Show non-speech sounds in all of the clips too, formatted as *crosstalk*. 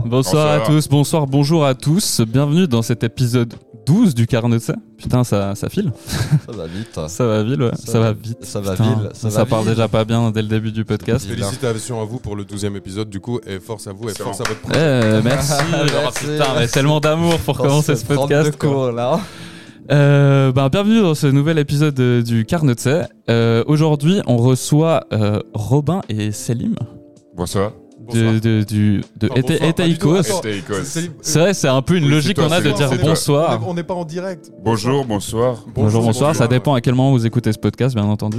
Bonsoir. Bonsoir à tous, bonsoir, bonjour à tous. Bienvenue dans cet épisode 12 du Carnet de ça. Putain, ça, ça file. Ça va vite. *laughs* Ça va vite, ouais. Ça, va vite. Ça va Putain, vite. Ça, va part vite. déjà pas bien dès le début du podcast. Félicitations à vous pour le 12e épisode du coup et force à vous et force bon. à votre Eh, projet. merci. *laughs* Merci. Oh, putain, mais tellement d'amour pour Dans commencer ce podcast. 32 quoi. cours, là. Euh, ben, bienvenue dans ce nouvel épisode euh, du Carnet de ça. Euh, Aujourd'hui, on reçoit euh, Robin et Selim Bonsoir. De, de, du, de Enfin, bonsoir, Eteikos. c'est- vrai, c'est un peu une Oui, logique qu'on a de dire bonsoir. On n'est- pas en direct. Bonjour, bonsoir. Bonjour, bonsoir. Ça dépend à quel moment vous écoutez ce podcast, bien entendu.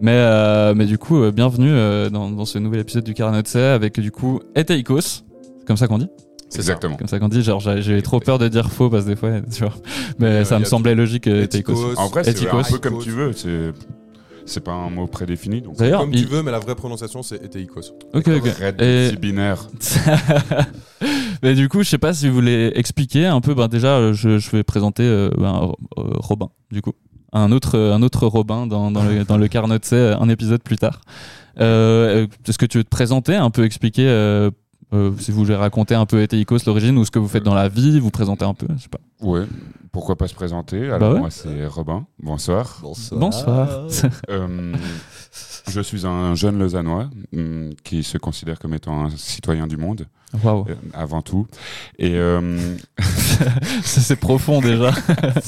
Mais, euh, mais du coup, euh, bienvenue euh, dans, dans ce nouvel épisode du Carnet de C avec du coup Eteikos. C'est comme ça qu'on dit? C'est Exactement. Comme ça qu'on dit. Genre, j'ai j'ai trop peur de dire faux parce que des fois, tu vois. Mais Euh, ça me semblait logique, Eteikos. Etikos. En vrai, c'est un peu comme tu veux. C'est pas un mot prédéfini. Donc D'ailleurs, Comme il- tu veux, mais la vraie prononciation c'est Eteikos. Ok, ok. Red Et- binaire. *laughs* mais du coup, je sais pas si vous voulez expliquer un peu. Ben déjà, euh, je, je vais présenter euh, ben, euh, Robin, du coup, un autre, un autre Robin dans, dans le dans le Carnet de C, un épisode plus tard. Euh, Est-ce que tu veux te présenter, un peu expliquer euh, si vous voulez raconter un peu Eteikos l'origine ou ce que vous faites dans la vie, vous présenter un peu, je sais pas. Ouais. Pourquoi pas se présenter? Alors Bah ouais. moi c'est Robin. Bonsoir. Bonsoir. Bonsoir. Euh, *laughs* je suis un jeune Lausannois hum, qui se considère comme étant un citoyen du monde Waouh, euh, avant tout. Et, euh, *laughs* Ça, c'est profond déjà. *laughs* et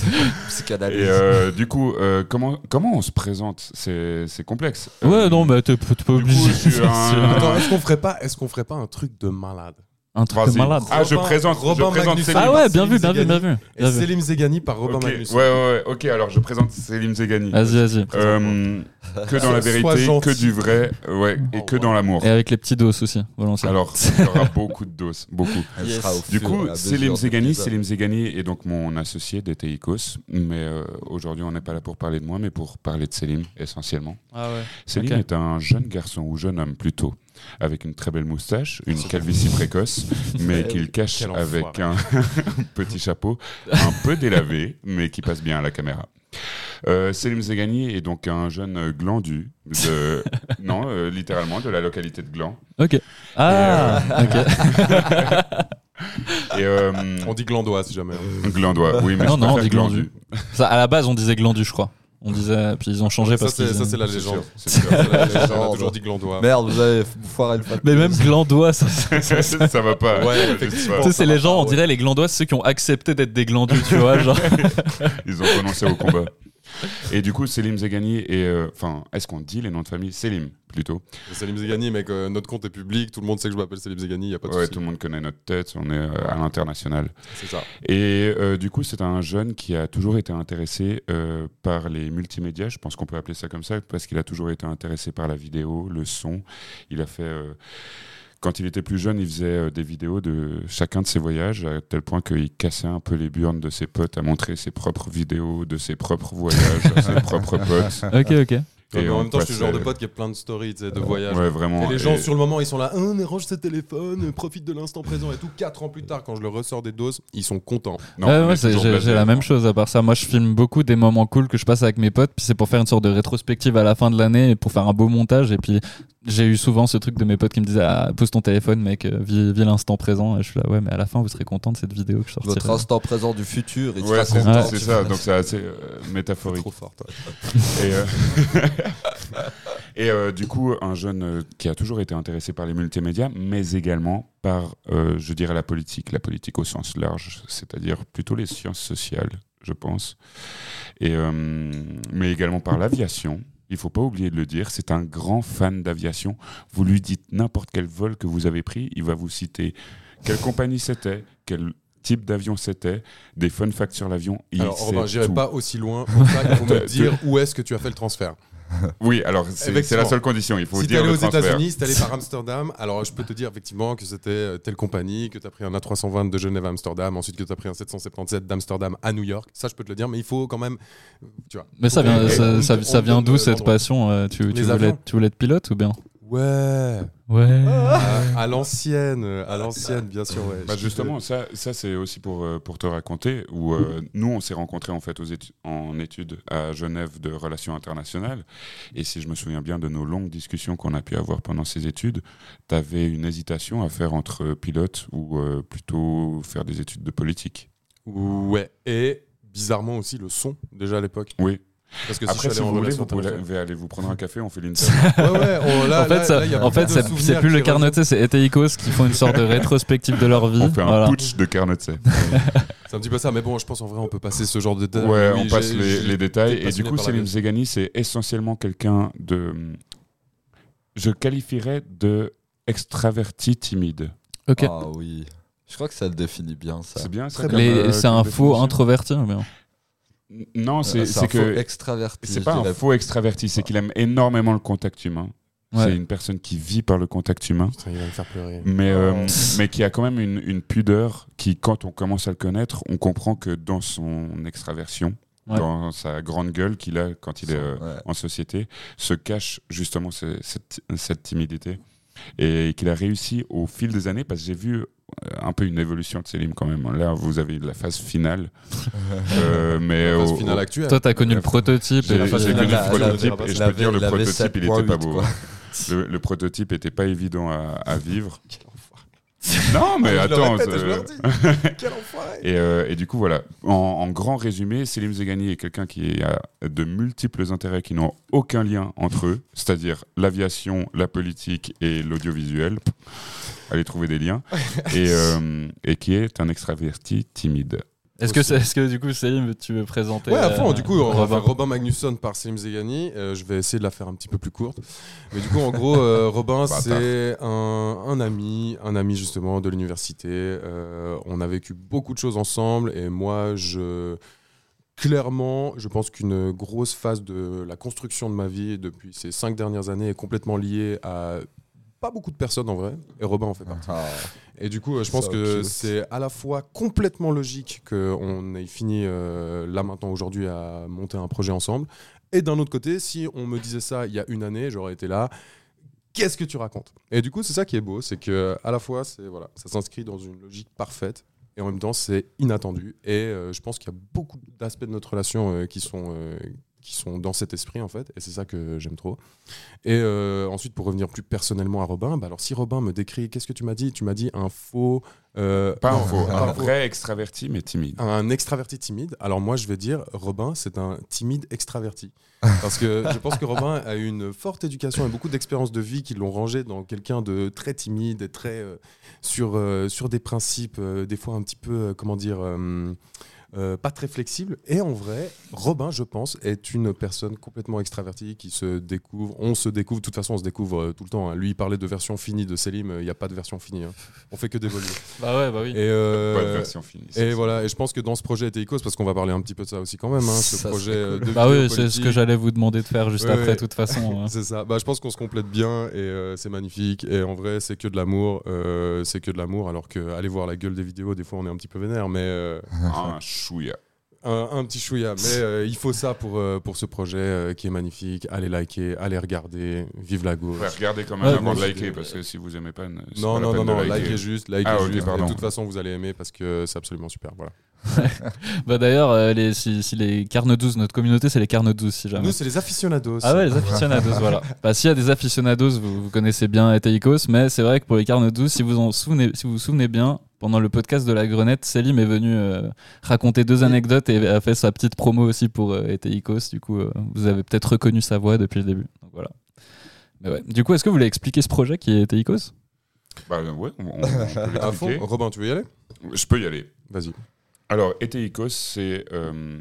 Psychanalyse. euh, du coup, euh, comment comment on se présente? C'est c'est complexe. Ouais, Euh, non, mais t'es pas obligé. *laughs* est-ce qu'on ferait pas, est-ce qu'on ferait pas un truc de malade? Un truc de Vas-y. malade. Ah, je Robin- présente, Robin je présente. Céline. Ah ouais, bien vu, bien vu, bien vu. Et Bien vu. Selim Zegani par Robin Ok, ouais, Magnusson. ouais, ouais, ok, alors je présente Selim Zegani. Vas-y, vas-y. Euh, que dans la Sois vérité, gentil. que du vrai, ouais, et que dans l'amour. Et avec les petits dos aussi, volontiers. Alors, il y aura beaucoup de doses, beaucoup. Elle yes. sera au Du fur coup, et à mesure Selim Zegani. Selim Zegani est donc mon associé d'Eteikos, mais euh, aujourd'hui on n'est pas là pour parler de moi, mais pour parler de Selim essentiellement. Ah ouais. Selim Ok. est un jeune garçon ou jeune homme plutôt, avec une très belle moustache, une calvitie précoce, *laughs* mais qu'il cache avec un *laughs* petit chapeau, un peu délavé, mais qui passe bien à la caméra. Euh, Selim Zegani est donc un jeune glandu de *laughs* non euh, littéralement de la localité de Gland Ok. Ah, ok. et euh, On dit glandois si jamais. glandois oui mais Non, je non, on dit glandu. Ça, à la base, on disait glandu, je crois. On disait, puis ils ont changé Ça parce qu'ils ça, ont- c'est la légende. c'est la *laughs* légende, On a toujours dit glandois. Merde, vous avez foiré le fait. Mais même glandois, *laughs* ça, ça- ça- ça va pas Ouais, effectivement. Tu sais, c'est les gens, on ouais. dirait les glandois, c'est ceux qui ont accepté d'être des glandus, tu vois, genre. *laughs* ils ont renoncé au combat *laughs* et du coup Selim Zegani est euh, enfin est-ce qu'on dit les noms de famille Selim plutôt Selim Zegani, mec, euh, notre compte est public, tout le monde sait que je m'appelle Selim Zegani, y a pas de ouais souci. tout le monde connaît notre tête on est euh, à l'international C'est ça. Et euh, du coup, c'est un jeune qui a toujours été intéressé euh, par les multimédias. Je pense qu'on peut appeler ça comme ça, parce qu'il a toujours été intéressé par la vidéo, le son. Il a fait. Quand il était plus jeune, il faisait euh, des vidéos de chacun de ses voyages, à tel point qu'il cassait un peu les burnes de ses potes à montrer ses propres vidéos de ses propres voyages à ses propres *laughs* potes. Ok, ok. Ouais, mais en on même temps, je suis le genre de pote qui a plein de stories, tu sais, de voyages. Ouais, vraiment. Et les gens Et- sur le moment ils sont là, ah, mais range ce téléphone, profite de l'instant présent et tout. Quatre ans plus tard, quand je le ressors des doses, ils sont contents. Non, Ouais, on j'ai la même chose à part ça. Moi, je filme beaucoup des moments cool que je passe avec mes potes, puis c'est pour faire une sorte de rétrospective à la fin de l'année et pour faire un beau montage. Et puis, j'ai eu souvent ce truc de mes potes qui me disaient ah, Pose ton téléphone, mec, euh, vis, vis l'instant présent. Et je suis là, ouais, mais à la fin, vous serez content de cette vidéo que je sortirai. Votre instant présent du futur, il Ouais, c'est ça. Donc c'est assez euh, métaphorique. Trop fort, toi. *laughs* Et, euh, *laughs* et, euh, du coup, un jeune qui a toujours été intéressé par les multimédias, mais également par, euh, je dirais, la politique, la politique au sens large, c'est-à-dire plutôt les sciences sociales, je pense, et, euh, mais également par l'aviation. Il faut pas oublier de le dire, c'est un grand fan d'aviation. Vous lui dites n'importe quel vol que vous avez pris, il va vous citer quelle compagnie c'était, quel type d'avion c'était, des fun facts sur l'avion. il Alors, Robin, j'irai pas aussi loin pour ça qu'il faut me *laughs* dire où est-ce que tu as fait le transfert. *laughs* Oui, alors c'est la seule condition. Il faut si dire allé le aux. États-Unis, si t'es allé par *laughs* Amsterdam, alors je peux te dire effectivement que c'était euh, telle compagnie, que t'as pris un A320 de Genève à Amsterdam, ensuite que t'as pris un 777 d'Amsterdam à New York. Ça, je peux te le dire, mais il faut quand même. Tu vois. Mais ça vient, ça, vient d'où cette passion euh, tu, tu, Les voulais, tu voulais être pilote ou bien? Ouais. Ouais. à, à l'ancienne, à l'ancienne, bien sûr. Ouais. Bah justement, ça, ça c'est aussi pour, euh, pour te raconter, où euh, nous, on s'est rencontrés en fait aux en études à Genève de relations internationales. Et si je me souviens bien de nos longues discussions qu'on a pu avoir pendant ces études, tu avais une hésitation à faire entre pilote ou euh, plutôt faire des études de politique. Ouais. Et bizarrement aussi le son déjà à l'époque. Oui. Parce que Après, je si suis allé vous en voulez, relation vous pouvez aller vous prendre un café, on fait l'interview. *laughs* Ouais, ouais, on- là, en fait, là- ça- là, il y a en fait de ça- souvenirs c'est plus le carnoté, c'est Eteikos qui font une sorte de *laughs* rétrospective de leur vie. On fait un Voilà. putsch de Carnotset. C'est un petit peu ça, mais bon, je pense en vrai, on peut passer ce genre de détails. Ouais, Oui, on passe les, j'ai les détails. Et du passionné coup, par la Selim. Zegani, c'est essentiellement quelqu'un de. Je qualifierais de extraverti timide. Ok. Ah oui. Je crois que ça le définit bien, ça. C'est bien ça Très comme, Les- euh, c'est comme un faux définition introverti N- Non, Euh, c'est que. extraverti. C'est pas un faux extraverti, c'est qu'il aime énormément le contact humain. Ouais. C'est une personne qui vit par le contact humain. Putain, il va me faire pleurer. Mais, euh, Oh. mais qui a quand même une, une pudeur qui, quand on commence à le connaître, on comprend que dans son extraversion, Ouais. dans sa grande gueule qu'il a quand il est euh, Ouais. en société, se cache justement ce- cette, cette timidité. Et qu'il a réussi au fil des années, parce que j'ai vu un peu une évolution de Selim quand même. Là, vous avez la phase finale. *laughs* Euh, mais La phase au- finale au- actuelle. Toi, t'as connu le prototype. J'ai et la j'ai phase connu finale. le prototype la- et je la- peux dire le prototype il était pas 7.8, beau. quoi. Le, le prototype était pas évident à, à vivre. *laughs* Non mais attends. répète. *laughs* Quel enfoiré. Et, euh, et du coup, voilà. En, en grand résumé, Selim Zegani est quelqu'un qui a de multiples intérêts qui n'ont aucun lien entre eux, c'est-à-dire l'aviation, la politique et l'audiovisuel. Allez trouver des liens. *laughs* Et, euh, et qui est un extraverti timide. Est-ce que, c'est- est-ce que du coup, Céline, tu veux présenter Ouais, à fond. euh, Du coup, on va Robin faire Robin Magnusson par Selim Zegani. Euh, je vais essayer de la faire un petit peu plus courte. Mais du coup, en gros, euh, *laughs* Robin, c'est un, un ami, un ami justement de l'université. Euh, on a vécu beaucoup de choses ensemble et moi, je. Clairement, je pense qu'une grosse phase de la construction de ma vie depuis ces cinq dernières années est complètement liée à pas beaucoup de personnes en vrai, et Robin en fait partie. Et du coup, euh, je pense que c'est à la fois complètement logique qu'on ait fini euh, là maintenant aujourd'hui à monter un projet ensemble. Et d'un autre côté, si on me disait ça il y a une année, j'aurais été là. Qu'est-ce que tu racontes? Et du coup, c'est ça qui est beau, c'est que à la fois, c'est voilà, ça s'inscrit dans une logique parfaite et en même temps, c'est inattendu. Et euh, je pense qu'il y a beaucoup d'aspects de notre relation euh, qui sont qui sont dans cet esprit en fait, et c'est ça que j'aime trop. Et euh, ensuite, pour revenir plus personnellement à Robin, bah alors si Robin me décrit, qu'est-ce que tu m'as dit? Tu m'as dit un faux, euh, Pas un faux, un faux. vrai extraverti mais timide. Un extraverti timide. Alors moi, je vais dire, Robin, c'est un timide extraverti. *laughs* Parce que je pense que Robin a une forte éducation et beaucoup d'expériences de vie qui l'ont rangé dans quelqu'un de très timide et très euh, sur, sur des principes, des fois un petit peu, comment dire, euh, euh, pas très flexible. Et en vrai, Robin, je pense, est une personne complètement extravertie qui se découvre. On se découvre, de toute façon, on se découvre euh, tout le temps. hein. Lui, il parlait de version finie de Selim, euh, il n'y a pas de version finie. hein. On fait que d'évoluer. *laughs* Bah ouais, bah oui. Et, euh, Pas de version finie. et voilà, et je pense que dans ce projet Eteikos, parce qu'on va parler un petit peu de ça aussi quand même, hein, ce Ça projet euh, cool. de Bah oui, c'est ce que j'allais vous demander de faire juste Ouais, après, de toute façon. *laughs* hein. C'est ça. Bah, je pense qu'on se complète bien et euh, c'est magnifique. Et en vrai, c'est que de l'amour. euh, c'est que de l'amour. Alors que aller voir la gueule des vidéos, des fois, on est un petit peu vénère, mais euh, Un *laughs* chouïa. un, un petit chouïa. Mais euh, il faut ça pour, euh, pour ce projet euh, qui est magnifique. Allez liker, allez regarder. Vive la gauche. Ouais, regardez quand même Ouais, avant de liker parce que si vous aimez pas, c'est Non, pas la non, non, de non, liker. likez juste, likez Ah, juste. de toute façon, vous allez aimer parce que c'est absolument super. Voilà. Bah d'ailleurs, euh, les, si, si les Carno 12, notre communauté, c'est les Carno 12, si jamais. Nous, c'est les aficionados. Ah ouais, les aficionados, voilà. *laughs* Bah, s'il y a des aficionados, vous, vous connaissez bien Eteikos, mais c'est vrai que pour les Carno 12, si vous en souvenez, si vous vous souvenez bien, pendant le podcast de la Grenette, Selim est venu euh, raconter deux anecdotes et a fait sa petite promo aussi pour euh, Eteikos. Du coup, euh, vous avez peut-être reconnu sa voix depuis le début. Donc voilà. Mais ouais. Du coup, est-ce que vous voulez expliquer ce projet qui est Eteikos? Bah ouais, on, on- on *laughs* peut À fond. l'expliquer. Robin, tu veux y aller? Je peux y aller. Vas-y. Alors, Eteikos, c'est euh,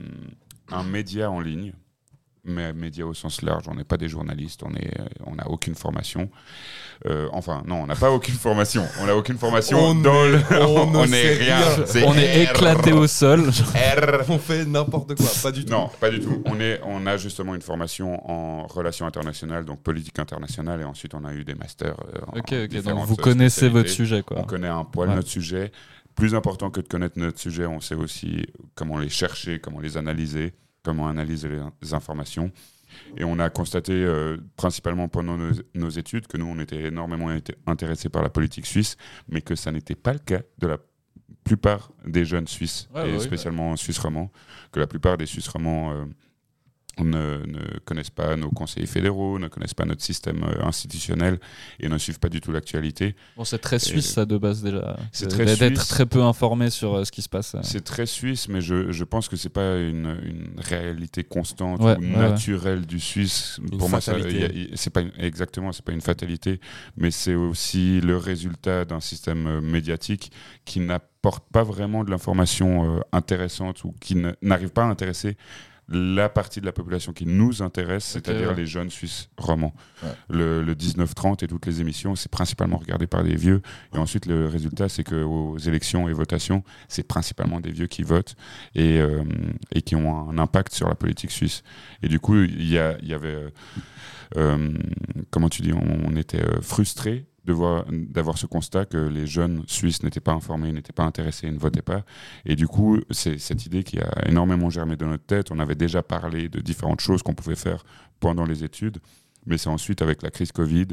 un média en ligne, mais un média au sens large. On n'est pas des journalistes, on est, euh, on n'a aucune formation. Euh, enfin, non, on n'a pas aucune formation. On n'a aucune formation On dans est- le. on *laughs* est sait rien. On est R. éclaté au sol. R. On fait n'importe quoi, pas du tout. Non, pas du tout. On, est, on a justement une formation en relations internationales, donc politique internationale, et ensuite on a eu des masters. euh, en Ok, ok. Donc vous connaissez votre sujet, On quoi. connaît un poil Ouais. notre sujet. Plus important que de connaître notre sujet, on sait aussi comment les chercher, comment les analyser, comment analyser les, informations. Et on a constaté, euh, principalement pendant nos, nos études, que nous, on était énormément intéressés par la politique suisse, mais que ça n'était pas le cas de la plupart des jeunes Suisses, Ouais, et oui, spécialement Suisses romands, que la plupart des Suisses romands euh, ne, ne connaissent pas nos conseillers fédéraux, ne connaissent pas notre système euh, institutionnel et ne suivent pas du tout l'actualité. Bon, c'est très suisse, ça, de base, déjà. C'est De- très D'être très peu informé sur euh, ce qui se passe. euh. C'est très suisse, mais je, je pense que c'est pas une, une réalité constante Ouais, ou ouais, naturelle du Suisse. Une Pour moi, fatalité. il- c'est pas une- exactement, c'est pas une fatalité, mais c'est aussi le résultat d'un système euh, médiatique qui n'apporte pas vraiment de l'information euh, intéressante ou qui n'arrive pas à intéresser la partie de la population qui nous intéresse, c'est-à-dire ouais. les jeunes Suisses romans. Ouais. Le, le 19-30 et toutes les émissions, c'est principalement regardé par des vieux. Et ensuite, le résultat, c'est qu'aux élections et votations, c'est principalement des vieux qui votent et, euh, et qui ont un impact sur la politique suisse. Et du coup, il y, avait, euh, euh, comment tu dis, on, on était frustrés d'avoir ce constat que les jeunes Suisses n'étaient pas informés, n'étaient pas intéressés, ne votaient pas. Et du coup, c'est cette idée qui a énormément germé dans notre tête. On avait déjà parlé de différentes choses qu'on pouvait faire pendant les études, mais c'est ensuite avec la crise Covid,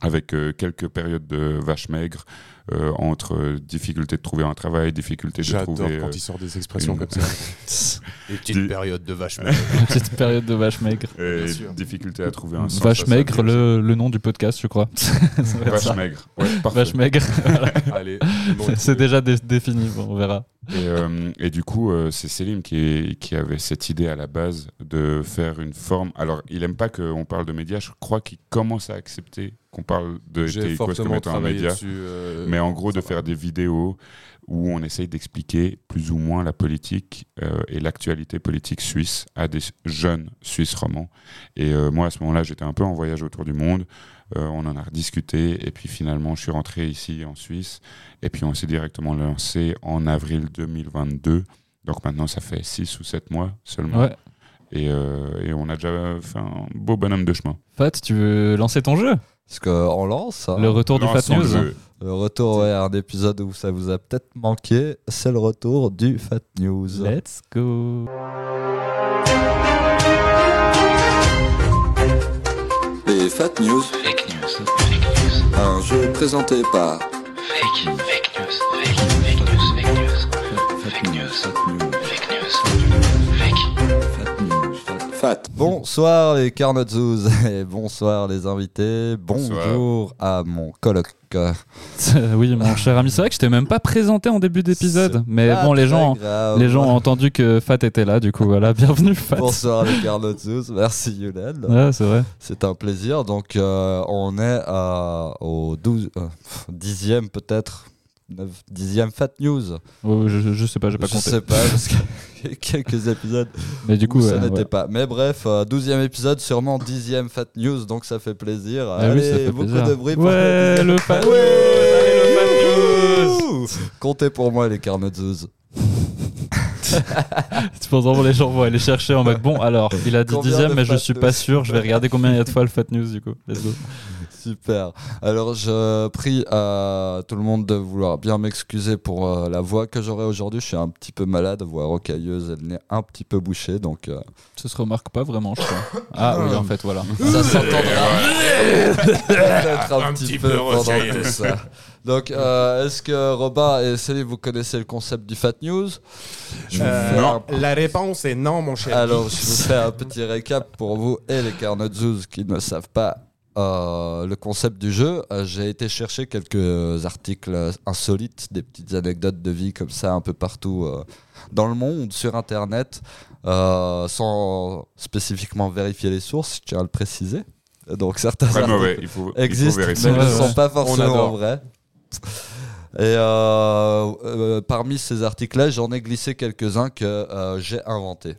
avec euh, quelques périodes de vaches maigres, euh, entre euh, difficulté de trouver un travail, difficulté de J'adore trouver... quand euh, il sort des expressions une- comme ça. *laughs* Des petites Du- périodes de vache Une petite période de vache maigre. et Bien sûr. difficulté à trouver un sens Vache maigre, le, le nom du podcast, je crois. *laughs* Vache maigre. Ouais. Vache maigre. Voilà. Allez, C'est- C'est déjà dé- défini, bon, on verra. Et, euh, et du coup, euh, c'est Selim qui, avait cette idée à la base de faire une forme. Alors, il aime pas qu'on parle de médias. Je crois qu'il commence à accepter qu'on parle de J'ai comme fortement étant un travaillé média. dessus. euh, Mais en gros, de va. faire des vidéos où on essaye d'expliquer plus ou moins la politique et l'actualité politique suisse à des jeunes Suisses romans. Et moi, à ce moment-là, j'étais un peu en voyage autour du monde. Euh, on en a rediscuté. Et puis finalement, je suis rentré ici en Suisse. Et puis on s'est directement lancé en avril 2022. Donc maintenant, ça fait 6 ou 7 mois seulement. Ouais. Et, euh, et on a déjà fait un beau bonhomme de chemin. Fat, tu veux lancer ton jeu? Parce qu'on lance. hein. Le retour du Fat News jeu. Le retour, ouais, un épisode où ça vous a peut-être manqué, c'est le retour du Fat News. Let's go Les Fat News. Un jeu présenté par Fat. Bonsoir les Carnotzous *laughs* et bonsoir les invités. Bonjour à mon *laughs* Oui, mon cher ami, c'est vrai que je t'ai même pas présenté en début d'épisode. Mais bon, les gens, grave. les gens ont entendu que Fat était là, du coup, voilà, *laughs* bienvenue Fat. Bonsoir les Carnotzous, merci Youlen. Ouais, c'est vrai. C'est un plaisir. Donc euh, on est à- au 12, euh, 10e peut-être, 9, 10e Fat News. Oh, je, je sais pas, j'ai pas Je compté. sais pas *laughs* parce qu'il y a quelques épisodes *laughs* Mais du coup, où ça ouais, n'était ouais. pas. Mais bref, euh, 12e épisode, sûrement 10e Fat News, donc ça fait plaisir. Ah oui, Allez, ça fait beaucoup plaisir. de bruit pour Ouais, le le 10e. Fat *laughs* News, allez, le Fat News. Comptez pour moi les Carnotzous. Tu penses vraiment les gens vont aller chercher en mode bon alors il a dit dixième mais je suis pas sûr je vais regarder combien il y a de fois le Fat News du coup Let's go. Super. Alors, je prie à tout le monde de vouloir bien m'excuser pour euh, la voix que j'aurai aujourd'hui. Je suis un petit peu malade, voix rocailleuse, elle est un petit peu bouchée, donc euh, ça se remarque pas vraiment je crois *coughs* ah oui en fait voilà ça s'entendra *coughs* peut-être un, petit, peu, pendant tout ça. Donc, euh, est-ce que Robin et Céline, vous connaissez le concept du Fat News? Je Euh, non. un- La réponse est non, mon cher. Alors, je vous fais un petit récap pour vous et les Carnotzous qui ne savent pas euh, le concept du jeu. Euh, J'ai été chercher quelques articles insolites, des petites anecdotes de vie comme ça un peu partout euh, dans le monde, sur Internet, euh, sans spécifiquement vérifier les sources, je tiens à le préciser. Donc certains articles mauvais. Il faut, il faut existent, vérifier. mais ne sont pas forcément vrais. Et euh, euh, parmi ces articles-là, j'en ai glissé quelques-uns que euh, j'ai inventés.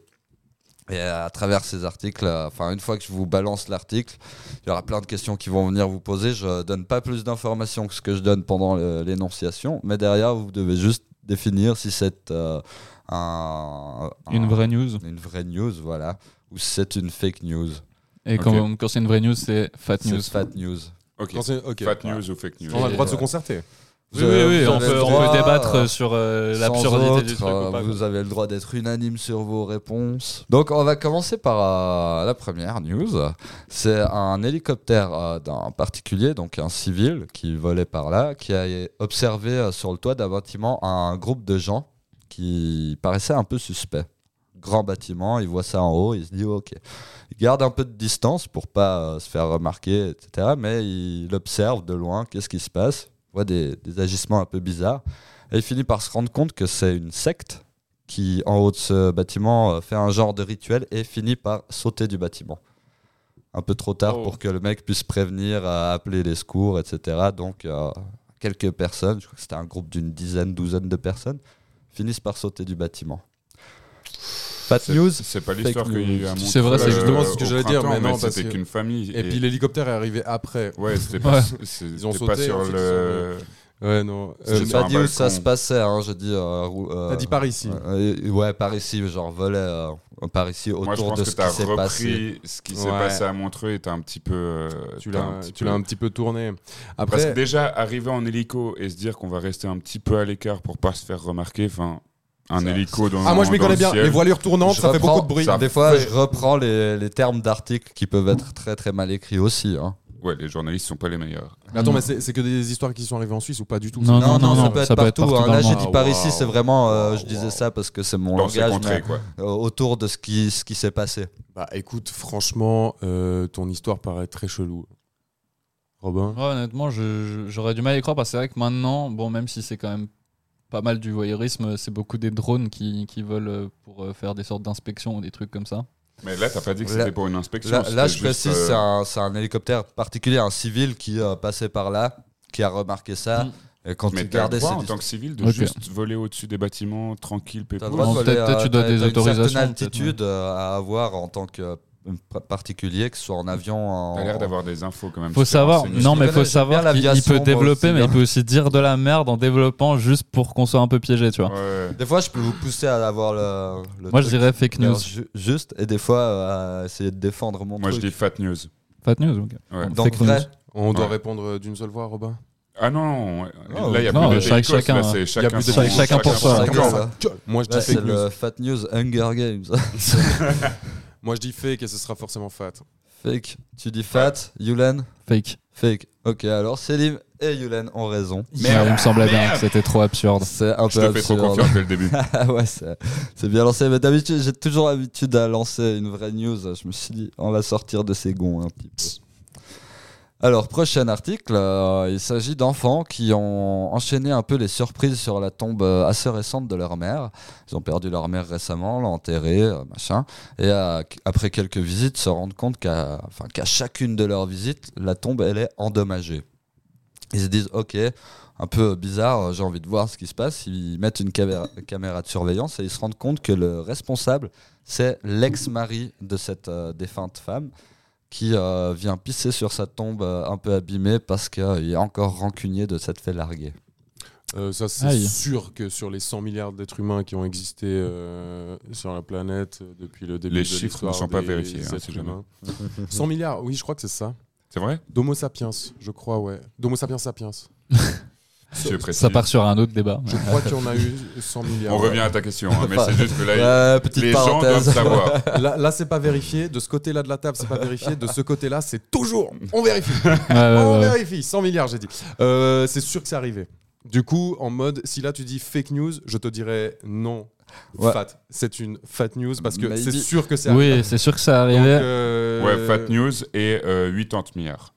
Et à travers ces articles, euh, enfin une fois que je vous balance l'article, il y aura plein de questions qui vont venir vous poser. Je donne pas plus d'informations que ce que je donne pendant l'énonciation, mais derrière vous devez juste définir si c'est euh, un, une un- vraie news une vraie news, voilà, ou si c'est une fake news. et quand, quand c'est une vraie news c'est Fat C'est News fat news. Ok. Quand c'est- ok. Fat news ou fake news On a le droit de se Ouais. Oui, oui, on peut, on débattre euh, sur euh, l'absurdité du truc euh, ou pas. quoi. vous avez le droit d'être unanime sur vos réponses. Donc on va commencer par euh, la première news. C'est un hélicoptère euh, d'un particulier, donc un civil qui volait par là, qui a observé sur le toit d'un bâtiment un groupe de gens qui paraissait un peu suspect. Grand bâtiment, il voit ça en haut, il se dit ok. Il garde un peu de distance pour pas se faire remarquer, etc. Mais il observe de loin qu'est-ce qui se passe, des, des agissements un peu bizarres. Et il finit par se rendre compte que c'est une secte qui, en haut de ce bâtiment, euh, fait un genre de rituel et finit par sauter du bâtiment. Un peu trop tard Oh. pour que le mec puisse prévenir, euh, appeler les secours, etc. Donc, euh, quelques personnes, je crois que c'était un groupe d'une dizaine, douzaine de personnes, finissent par sauter du bâtiment. Fat news C'est pas l'histoire qu'il y a eu à C'est vrai, c'est justement euh, ce que j'allais dire, mais non, parce c'était que- qu'une famille. Et puis l'hélicoptère est arrivé après. Ouais, c'était *laughs* pas, Ils ont sauté, sur le. Ouais, non. C'est Euh, J'ai pas dit où ça se passait, hein, je dis. euh, euh, T'as dit par ici. euh, ouais, par ici, genre volet euh, par ici autour Moi, je pense de que ce tu as qui s'est passé. ce qui s'est Ouais. passé à Montreux et t'as un petit peu. euh, Tu l'as un peu- un petit peu tourné. Parce que Après, déjà, arriver en hélico et se dire qu'on va rester un petit peu à l'écart pour pas se faire remarquer, enfin, un Ça- hélico dans ah moi je m'y connais bien. Les voilures tournantes, Je ça fait beaucoup de bruit. ça- Des fois, Ouais. je reprends les, les termes d'articles qui peuvent être très très mal écrits aussi. hein. Ouais, les journalistes sont pas les meilleurs. Mais attends, mais c'est que des histoires qui sont arrivées en Suisse ou pas du tout? Non, Non, non, non, ça peut être ça peut être partout. hein. Là, j'ai dit par Ah, ici, c'est vraiment. euh, je Wow. disais ça parce que c'est mon Dans langage, contrées, mais, quoi. euh, autour de ce qui, ce qui s'est passé. Bah écoute, franchement, euh, ton histoire paraît très chelou. Robin? Ouais, honnêtement, j'aurais du mal à y croire parce que c'est vrai que maintenant, bon, même si c'est quand même pas mal du voyeurisme, c'est beaucoup des drones qui, qui volent euh, pour euh, faire des sortes d'inspections ou des trucs comme ça. Mais là, t'as pas dit que c'était pour une inspection. Là, là, je précise, euh, c'est un, hélicoptère particulier, un civil qui euh, passait par là, qui a remarqué ça. Mm. Et quand Mais le gardait droit en tant que civil de juste voler au-dessus des bâtiments tranquille, pépouze. peut-être- tu dois des t'as une autorisations, certaine altitude à avoir en tant que particulier, que ce soit en avion. En... T'as l'air d'avoir des infos quand même. Faut savoir, non, mais faut savoir qu'il peut développer, mais il hein. peut aussi dire de la merde en développant juste pour qu'on soit un peu piégé, tu vois. Ouais. Des fois, je peux vous pousser à avoir le. le Moi, je dirais fake news. ju- juste, et des fois, euh, à essayer de défendre mon Moi, je dis fat news. Fat news, ok. Ouais. Donc, fake vrai, news. On doit Ouais. répondre d'une seule voix, Robin? Ah non. Oh, là, il y a non, plus de chaque- chacun, là, hein. c'est Il y a chacun, plus de chacun- chacun pour soi. chacun. Moi je dis Là, c'est fake news. le Fat News Hunger Games. *laughs* Moi je dis fake et ce sera forcément fat. Fake. Tu dis fat, Yulen Fake. Fake. Ok, alors Selim et Yulen ont raison. Ouais, il me semblait bien que c'était trop absurde. C'est un Je peu te fais trop absurde. confiance dès le début. *laughs* Ah ouais, c'est c'est bien lancé. Mais d'habitude, j'ai toujours l'habitude à lancer une vraie news. Je me suis dit, on va sortir de ces gonds un petit peu. Alors, prochain article, euh, il s'agit d'enfants qui ont enchaîné un peu les surprises sur la tombe euh, assez récente de leur mère. Ils ont perdu leur mère récemment, l'ont enterrée, euh, machin. Et après quelques visites, se rendent compte qu'à chacune de leurs visites, la tombe, elle est endommagée. Ils se disent, ok, un peu bizarre, j'ai envie de voir ce qui se passe. Ils mettent une caméra, de surveillance et ils se rendent compte que le responsable, c'est l'ex-mari de cette défunte femme qui euh, vient pisser sur sa tombe euh, un peu abîmée parce qu'il est encore rancunier de s'être fait larguer. Euh, ça, c'est sûr que sur les 100 milliards d'êtres humains qui ont existé euh, sur la planète depuis le début Les de chiffres ne sont pas vérifiés, hein, êtres si jamais. humains. 100 milliards, oui, je crois que c'est ça. C'est vrai? D'Homo sapiens, je crois, ouais. D'Homo sapiens sapiens. *laughs* Ça part sur un autre débat. Je crois qu'il y en a eu 100 milliards. On revient à ta question, hein, mais c'est juste que là, les gens doivent savoir. *laughs* Là, là c'est pas vérifié. De ce côté-là de la table, c'est pas vérifié. De ce côté-là, c'est toujours. On vérifie. On vérifie. 100 milliards, j'ai dit. Euh, c'est sûr que c'est arrivé. Du coup, en mode, si là tu dis fake news, je te dirais non. Ouais. Fat. C'est une fat news parce que c'est sûr que c'est arrivé. Oui, c'est sûr que ça euh, Ouais, fat news et euh, 80 milliards.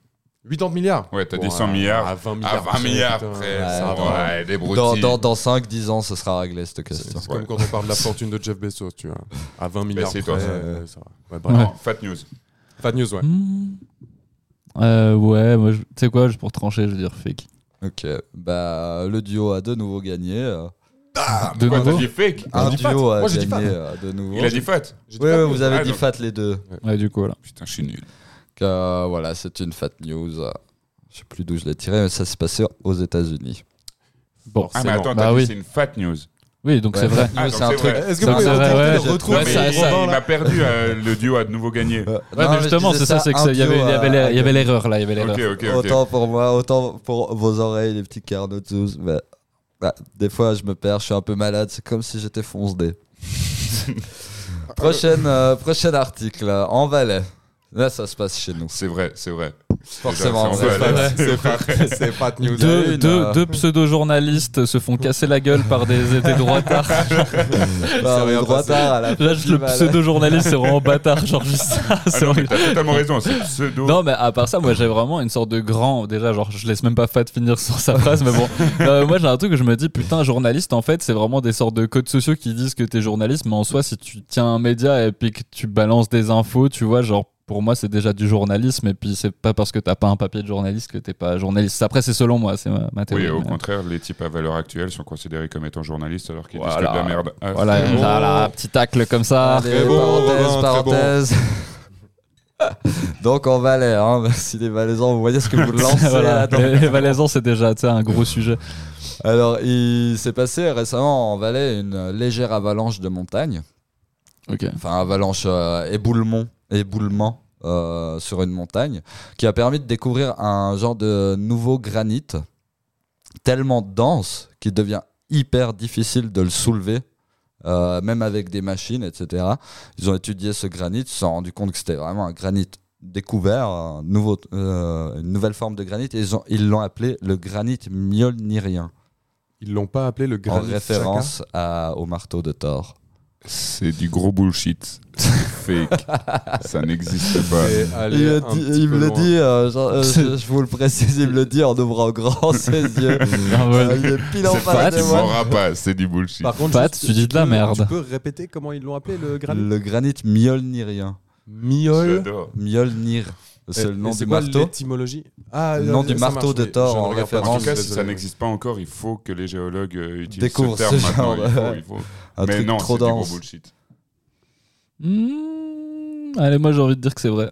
80 milliards Ouais, t'as Bon, dit 100 à- milliards. À 20 À milliards. 20 milliards putain, après. ça ouais, va. Ouais, des Dans, dans, dans 5-10 ans, ce sera réglé cette question. C'est comme quand on parle de la fortune de Jeff Bezos, tu vois. À 20 milliards c'est près, toi, ça. euh, ça va. Ouais, bref. Non, fat news. Fat news, ouais. Hmm. Euh, ouais, moi, je- tu sais quoi, pour trancher, je veux dire fake. Ok, bah le duo a de nouveau gagné. euh. De Pourquoi t'as nouveau dit fake? Un dit fat. duo a Moi, j'ai dit gagné fat. euh, de nouveau. Il a dit fat. Ouais, fat ouais, news. vous avez Ah, dit donc- fat les deux. Ouais, du coup, voilà. Putain, je suis nul. Euh, voilà, c'est une fat news. euh, Je sais plus d'où je l'ai tiré, mais ça s'est passé aux États-Unis. Bon, Ah, bon. Bah oui. c'est une fat news. Oui, donc Ouais. c'est vrai. Ah, c'est un c'est truc. Est-ce que vous pouvez ouais, ouais, ça- ça- il m'a perdu, euh, le duo a de nouveau gagné. Euh, Ouais, non, mais mais je justement, c'est ça, c'est y avait, l'erreur là, il y avait. Autant pour moi, autant pour vos oreilles, les petits mais bah, des fois je me perds, je suis un peu malade, c'est comme si j'étais fonce-dé. *laughs* prochaine, euh, prochain article, en Valais. Là, ça se passe chez nous. C'est vrai, c'est vrai. Forcément, c'est c'est pas vrai. C'est pas, c'est pas de news. Deux, deux, deux pseudo-journalistes se font casser la gueule par des, des droitards. *laughs* Bah, à la Là, le pseudo-journaliste, c'est vraiment bâtard, genre juste ça. Ah c'est non, mais t'as totalement raison, c'est pseudo. Non, mais à part ça, moi j'ai vraiment une sorte de grand. Déjà, genre, je laisse même pas Fat finir sur sa phrase, mais bon. *laughs* Euh, moi j'ai un truc où je me dis, putain, journaliste, en fait, c'est vraiment des sortes de codes sociaux qui disent que t'es journaliste, mais en soi, si tu tiens un média et puis que tu balances des infos, tu vois, genre, pour moi, c'est déjà du journalisme, et puis c'est pas parce que t'as pas un papier de journaliste que t'es pas journaliste. Après, c'est selon moi, c'est ma, ma Oui, théorie. au mais- contraire, les types à valeur actuelle sont considérés comme étant journalistes alors qu'ils Voilà. disent que de la merde. Ah, Voilà, bon. voilà, petit tacle comme ça. Allez, Très bon, parenthèse, Robin, très parenthèse. *laughs* Donc en Valais, hein, *laughs* merci les Valaisans, vous voyez ce que vous *laughs* lancez Voilà. Les, Valaisans, c'est déjà un gros sujet. Alors, il s'est passé récemment en Valais une légère avalanche de montagne. Ok. Enfin, avalanche, euh, éboulement, éboulement euh, sur une montagne, qui a permis de découvrir un genre de nouveau granit tellement dense qu'il devient hyper difficile de le soulever. euh, même avec des machines, etc. Ils ont étudié ce granit, ils se sont rendus compte que c'était vraiment un granit découvert, un nouveau, euh, une nouvelle forme de granit, et ils ont- ils l'ont appelé le granit mjolnirien, Ils l'ont pas appelé le en granit référence à- au marteau de Thor. C'est du gros bullshit. C'est fake. Ça n'existe pas. Il, me dit- il le dit, euh, genre, euh, je, je vous le précise, il me le dit en ouvrant grand ses *laughs* yeux. Ouais. Euh, il est pile en C'est face pas, de tu moi. m'auras pas, c'est du bullshit. Par contre, Pat, juste, tu dis de la peux- merde. Tu peux répéter comment ils l'ont appelé le granit? Le granit mjolnirien. Miol. J'adore. Mjolnir, c'est le nom du quoi marteau. l'étymologie? Ah, Le nom du marteau marche, de. Thor en référence. En tout cas, si ça n'existe pas encore, il faut que les géologues utilisent ce terme ce maintenant. Un Mais truc non, trop c'est du gros dense. bullshit. Mmh, allez, moi j'ai envie de dire que c'est vrai.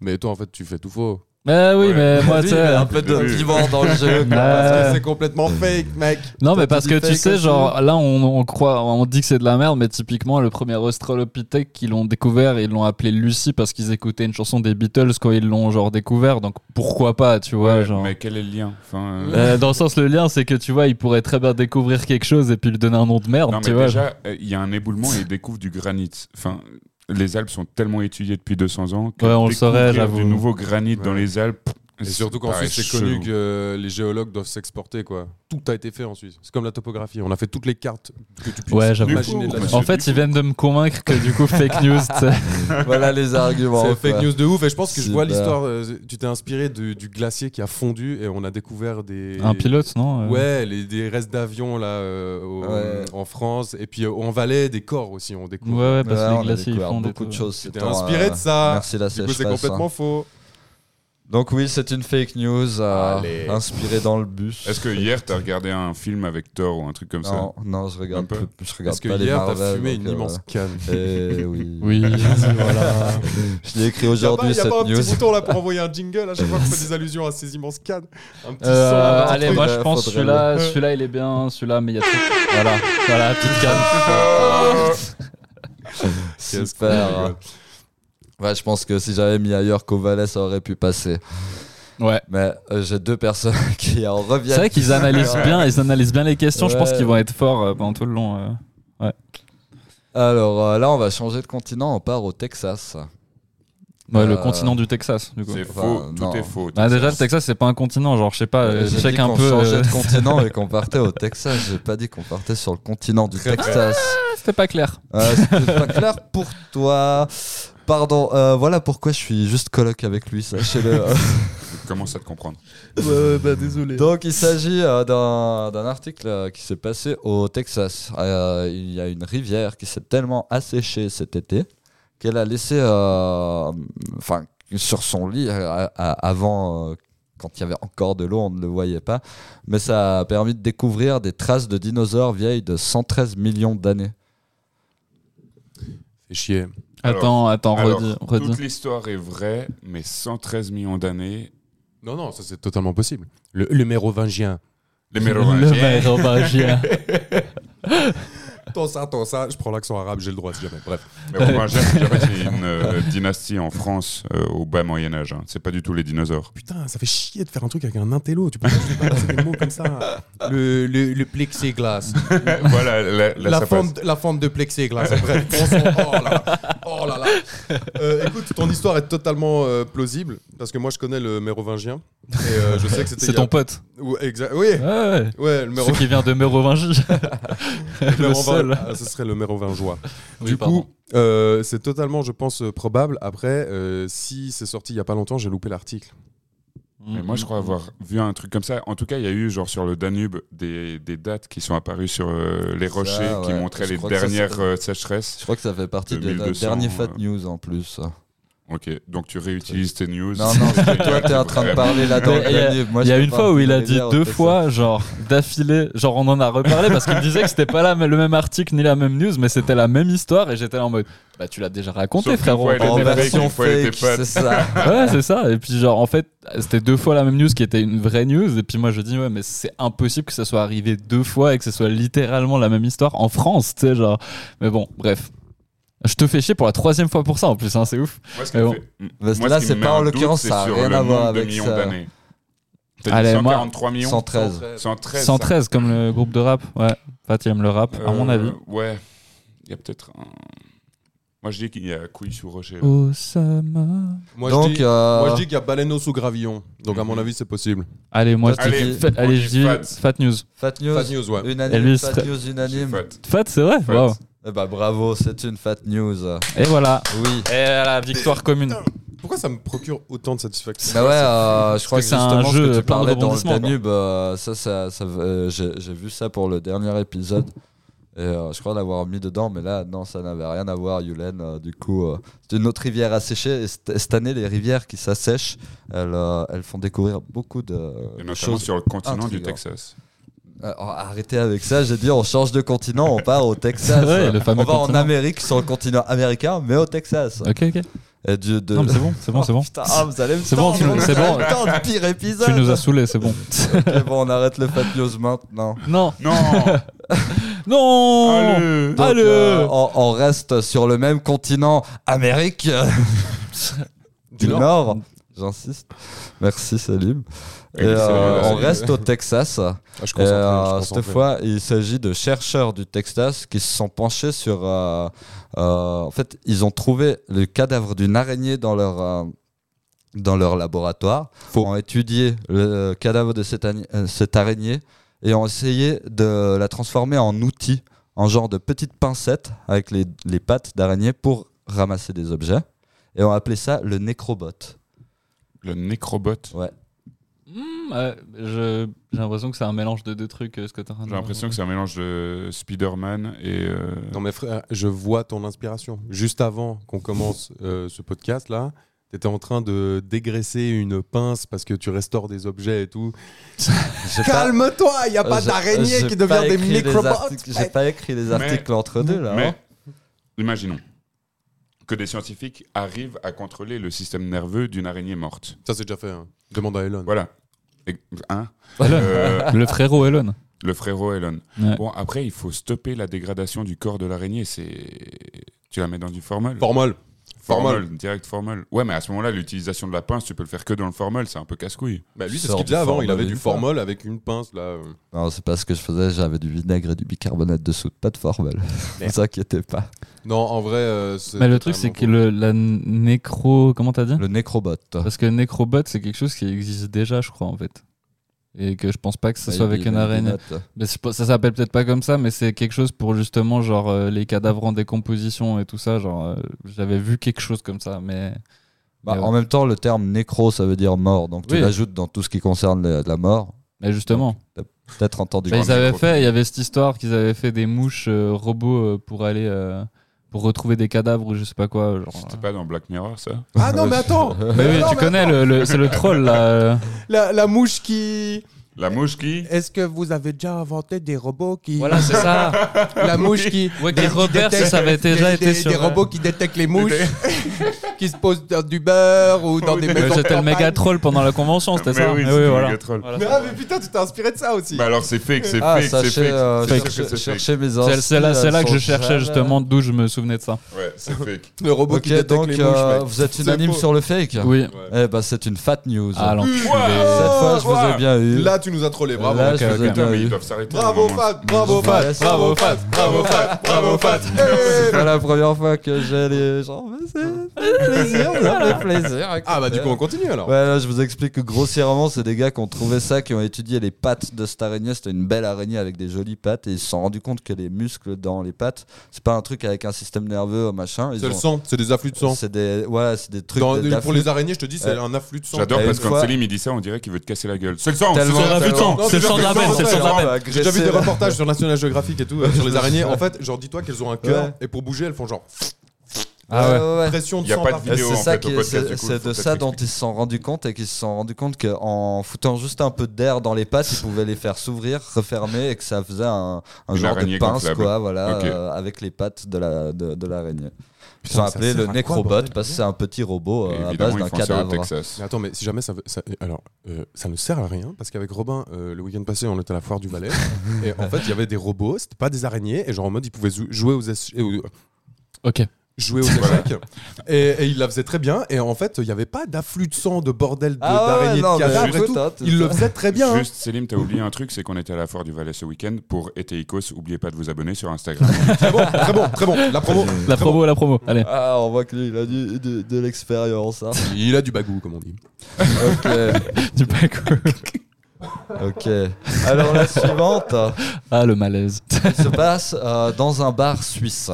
Mais toi, en fait, tu fais tout faux. Mais oui, Ouais. mais moi, *laughs* tu a un sais. peu de piment dans le jeu. *laughs* quoi. Ouais. Parce que c'est complètement fake, mec. Non, mais tu parce que tu sais, genre là, on, on croit, on dit que c'est de la merde, mais typiquement, le premier Australopithèque qu'ils l'ont découvert, ils l'ont appelé Lucie parce qu'ils écoutaient une chanson des Beatles quand ils l'ont genre découvert. Donc pourquoi pas, tu vois, Ouais, genre. Mais quel est le lien enfin, euh, Euh, dans le sens, le lien, c'est que tu vois, ils pourraient très bien découvrir quelque chose et puis lui donner un nom de merde, Non, tu mais vois. déjà, euh, il y a un éboulement et ils découvrent du granit. Enfin, les Alpes sont tellement étudiées depuis 200 ans que Ouais, on le saurait, du nouveau granit dans les Alpes. Et surtout paraît qu'ensuite, c'est connu que euh, les géologues doivent s'exporter, quoi. Tout a été fait en Suisse. C'est comme la topographie. On a fait toutes les cartes que tu puisses Ouais, imaginer de la En fait, ils viennent de me convaincre que du coup, fake news, tu sais. *laughs* Voilà les arguments. C'est fake news de ouf. Et je pense que je vois l'histoire. euh, tu t'es inspiré du, du glacier qui a fondu et on a découvert des. Un pilote, non euh, Ouais, les, des restes d'avions là euh, au- Ouais. en France. Et puis en Valais, des corps aussi, on Ouais, découvre. ouais, parce Ouais, que les glaciers, ils beaucoup de choses. Ces temps, inspiré euh, de ça. Merci la Du coup, c'est complètement hein. faux. Donc oui, c'est une fake news euh, inspirée dans le bus. Est-ce que hier, t'as regardé un film avec Thor ou un truc comme ça non, je regarde pas plus, je regarde Parce que pas hier, t'as fumé une euh, immense canne. *laughs* Eh oui. Oui, *laughs* voilà. Je l'ai écrit aujourd'hui Il y a cette pas un news. petit bouton là pour *laughs* envoyer un jingle à chaque fois qu'on fait des allusions à ces immenses cannes. Un petit Euh, son, un allez, truc. moi je pense celui-là, le- celui-là il est bien, celui-là, mais il y a tout. Voilà, voilà, petite canne. Super. Ouais, je pense que si j'avais mis ailleurs qu'au Valais, ça aurait pu passer. Ouais. Mais euh, j'ai deux personnes *laughs* qui en reviennent. C'est vrai qu'ils analysent bien, ils analysent bien les questions. Je pense Ouais. qu'ils vont être forts euh, pendant tout le long. euh. Alors euh, là, on va changer de continent. On part au Texas. Ouais, le continent du Texas, du coup. C'est Enfin, faux, tout non. est faux. Bah, déjà, le Texas, c'est pas un continent, genre, je sais pas, euh, J'ai check un peu. changeait euh, de continent et qu'on *laughs* partait au Texas. J'ai pas dit qu'on partait sur le continent du Texas. C'était pas clair. Euh, C'était pas clair pour toi. Pardon. euh, voilà pourquoi je suis juste coloc avec lui. Sachez-le. Je commence à te comprendre. bah désolé. Donc il s'agit euh, d'un d'un article euh, qui s'est passé au Texas. Euh, il y a une rivière qui s'est tellement asséchée cet été qu'elle a laissé, euh, enfin sur son lit euh, à- avant, euh, quand il y avait encore de l'eau, on ne le voyait pas, mais ça a permis de découvrir des traces de dinosaures vieilles de 113 millions d'années. Fait chier. Attends, attends, Alors, redis. redis. toute l'histoire est vraie, mais 113 millions d'années, Non, non, ça c'est totalement possible. Le, le mérovingien. Le mérovingien. *laughs* Ton ça, ton ça. Je prends l'accent arabe, j'ai le droit si jamais. Bref. Mais bon, moi, j'aime- j'aime- c'est une euh, dynastie en France euh, au bas Moyen-Âge. hein. C'est pas du tout les dinosaures. Putain, ça fait chier de faire un truc avec un intello. Tu peux pas des mots comme ça. Le, le, le plexiglas. *laughs* voilà, là, là, la, ça passe. fente, la fente de plexiglas. Bref, on *laughs* oh là là. Oh là là. Euh, écoute, ton histoire est totalement euh, plausible parce que moi je connais le mérovingien et euh, je sais que c'était. C'est a- ton pote. Exact. Oui, Ouais, ouais. ouais, le Ce méro... qui vient de Mérovingie. *laughs* le mérovin- seul. Ah, ce serait le mérovingeois. Oui, du pardon. coup, euh, c'est totalement, je pense, probable. Après, euh, si c'est sorti il y a pas longtemps, j'ai loupé l'article. Mais moi, je crois avoir vu un truc comme ça. En tout cas, il y a eu, genre, sur le Danube, des, des dates qui sont apparues sur euh, les rochers qui ouais. montraient Je les ça, dernières euh, sécheresses. Je crois que ça fait partie de 2200, notre dernier Fat News en plus. Ok, donc tu réutilises tes news. Non, non, parce que toi, t'es en train de *laughs* parler là dans le il y a- une fois où il a dit deux c'est fois, genre d'affilée, genre on en a reparlé parce qu'il me disait que c'était pas la, le même article ni la même news, mais c'était la même histoire et j'étais là en mode bah tu l'as déjà raconté Sauf frérot. En version fake, pas. c'est ça. *laughs* Ouais, c'est ça. Et puis, genre, en fait, c'était deux fois la même news qui était une vraie news. Et puis, moi, je dis, ouais, mais c'est impossible que ça soit arrivé deux fois et que ce soit littéralement la même histoire en France, tu sais, genre. Mais bon, bref. Je te fais chier pour la troisième fois pour ça en plus, hein, c'est ouf. Moi, ce qui Mais me bon. fait- Parce que moi, là, c'est pas en l'occurrence, ça a sur rien à voir avec millions ça. Allez, moi- 143 millions? 113. 113. 113 comme le groupe de rap. Ouais, Fat, il aime le rap, à mon Euh, avis. Ouais. Il y a peut-être un. Moi, je dis qu'il y a couille sous rocher. Osama. Moi, Donc, je dis, euh, moi, je dis qu'il y a baleine sous gravillon. Donc, à mon Mhm. avis, c'est possible. Allez, moi, je dis, Fat- allez, je dis Fat. Fat News. Fat News. Fat news, ouais. Unanime, Elvis, Fat News C'est unanime. fat. Fat, c'est vrai Fat. Wow. Eh bah bravo, c'est une Fat News. Et voilà. Oui. Et la victoire commune. Pourquoi ça me procure autant de satisfaction Bah ouais, euh, je crois que Parce que c'est un jeu que tu plein de parlais dans le. Danube, euh, ça, ça, ça, euh, j'ai vu ça pour le dernier épisode. Et euh, je crois l'avoir mis dedans, mais là, non, ça n'avait rien à voir, Yulen. euh, du coup, euh, c'est une autre rivière asséchée. Et cette année, les rivières qui s'assèchent, elles, euh, elles font découvrir beaucoup de Et notamment choses. sur le continent du. Texas. Euh, oh, arrêtez avec ça, j'ai dit on change de continent, on part au Texas. *laughs* Ouais, le fameux on va continent. en Amérique sur le continent américain, mais au Texas. Ok, ok. Et du- de- Non, mais c'est bon, c'est bon, c'est bon. Putain, ah, vous allez me C'est bon, c'est bon. tendre, pire épisode. Tu nous as saoulés, c'est bon. Ok, bon, on arrête le Fat News maintenant. Non. Non *laughs* Non Allez Donc, Allez euh, on, on reste sur le même continent, Amérique euh, *laughs* du, Nord. J'insiste. Merci Salim. Et, euh, on reste au Texas. Ah, je Et, euh, je cette fois, il s'agit de chercheurs du Texas qui se sont penchés sur. euh, en fait, ils ont trouvé le cadavre d'une araignée dans leur. dans leur laboratoire, ont étudié le cadavre de cette, araignée et ont essayé de la transformer en outil, en genre de petite pincette avec les, les pattes d'araignée pour ramasser des objets. Et ont appelé ça le nécrobot. Le nécrobot. Hmm, ouais, je- J'ai l'impression que c'est un mélange de deux trucs, euh, ce que t'as J'ai l'impression que c'est un mélange de Spider-Man et. euh, Non mais frère, je vois ton inspiration. Juste avant qu'on commence euh, ce podcast là, t'étais en train de dégraisser une pince parce que tu restaures des objets et tout. *laughs* J'ai pas- Calme-toi, il y a pas j'ai- d'araignée j'ai qui pas devient des écrit les microbots. articles- J'ai pas écrit les articles entre deux là. Mais, hein. imaginons que des scientifiques arrivent à contrôler le système nerveux d'une araignée morte. Ça c'est déjà fait. hein. Demande à Elon. Voilà. Et- hein? Elon. Euh, Le frérot Elon. le frérot Elon. Ouais. Bon, après, il faut stopper la dégradation du corps de l'araignée. C'est. Tu la mets dans du formol? Formol. Formol. Formol, direct formol. Ouais, mais à ce moment-là, l'utilisation de la pince, tu peux le faire que dans le formol, c'est un peu casse-couille. Bah lui c'est ce qu'il faisait avant, il formol avait du fois. formol avec une pince là. euh. Non, c'est pas ce que je faisais, j'avais du vinaigre et du bicarbonate de soude, pas de formol. *laughs* Ne vous inquiétez pas. Non, en vrai euh, c'est Mais le truc, c'est que le, la nécro. Comment t'as dit? Le nécrobot. Parce que nécrobot, c'est quelque chose qui existe déjà, je crois, en fait. Et que je pense pas que ce soit avec une araignée. Mais ça s'appelle peut-être pas comme ça, mais c'est quelque chose pour justement genre euh, les cadavres en décomposition et tout ça. Genre, euh, j'avais vu quelque chose comme ça, mais. Bah, mais En même temps, le terme nécro, ça veut dire mort. Donc tu Oui. l'ajoutes dans tout ce qui concerne la mort. mais justement. Peut-être entendu. Bah, ils avaient fait, il y avait cette histoire qu'ils avaient fait des mouches euh, robots pour aller pour retrouver des cadavres ou je sais pas quoi. Genre, C'était euh. pas dans Black Mirror, ça Ah non mais attends *laughs* Mais oui, non, tu mais connais le, le- c'est le troll là. euh. *laughs* la, la mouche qui La mouche qui Est-ce que vous avez déjà inventé des robots qui. Voilà, c'est ça. *laughs* La mouche qui. Qui Robert, détecte- ça avait déjà des- été des- sur. Des robots qui détectent les mouches, *laughs* qui se posent dans du beurre ou dans des maisons. C'était le méga troll pendant la convention, c'était Mais ça oui, le voilà. Mais, ah, mais putain, tu t'es inspiré de ça aussi. Bah alors c'est fake, c'est Ah, fake, c'est fake. euh, cherchez mes C'est- C'est là, c'est là que je cherchais justement d'où je me souvenais de ça. Ouais, c'est *laughs* fake. le robot qui détecte donc les mouches. euh, vous êtes unanime sur le fake Oui. Eh ben c'est une fat news. Ah, l'enculé. Cette fois, je vous ai bien eu. Là, tu nous as trollé, bravo. Là, ok, je vous ai ok. bien Putain, mais ils doivent s'arrêter. Bravo. Fat, bravo, Fat, bravo, Fat, bravo, Fat, bravo, Fat. C'est pas la première fois que j'ai les gens, mais c'est plaisir, fait plaisir. Ah, bah, du coup, on continue alors. Ouais, là, je vous explique que grossièrement, c'est des gars qui ont trouvé ça, qui ont étudié les pattes de cette araignée. C'était une belle araignée avec des jolies pattes et ils se sont rendus compte que les muscles dans les pattes, c'est pas un truc avec un système nerveux, machin. C'est le sang, c'est des afflux de sang. C'est des, ouais, c'est des trucs pour les araignées, je te dis, c'est Ouais. un afflux de sang. J'adore parce que Selim il dit ça, on dirait qu'il veut te casser la gueule. C'est le sang, c'est le Tellement- sang. la c'est le putain. sang. De la c'est le sang de la reportages. veine. J'ai déjà vu des reportages sur National Geographic et tout euh, sur les araignées. En fait, genre, dis-toi qu'elles ont un cœur Ouais. et pour bouger, elles font genre Ah ouais. ouais. pression de Y a sang pas de vidéo, c'est ça fait, qui podcast, coup, de ça dont ils se sont rendus compte et qu'ils se sont rendus compte qu'en foutant juste un peu d'air dans les pattes, ils pouvaient les faire s'ouvrir, refermer et que ça faisait un, un genre de pince gonflable. quoi, voilà, euh, avec les pattes de la de, de l'araignée. Ils Putain, ont ça appelé sert le Necrobot bordel, parce que c'est un petit robot euh, à base d'un cadavre. Mais attends, mais si jamais ça veut. ça- alors, euh, ça ne sert à rien parce qu'avec Robin, euh, le week-end passé, on était à la foire du Valais. *laughs* et en fait, il y avait des robots, c'était pas des araignées. Et genre en mode, ils pouvaient jouer aux, euh, Ok. Jouer aux échecs. et, et ils la faisaient très bien. Et en fait, il n'y avait pas d'afflux de sang, de bordel de- Ah ouais, de cadavres et tout. Ils le ça. faisaient très bien. hein. Juste, Selim, t'as oublié un truc, c'est qu'on était à la foire du Valais ce week-end pour Eteikos. Oubliez pas de vous abonner sur Instagram. *laughs* Très bon, très bon, très bon. La promo. La promo, la promo. Allez. Ah, on voit que lui, il a du- de, de l'expérience. hein. Il a du bagou, comme on dit. ok, *laughs* Du cool. ok. Alors la suivante Ah, le malaise. se passe euh, dans un bar suisse.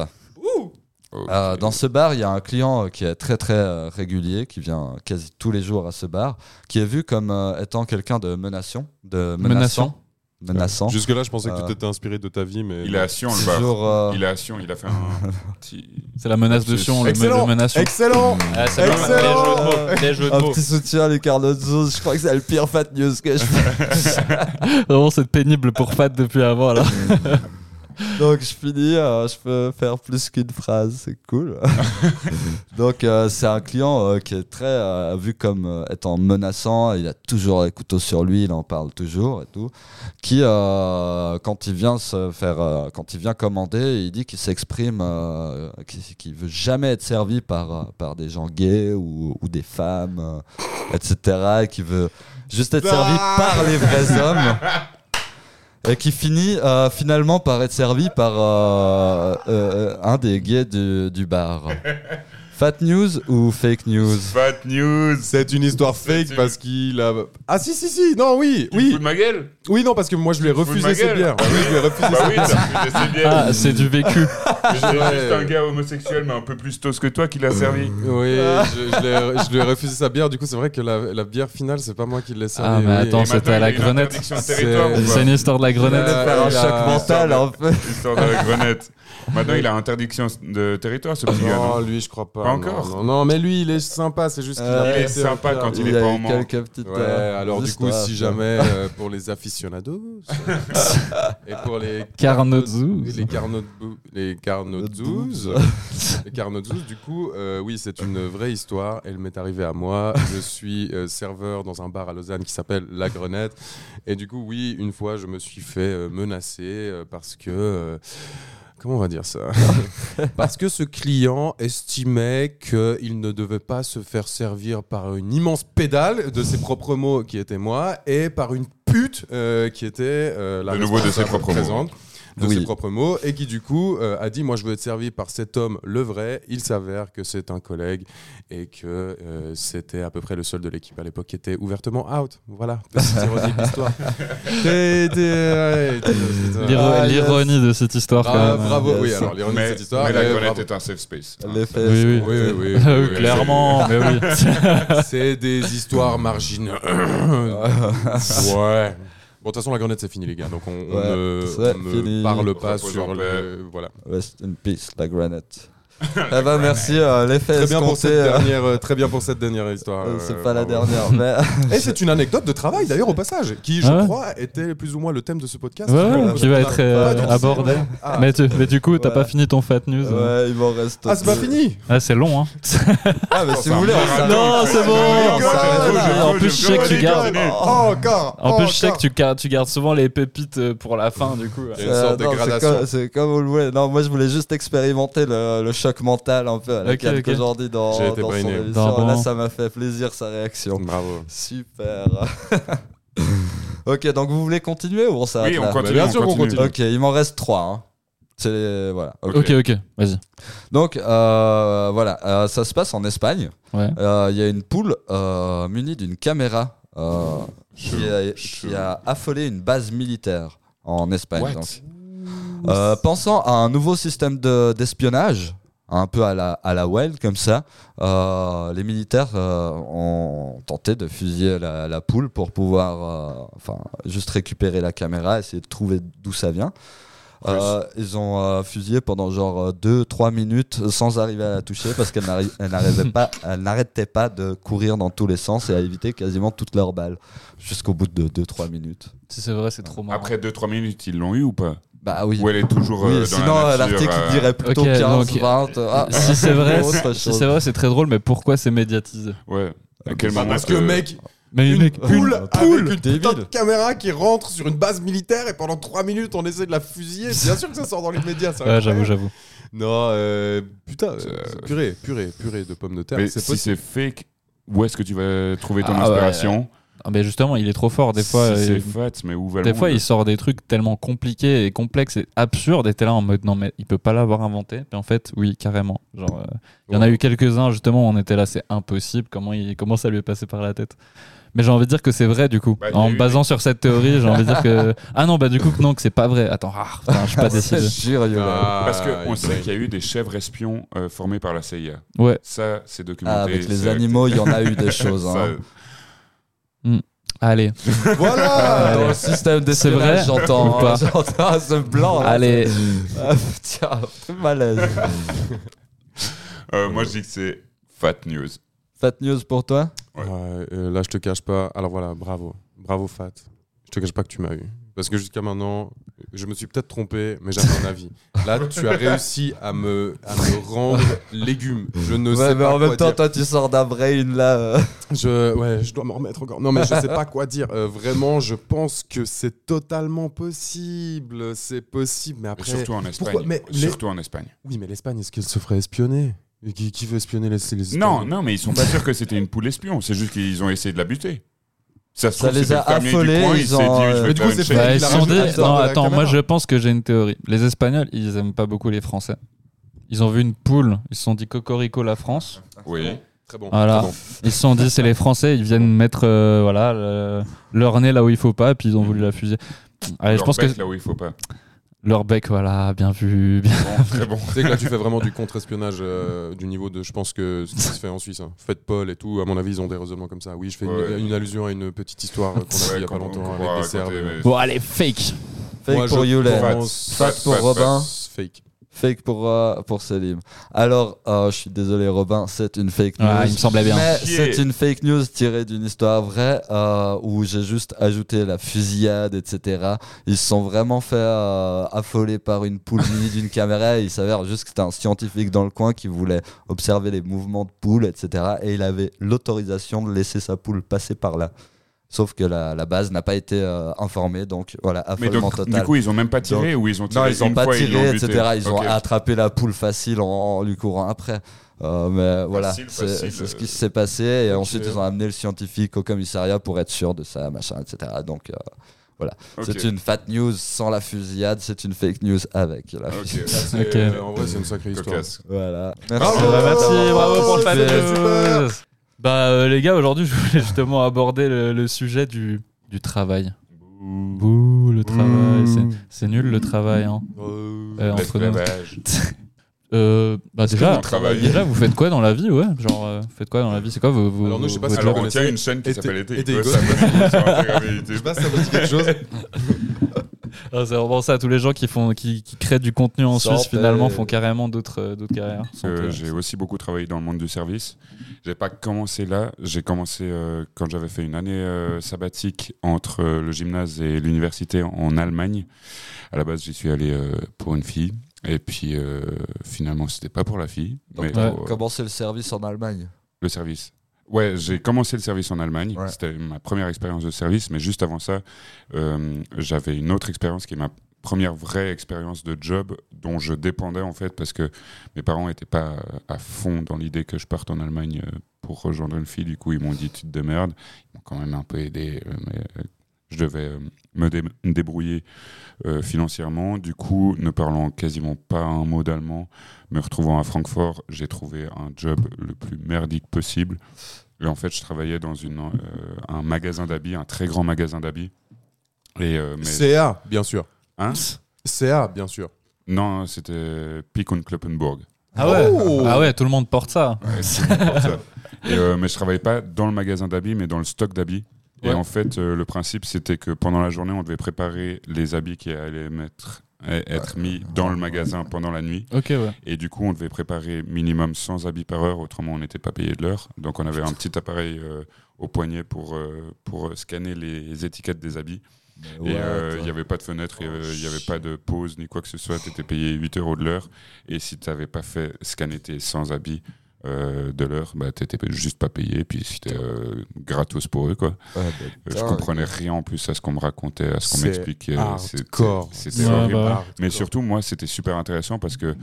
Ok. Euh, dans ce bar, il y a un client euh, qui est très très euh, régulier, qui vient quasi tous les jours à ce bar, qui est vu comme euh, étant quelqu'un de menaçant, de menaçant, menaçant. Jusque-là, je pensais que Euh, tu t'étais inspiré de ta vie, mais. Il est à Sion, le bar. Toujours, euh, Il est à Sion, il a fait un *laughs* petit. C'est la menace de Sion, le, Excellent. le menace Sion. Excellent Ah, c'est Excellent. des jeux de mots. Des jeux de un mots. petit soutien à Ricardo Zouz, je crois que c'est le pire fat news que je fais. *laughs* Vraiment, c'est pénible pour Fat depuis avant, là. *laughs* *laughs* Donc je finis, euh, je peux faire plus qu'une phrase, c'est cool. *laughs* Donc euh, c'est un client euh, qui est très vu comme étant menaçant, il a toujours les couteaux sur lui, il en parle toujours et tout. Qui quand il vient se faire, quand il vient commander, il dit qu'il s'exprime, qu'il qu'il veut jamais être servi par par des gens gays ou, ou des femmes, etc. Et qu'il veut juste être servi par les vrais hommes. *laughs* Et qui finit euh, finalement par être servi par euh, euh, un des gays du, du bar. *laughs* Fat news ou fake news? Fat news C'est une histoire fake parce qu'il a. Ah si si si non oui oui fous de ma gueule oui non parce que moi je lui ai refusé ses bières. Oui, je lui ai refusé Bah ses oui, bières. t'as refusé ses bières. Ah, c'est du vécu. Ouais. juste un gars homosexuel, mais un peu plus tos que toi qui l'a servi. Oui, je, je lui ai refusé sa bière. Du coup, c'est vrai que la, la bière finale, c'est pas moi qui l'ai servi. Ah, mais oui. attends, c'était à la grenette. interdiction de territoire ou C'est- C'est une histoire de la grenette. Euh, faire un choc mental en fait. L'histoire de la grenette. Maintenant, il a interdiction de territoire, ce petit gars. Non, lui, je crois pas. Pas encore Non, mais lui, il est sympa. C'est juste qu'il Euh, est sympa quand il est pas en manque. quelques petites. Ouais, euh, alors du coup, si jamais euh, pour les aficionados *laughs* et pour les Carnozouz. les carnotbou- les carnozouz, les carnozouz, du coup, euh, oui, c'est une vraie histoire. Elle m'est arrivée à moi. Je suis euh, serveur dans un bar à Lausanne qui s'appelle La Grenette, et du coup, oui, une fois, je me suis fait euh, menacer parce que. euh, Comment on va dire ça? *laughs* Parce que ce client estimait qu'il ne devait pas se faire servir par une immense pédale de ses propres mots qui était moi et par une pute euh, qui était euh, la De nouveau de ses propres mots. De Oui. ses propres mots et qui du coup euh, a dit moi je veux être servi par cet homme le vrai il s'avère que c'est un collègue et que euh, c'était à peu près le seul de l'équipe à l'époque qui était ouvertement out voilà l'histoire Ah. L'ironie de cette histoire, même. bravo oui alors l'ironie de Mais, cette histoire mais la grenette bravo. est un safe space. L'effet, Oui, oui. oui, oui, oui, Ah *laughs* oui, oui, clairement, *laughs* mais oui. c'est des histoires marginales *laughs* ouais Bon, de toute façon, la grenette, c'est fini, les gars. Donc, on, on Ouais, ne, on parle pas sur le. Voilà. Rest in peace, la granite. Eh ben merci, euh, l'effet Très bien, pour cette euh, dernière, euh, très bien pour cette dernière histoire. euh, c'est pas la dernière. Mais *laughs* Et c'est une anecdote de travail d'ailleurs au passage, qui je Ah ouais crois était plus ou moins le thème de ce podcast. Ouais, Euh, qui va être, euh, abordé. Ah, mais, tu- mais du coup, t'as Ouais. pas fini ton fat news. hein. ouais, il m'en reste. Ah, c'est pas fini Ah, c'est long, hein. Ah, mais si vous voulez, on. Non, c'est bon. En plus, je sais que tu gardes. Encore En plus, je sais que tu gardes, tu gardes souvent les pépites pour la fin, du coup. C'est gradation. comme- C'est comme vous le voulez. Non, moi je voulais juste expérimenter le, le choc mental un peu à la Ok, Kalk ok. aujourd'hui dans, dans son émission. Non, bon. Là, ça m'a fait plaisir sa réaction. Bravo. Super. *laughs* ok, donc vous voulez continuer ou on s'arrête Oui, on là continue. bien sûr qu'on continue. Ok, il m'en reste trois. hein. C'est les- voilà. ok. Ok, vas-y. Donc euh, voilà, euh, ça se passe en Espagne. Ouais. Euh, Il y a une poule euh, munie d'une caméra euh, qui, a, Chaud. qui a affolé une base militaire en Espagne. What? donc. Euh, pensant à un nouveau système de- d'espionnage, un peu à la, à la Well comme ça, euh, les militaires euh, ont tenté de fusiller la, la poule pour pouvoir euh, enfin, juste récupérer la caméra, essayer de trouver d'où ça vient. Euh, ils ont euh, fusillé pendant genre 2-3 minutes sans arriver à la toucher parce qu'elle n'arrivait pas, elle n'arrêtait pas de courir dans tous les sens et à éviter quasiment toutes leurs balles jusqu'au bout de 2-3 minutes. Si c'est vrai, c'est trop marrant. Après 2-3 minutes, ils l'ont eu ou pas? Bah oui. Ou elle est toujours Oui, euh, dans sinon euh, l'article euh, dirait plutôt Ok, 15, donc, 20. ah, si c'est vrai, si c'est vrai, c'est très drôle, mais pourquoi c'est médiatisé? Ouais. À quel Bah, moment parce que mec, Mais une mec, poule une avec poule, une putain de débile. caméra qui rentre sur une base militaire et pendant 3 minutes on essaie de la fusiller. Bien sûr que ça sort dans les médias. c'est Ouais, j'avoue, j'avoue. Non, euh, putain, euh, purée, purée, purée de pommes de terre. Mais C'est si c'est fake, où est-ce que tu vas trouver ton Ah ouais. inspiration? Ah, mais justement, il est trop fort. Des fois, Si euh, c'est fat, mais où va le des fois, il sort des trucs tellement compliqués et complexes et absurdes. Et t'es là en mode non, mais il peut pas l'avoir inventé. Mais en fait, oui, carrément. Genre, euh, il y en a eu quelques-uns justement où on était là, c'est impossible. Comment, il, comment ça lui est passé par la tête mais j'ai envie de dire que c'est vrai du coup. Bah, en me basant sur cette théorie, j'ai envie de dire que. *laughs* Ah non, bah du coup, non, que c'est pas vrai. Attends, ah, putain, je suis pas décidé. Jure, Yoann. Ah, Parce qu'on sait qu'il y a eu des chèvres espions euh, formés par la CIA. Ouais. Ça, c'est documenté. Ah, avec les animaux, il y en a eu des *laughs* choses. Ça, hein. Allez, Voilà Ah, dans le système C'est d'espionnage, vrai j'entends ou pas hein, j'entends ce blanc. là. allez. Ah, Tiens, très malaise. euh, moi, je dis que c'est fat news. Fat news pour toi? Ouais. Ouais, euh, là, je te cache pas. Alors voilà, bravo. Bravo, Fat. Je te cache pas que tu m'as eu. Parce que jusqu'à maintenant, je me suis peut-être trompé, mais j'avais un avis. Là, tu as réussi à me, à me rendre légume. Je ne Ouais, sais mais pas en même quoi temps, dire. toi, tu sors d'un brain là. euh. Je, ouais, je dois m'en remettre encore. Non, mais je sais pas quoi dire. Euh, vraiment, je pense que c'est totalement possible. C'est possible, mais Et après. surtout en Espagne. pourquoi- mais les- Surtout en Espagne. Oui, mais l'Espagne, est-ce qu'elle se ferait espionner? Qui, qui veut espionner les, les Non, non, mais ils sont pas sûrs que c'était une poule espion. C'est juste qu'ils ont essayé de la buter. Ça, se Ça trouve, les a affolés, coin, ils ont, dit, euh, du coup, c'est Bah, ils sont dit. Non, attends, moi je pense que j'ai une théorie. Les Espagnols, ils aiment pas beaucoup les Français. Ils ont vu une poule, ils se sont dit Cocorico la France. Oui. Très bon. Voilà. très bon. Ils se sont dit c'est les Français, ils viennent mettre euh, voilà le- leur nez là où il faut pas, et puis ils ont voulu la fusiller. Allez, je pense que là où il faut pas. Leur bec, voilà, bien vu. bien- Bon, très bon. Tu sais que là, tu fais vraiment du contre-espionnage euh, du niveau de, je pense que ce qui se fait en Suisse. Hein. Faites Paul et tout, à mon avis, ils ont des raisonnements comme ça. Oui, je fais une- Ouais. une, allusion à une petite histoire qu'on a vue il y a pas longtemps avec des Serbes. mais- Bon, allez, fake. Fake Moi, pour Yulen. Fat pour Robin. Fake. Fake pour, euh, pour Selim. Alors, euh, je suis désolé, Robin, c'est une fake news. Ah, il me semblait bien. Mais c'est une fake news tirée d'une histoire vraie euh, où j'ai juste ajouté la fusillade, etc. Ils se sont vraiment fait euh, affoler par une poule *laughs* munie d'une caméra. Et il s'avère juste que c'était un scientifique dans le coin qui voulait observer les mouvements de poule, etc. Et il avait l'autorisation de laisser sa poule passer par là. Sauf que la, la base n'a pas été euh, informée, donc voilà, Mais affolement donc, total. du coup, ils ont même pas tiré ou ils ont tiré Non, ils ont pas fois ils tiré, buté etc. Ils ont attrapé la poule facile en, en lui courant après. Euh, mais voilà, c'est ce euh, qui s'est passé. Et ensuite, ils ont amené le scientifique au commissariat pour être sûr de ça, machin, etc. Donc, euh, Ok. c'est une fat news sans la fusillade, c'est une fake news avec la fusillade. C'est- Ok. euh, en vrai, c'est une sacrée histoire. Cocasse. Voilà. Bravo, merci, bravo pour le Super. news. Bah euh, les gars, aujourd'hui, je voulais justement aborder le, le sujet du, du travail. Bouh, le travail, c'est- c'est nul le travail. Hein. Euh, Euh, entre nous. L'esclavage. Euh, bah que déjà, vous travaillez déjà, vous faites quoi dans la vie, ouais Genre, euh, vous faites quoi dans la vie C'est quoi vos, vos, Alors nous, je sais pas vos si jobs Alors, on connaissez tient une chaîne qui Été- s'appelle Été ça. Je sais pas si ça vous dit quelque chose. Ah, c'est vraiment ça. Tous les gens qui font, qui, qui créent du contenu en Suisse, finalement, font carrément d'autres, euh, d'autres carrières. Euh, j'ai aussi beaucoup travaillé dans le monde du service. J'ai pas commencé là. J'ai commencé euh, quand j'avais fait une année euh, sabbatique entre euh, le gymnase et l'université en Allemagne. À la base, j'y suis allé euh, pour une fille. Et puis euh, finalement, c'était pas pour la fille, Donc, mais pour, euh, commencé le service en Allemagne. le service. Ouais, j'ai commencé le service en Allemagne. Ouais. C'était ma première expérience de service, mais juste avant ça, euh, j'avais une autre expérience qui est ma première vraie expérience de job dont je dépendais en fait parce que mes parents n'étaient pas à fond dans l'idée que je parte en Allemagne euh, pour rejoindre une fille. Du coup, ils m'ont dit tu te démerdes. Ils m'ont quand même un peu aidé, mais euh, je devais euh, me, dé- me débrouiller euh, financièrement. Du coup, ne parlant quasiment pas un mot d'allemand, me retrouvant à Francfort, j'ai trouvé un job le plus merdique possible. Et en fait, je travaillais dans une, euh, un magasin d'habits, un très grand magasin d'habits. Et euh, mais CA, bien sûr. Hein? CA, bien sûr. non, c'était Pick und Kloppenburg. Ah ouais. Oh ah ouais, tout le monde porte ça. Ouais. Et, euh, mais je travaillais pas dans le magasin d'habits, mais dans le stock d'habits. Et Ouais. en fait, euh, le principe, c'était que pendant la journée, on devait préparer les habits qui allaient mettre, eh, être mis dans le magasin pendant la nuit. Ok, ouais. Et du coup, on devait préparer minimum 100 habits par heure, autrement on n'était pas payé de l'heure. Donc on avait un petit appareil euh, au poignet pour, euh, pour scanner les étiquettes des habits. Et euh, il n'y avait pas de fenêtre, il n'y avait pas de pause ni quoi que ce soit. Tu étais payé 8 euros de l'heure. Et si tu n'avais pas fait scanner tes 100 habits euh, de l'heure, bah, tu n'étais juste pas payé. Puis c'était euh, gratos pour eux. Quoi. Ouais, bah, Euh, je comprenais rien en plus à ce qu'on me racontait, à ce qu'on m'expliquait. C'était- horrible. bah Mais surtout, moi, c'était super intéressant parce que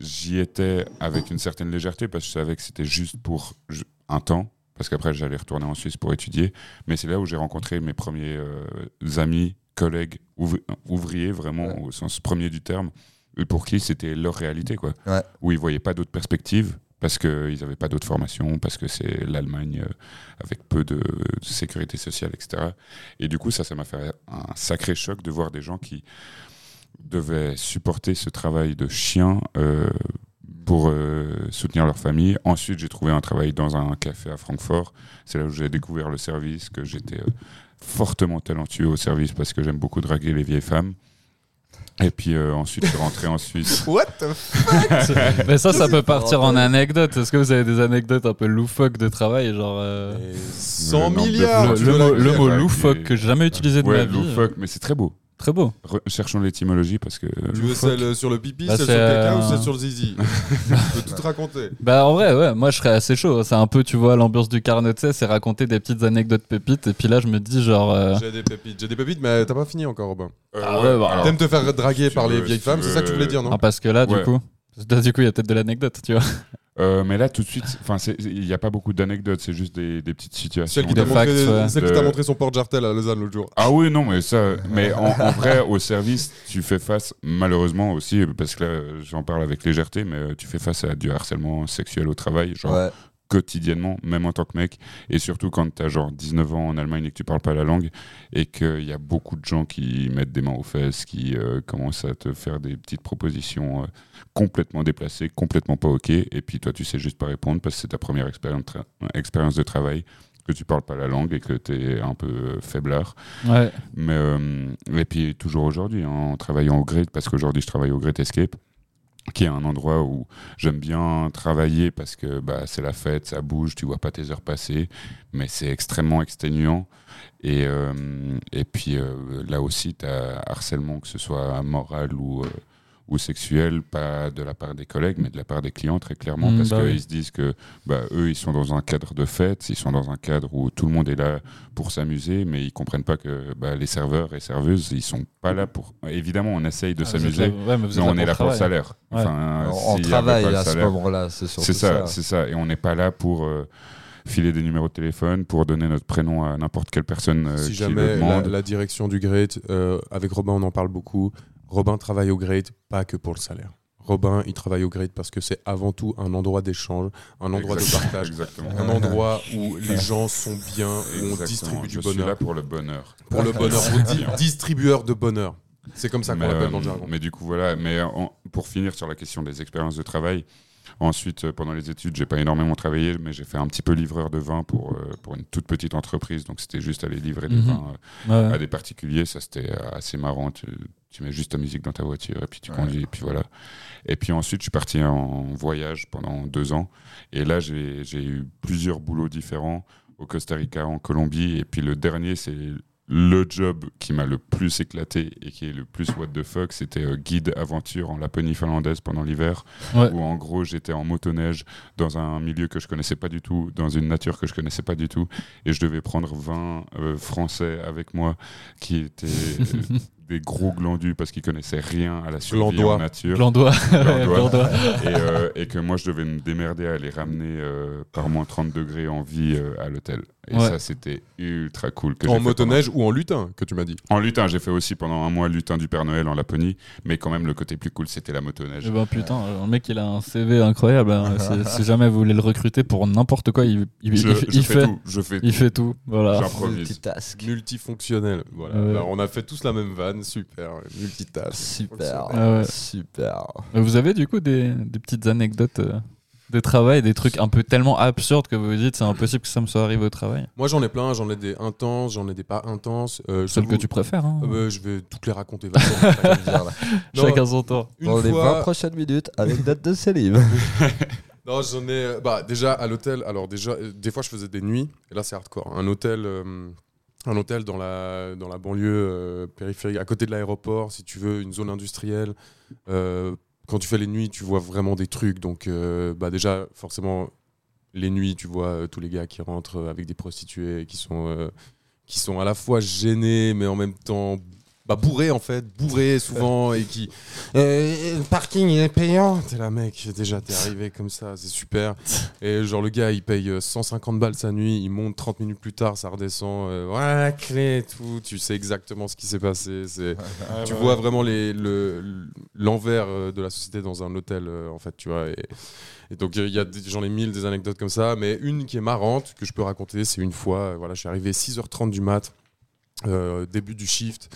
j'y étais avec une certaine légèreté parce que je savais que c'était juste pour un temps. Parce qu'après, j'allais retourner en Suisse pour étudier. Mais c'est là où j'ai rencontré mes premiers euh, amis, collègues, ouvri- ouvriers, vraiment Ouais. au sens premier du terme, et pour qui c'était leur réalité, quoi. Ouais. Où ils voyaient pas d'autres perspectives parce qu'ils n'avaient pas d'autres formations, parce que c'est l'Allemagne euh, avec peu de, sécurité sociale, etc. Et du coup, ça, ça m'a fait un sacré choc de voir des gens qui devaient supporter ce travail de chien euh, pour euh, soutenir leur famille. Ensuite, j'ai trouvé un travail dans un café à Francfort. C'est là où j'ai découvert le service, que j'étais fortement talentueux au service parce que j'aime beaucoup draguer les vieilles femmes. Et puis euh, ensuite, je suis rentré en Suisse. *laughs* What the f- *laughs* Mais ça, ça peut partir en anecdote. Est-ce que vous avez des anecdotes un peu loufoques de travail genre euh, Et 100 Le nombre de milliards Le, mot, le mot loufoque que j'ai jamais utilisé de Ouais, ma vie. loufoque, mais c'est très beau. Très beau. Recherchons l'étymologie parce que. Tu veux Loufoque. celle sur le pipi, Bah, celle sur le caca ou euh, celle sur le zizi *laughs* Je peux tout te raconter. Bah en vrai, ouais, moi je serais assez chaud. C'est un peu, tu vois, l'ambiance du carnet, tu sais, c'est raconter des petites anecdotes pépites. Et puis là, je me dis genre. euh, J'ai des pépites, j'ai des pépites, mais t'as pas fini encore, Robin. Euh, Ah ouais, bah, alors, T'aimes te faire draguer par les vieilles femmes, c'est ça que tu voulais dire, non ah, parce que là, du coup. Du coup, il y a peut-être de l'anecdote, tu vois. euh, mais là, tout de suite, il n'y a pas beaucoup d'anecdotes, c'est juste des, des petites situations. Celle qui t'a montré, ouais. montré son porte-jartel à Lausanne l'autre jour. Ah oui, non, mais ça, mais en, en vrai, *laughs* au service, tu fais face, malheureusement aussi, parce que là, j'en parle avec légèreté, mais euh, tu fais face à du harcèlement sexuel au travail, genre Ouais. Quotidiennement, même en tant que mec, et surtout quand tu as genre 19 ans en Allemagne et que tu parles pas la langue, et qu'il y a beaucoup de gens qui mettent des mains aux fesses, qui euh, commencent à te faire des petites propositions euh, complètement déplacées, complètement pas ok, et puis toi tu sais juste pas répondre parce que c'est ta première expérience, tra- expérience de travail, que tu parles pas la langue et que tu es un peu euh, faiblard. Ouais. Mais, euh, et puis toujours aujourd'hui, hein, en travaillant au Great, parce qu'aujourd'hui je travaille au Great Escape, qui est un endroit où j'aime bien travailler parce que bah, c'est la fête, ça bouge, tu vois pas tes heures passer, mais c'est extrêmement exténuant. Et, euh, et puis euh, là aussi, tu harcèlement, que ce soit moral ou, euh, ou sexuel, pas de la part des collègues, mais de la part des clients, très clairement, Mm, parce bah qu'ils oui. se disent que bah, eux, ils sont dans un cadre de fête, ils sont dans un cadre où tout le monde est là pour s'amuser, mais ils comprennent pas que bah, les serveurs et serveuses, ils sont pas là pour. Évidemment, on essaye de Ah, s'amuser, ouais, mais on est là pour le salaire. Ouais. Enfin, On, avait travaille le à ce salaire- moment-là, c'est surtout C'est ça, ça. c'est ça. Et on n'est pas là pour euh, filer des numéros de téléphone, pour donner notre prénom à n'importe quelle personne euh, si qui le jamais la, demande. la direction du Great, euh, avec Robin, on en parle beaucoup. Robin travaille au Great, pas que pour le salaire. Robin, il travaille au Great parce que c'est avant tout un endroit d'échange, un endroit de partage, Exactement. un endroit où *laughs* les gens sont bien, où on distribue du Je suis là bonheur. pour le bonheur. Pour le bonheur, *laughs* on dit distribueur de bonheur. C'est comme ça qu'on mais, l'appelle euh, dans le jargon. mais du coup, voilà. Mais en- pour finir sur la question des expériences de travail, Ensuite, euh, pendant les études, j'ai pas énormément travaillé, mais j'ai fait un petit peu livreur de vin pour, euh, pour une toute petite entreprise. Donc, c'était juste aller livrer des Mhm. vins euh, Ouais. à des particuliers. Ça, c'était assez marrant. Tu, tu mets juste ta musique dans ta voiture et puis tu Ouais. conduis. Et puis voilà. Et puis ensuite, je suis parti en voyage pendant deux ans. Et là, j'ai j'ai eu plusieurs boulots différents au Costa Rica, en Colombie. Et puis le dernier, c'est le job qui m'a le plus éclaté et qui est le plus what the fuck. C'était euh, guide aventure en Laponie finlandaise pendant l'hiver. Ouais. Où en gros, j'étais en motoneige dans un milieu que je connaissais pas du tout, dans une nature que je connaissais pas du tout. Et je devais prendre 20 euh, Français avec moi qui étaient *laughs* des gros glandus parce qu'ils connaissaient rien à la survie Glandois. en nature. Glandois. Glandois. *laughs* Glandois. et, euh, et que moi je devais me démerder à les ramener euh, par moins 30 degrés en vie euh, à l'hôtel. Et Ouais. ça c'était ultra cool. Que En motoneige ou en lutin, que tu m'as dit? pendant- En lutin, j'ai fait aussi pendant un mois le lutin du Père Noël en Laponie, mais quand même le côté plus cool c'était la motoneige. Eh ben putain, le mec il a un CV incroyable. hein. *laughs* Si- jamais vous voulez le recruter pour n'importe quoi, il, il- Je, il fait, je il fais, fait, tout, je fais il tout. fait tout. Voilà. J'improvise. Multitask. Multifonctionnel. Voilà. Ouais. Bah, on a fait tous la même vanne. Super. Multitask. Super. Ah ouais. Super. Mais Vous avez du coup des, des petites anecdotes euh, de travail, des trucs un peu tellement absurdes que vous vous dites c'est impossible que ça me soit arrivé au travail? Moi, j'en ai plein. J'en ai des intenses, j'en ai des pas intenses. Euh, Celles que tu préfères. Hein. Euh, je vais toutes les raconter. *laughs* Non, Chacun son tour. Dans les 20 fois, prochaines minutes, avec date de Selim. *laughs* Non, j'en ai. euh, Bah, déjà, à l'hôtel, alors, déjà, euh, des fois, je faisais des nuits, et là, c'est hardcore. Un hôtel. euh, un hôtel dans la, dans la banlieue euh, périphérique, à côté de l'aéroport, si tu veux, une zone industrielle. Euh, quand tu fais les nuits, tu vois vraiment des trucs. Donc, euh, bah, déjà, forcément, les nuits, tu vois tous les gars qui rentrent avec des prostituées, qui sont, qui sont à la fois gênés, mais en même temps bah, bourrés, en fait, bourrés souvent, et qui. Euh, le parking, il est payant. T'es là, mec, déjà, t'es arrivé comme ça, c'est super. Et genre, le gars, il paye euh, 150 balles sa nuit, il monte 30 minutes plus tard, ça redescend. euh, voilà la clé et tout. Tu sais exactement ce qui s'est passé. C'est tu vois vraiment les- le- l'envers euh, de la société dans un hôtel, euh, en fait, tu vois. Et, et donc, il y a des- j'en ai mille des anecdotes comme ça, mais une qui est marrante, que je peux raconter, c'est une fois, euh, voilà, je suis arrivé 6h30 du mat. euh, début du shift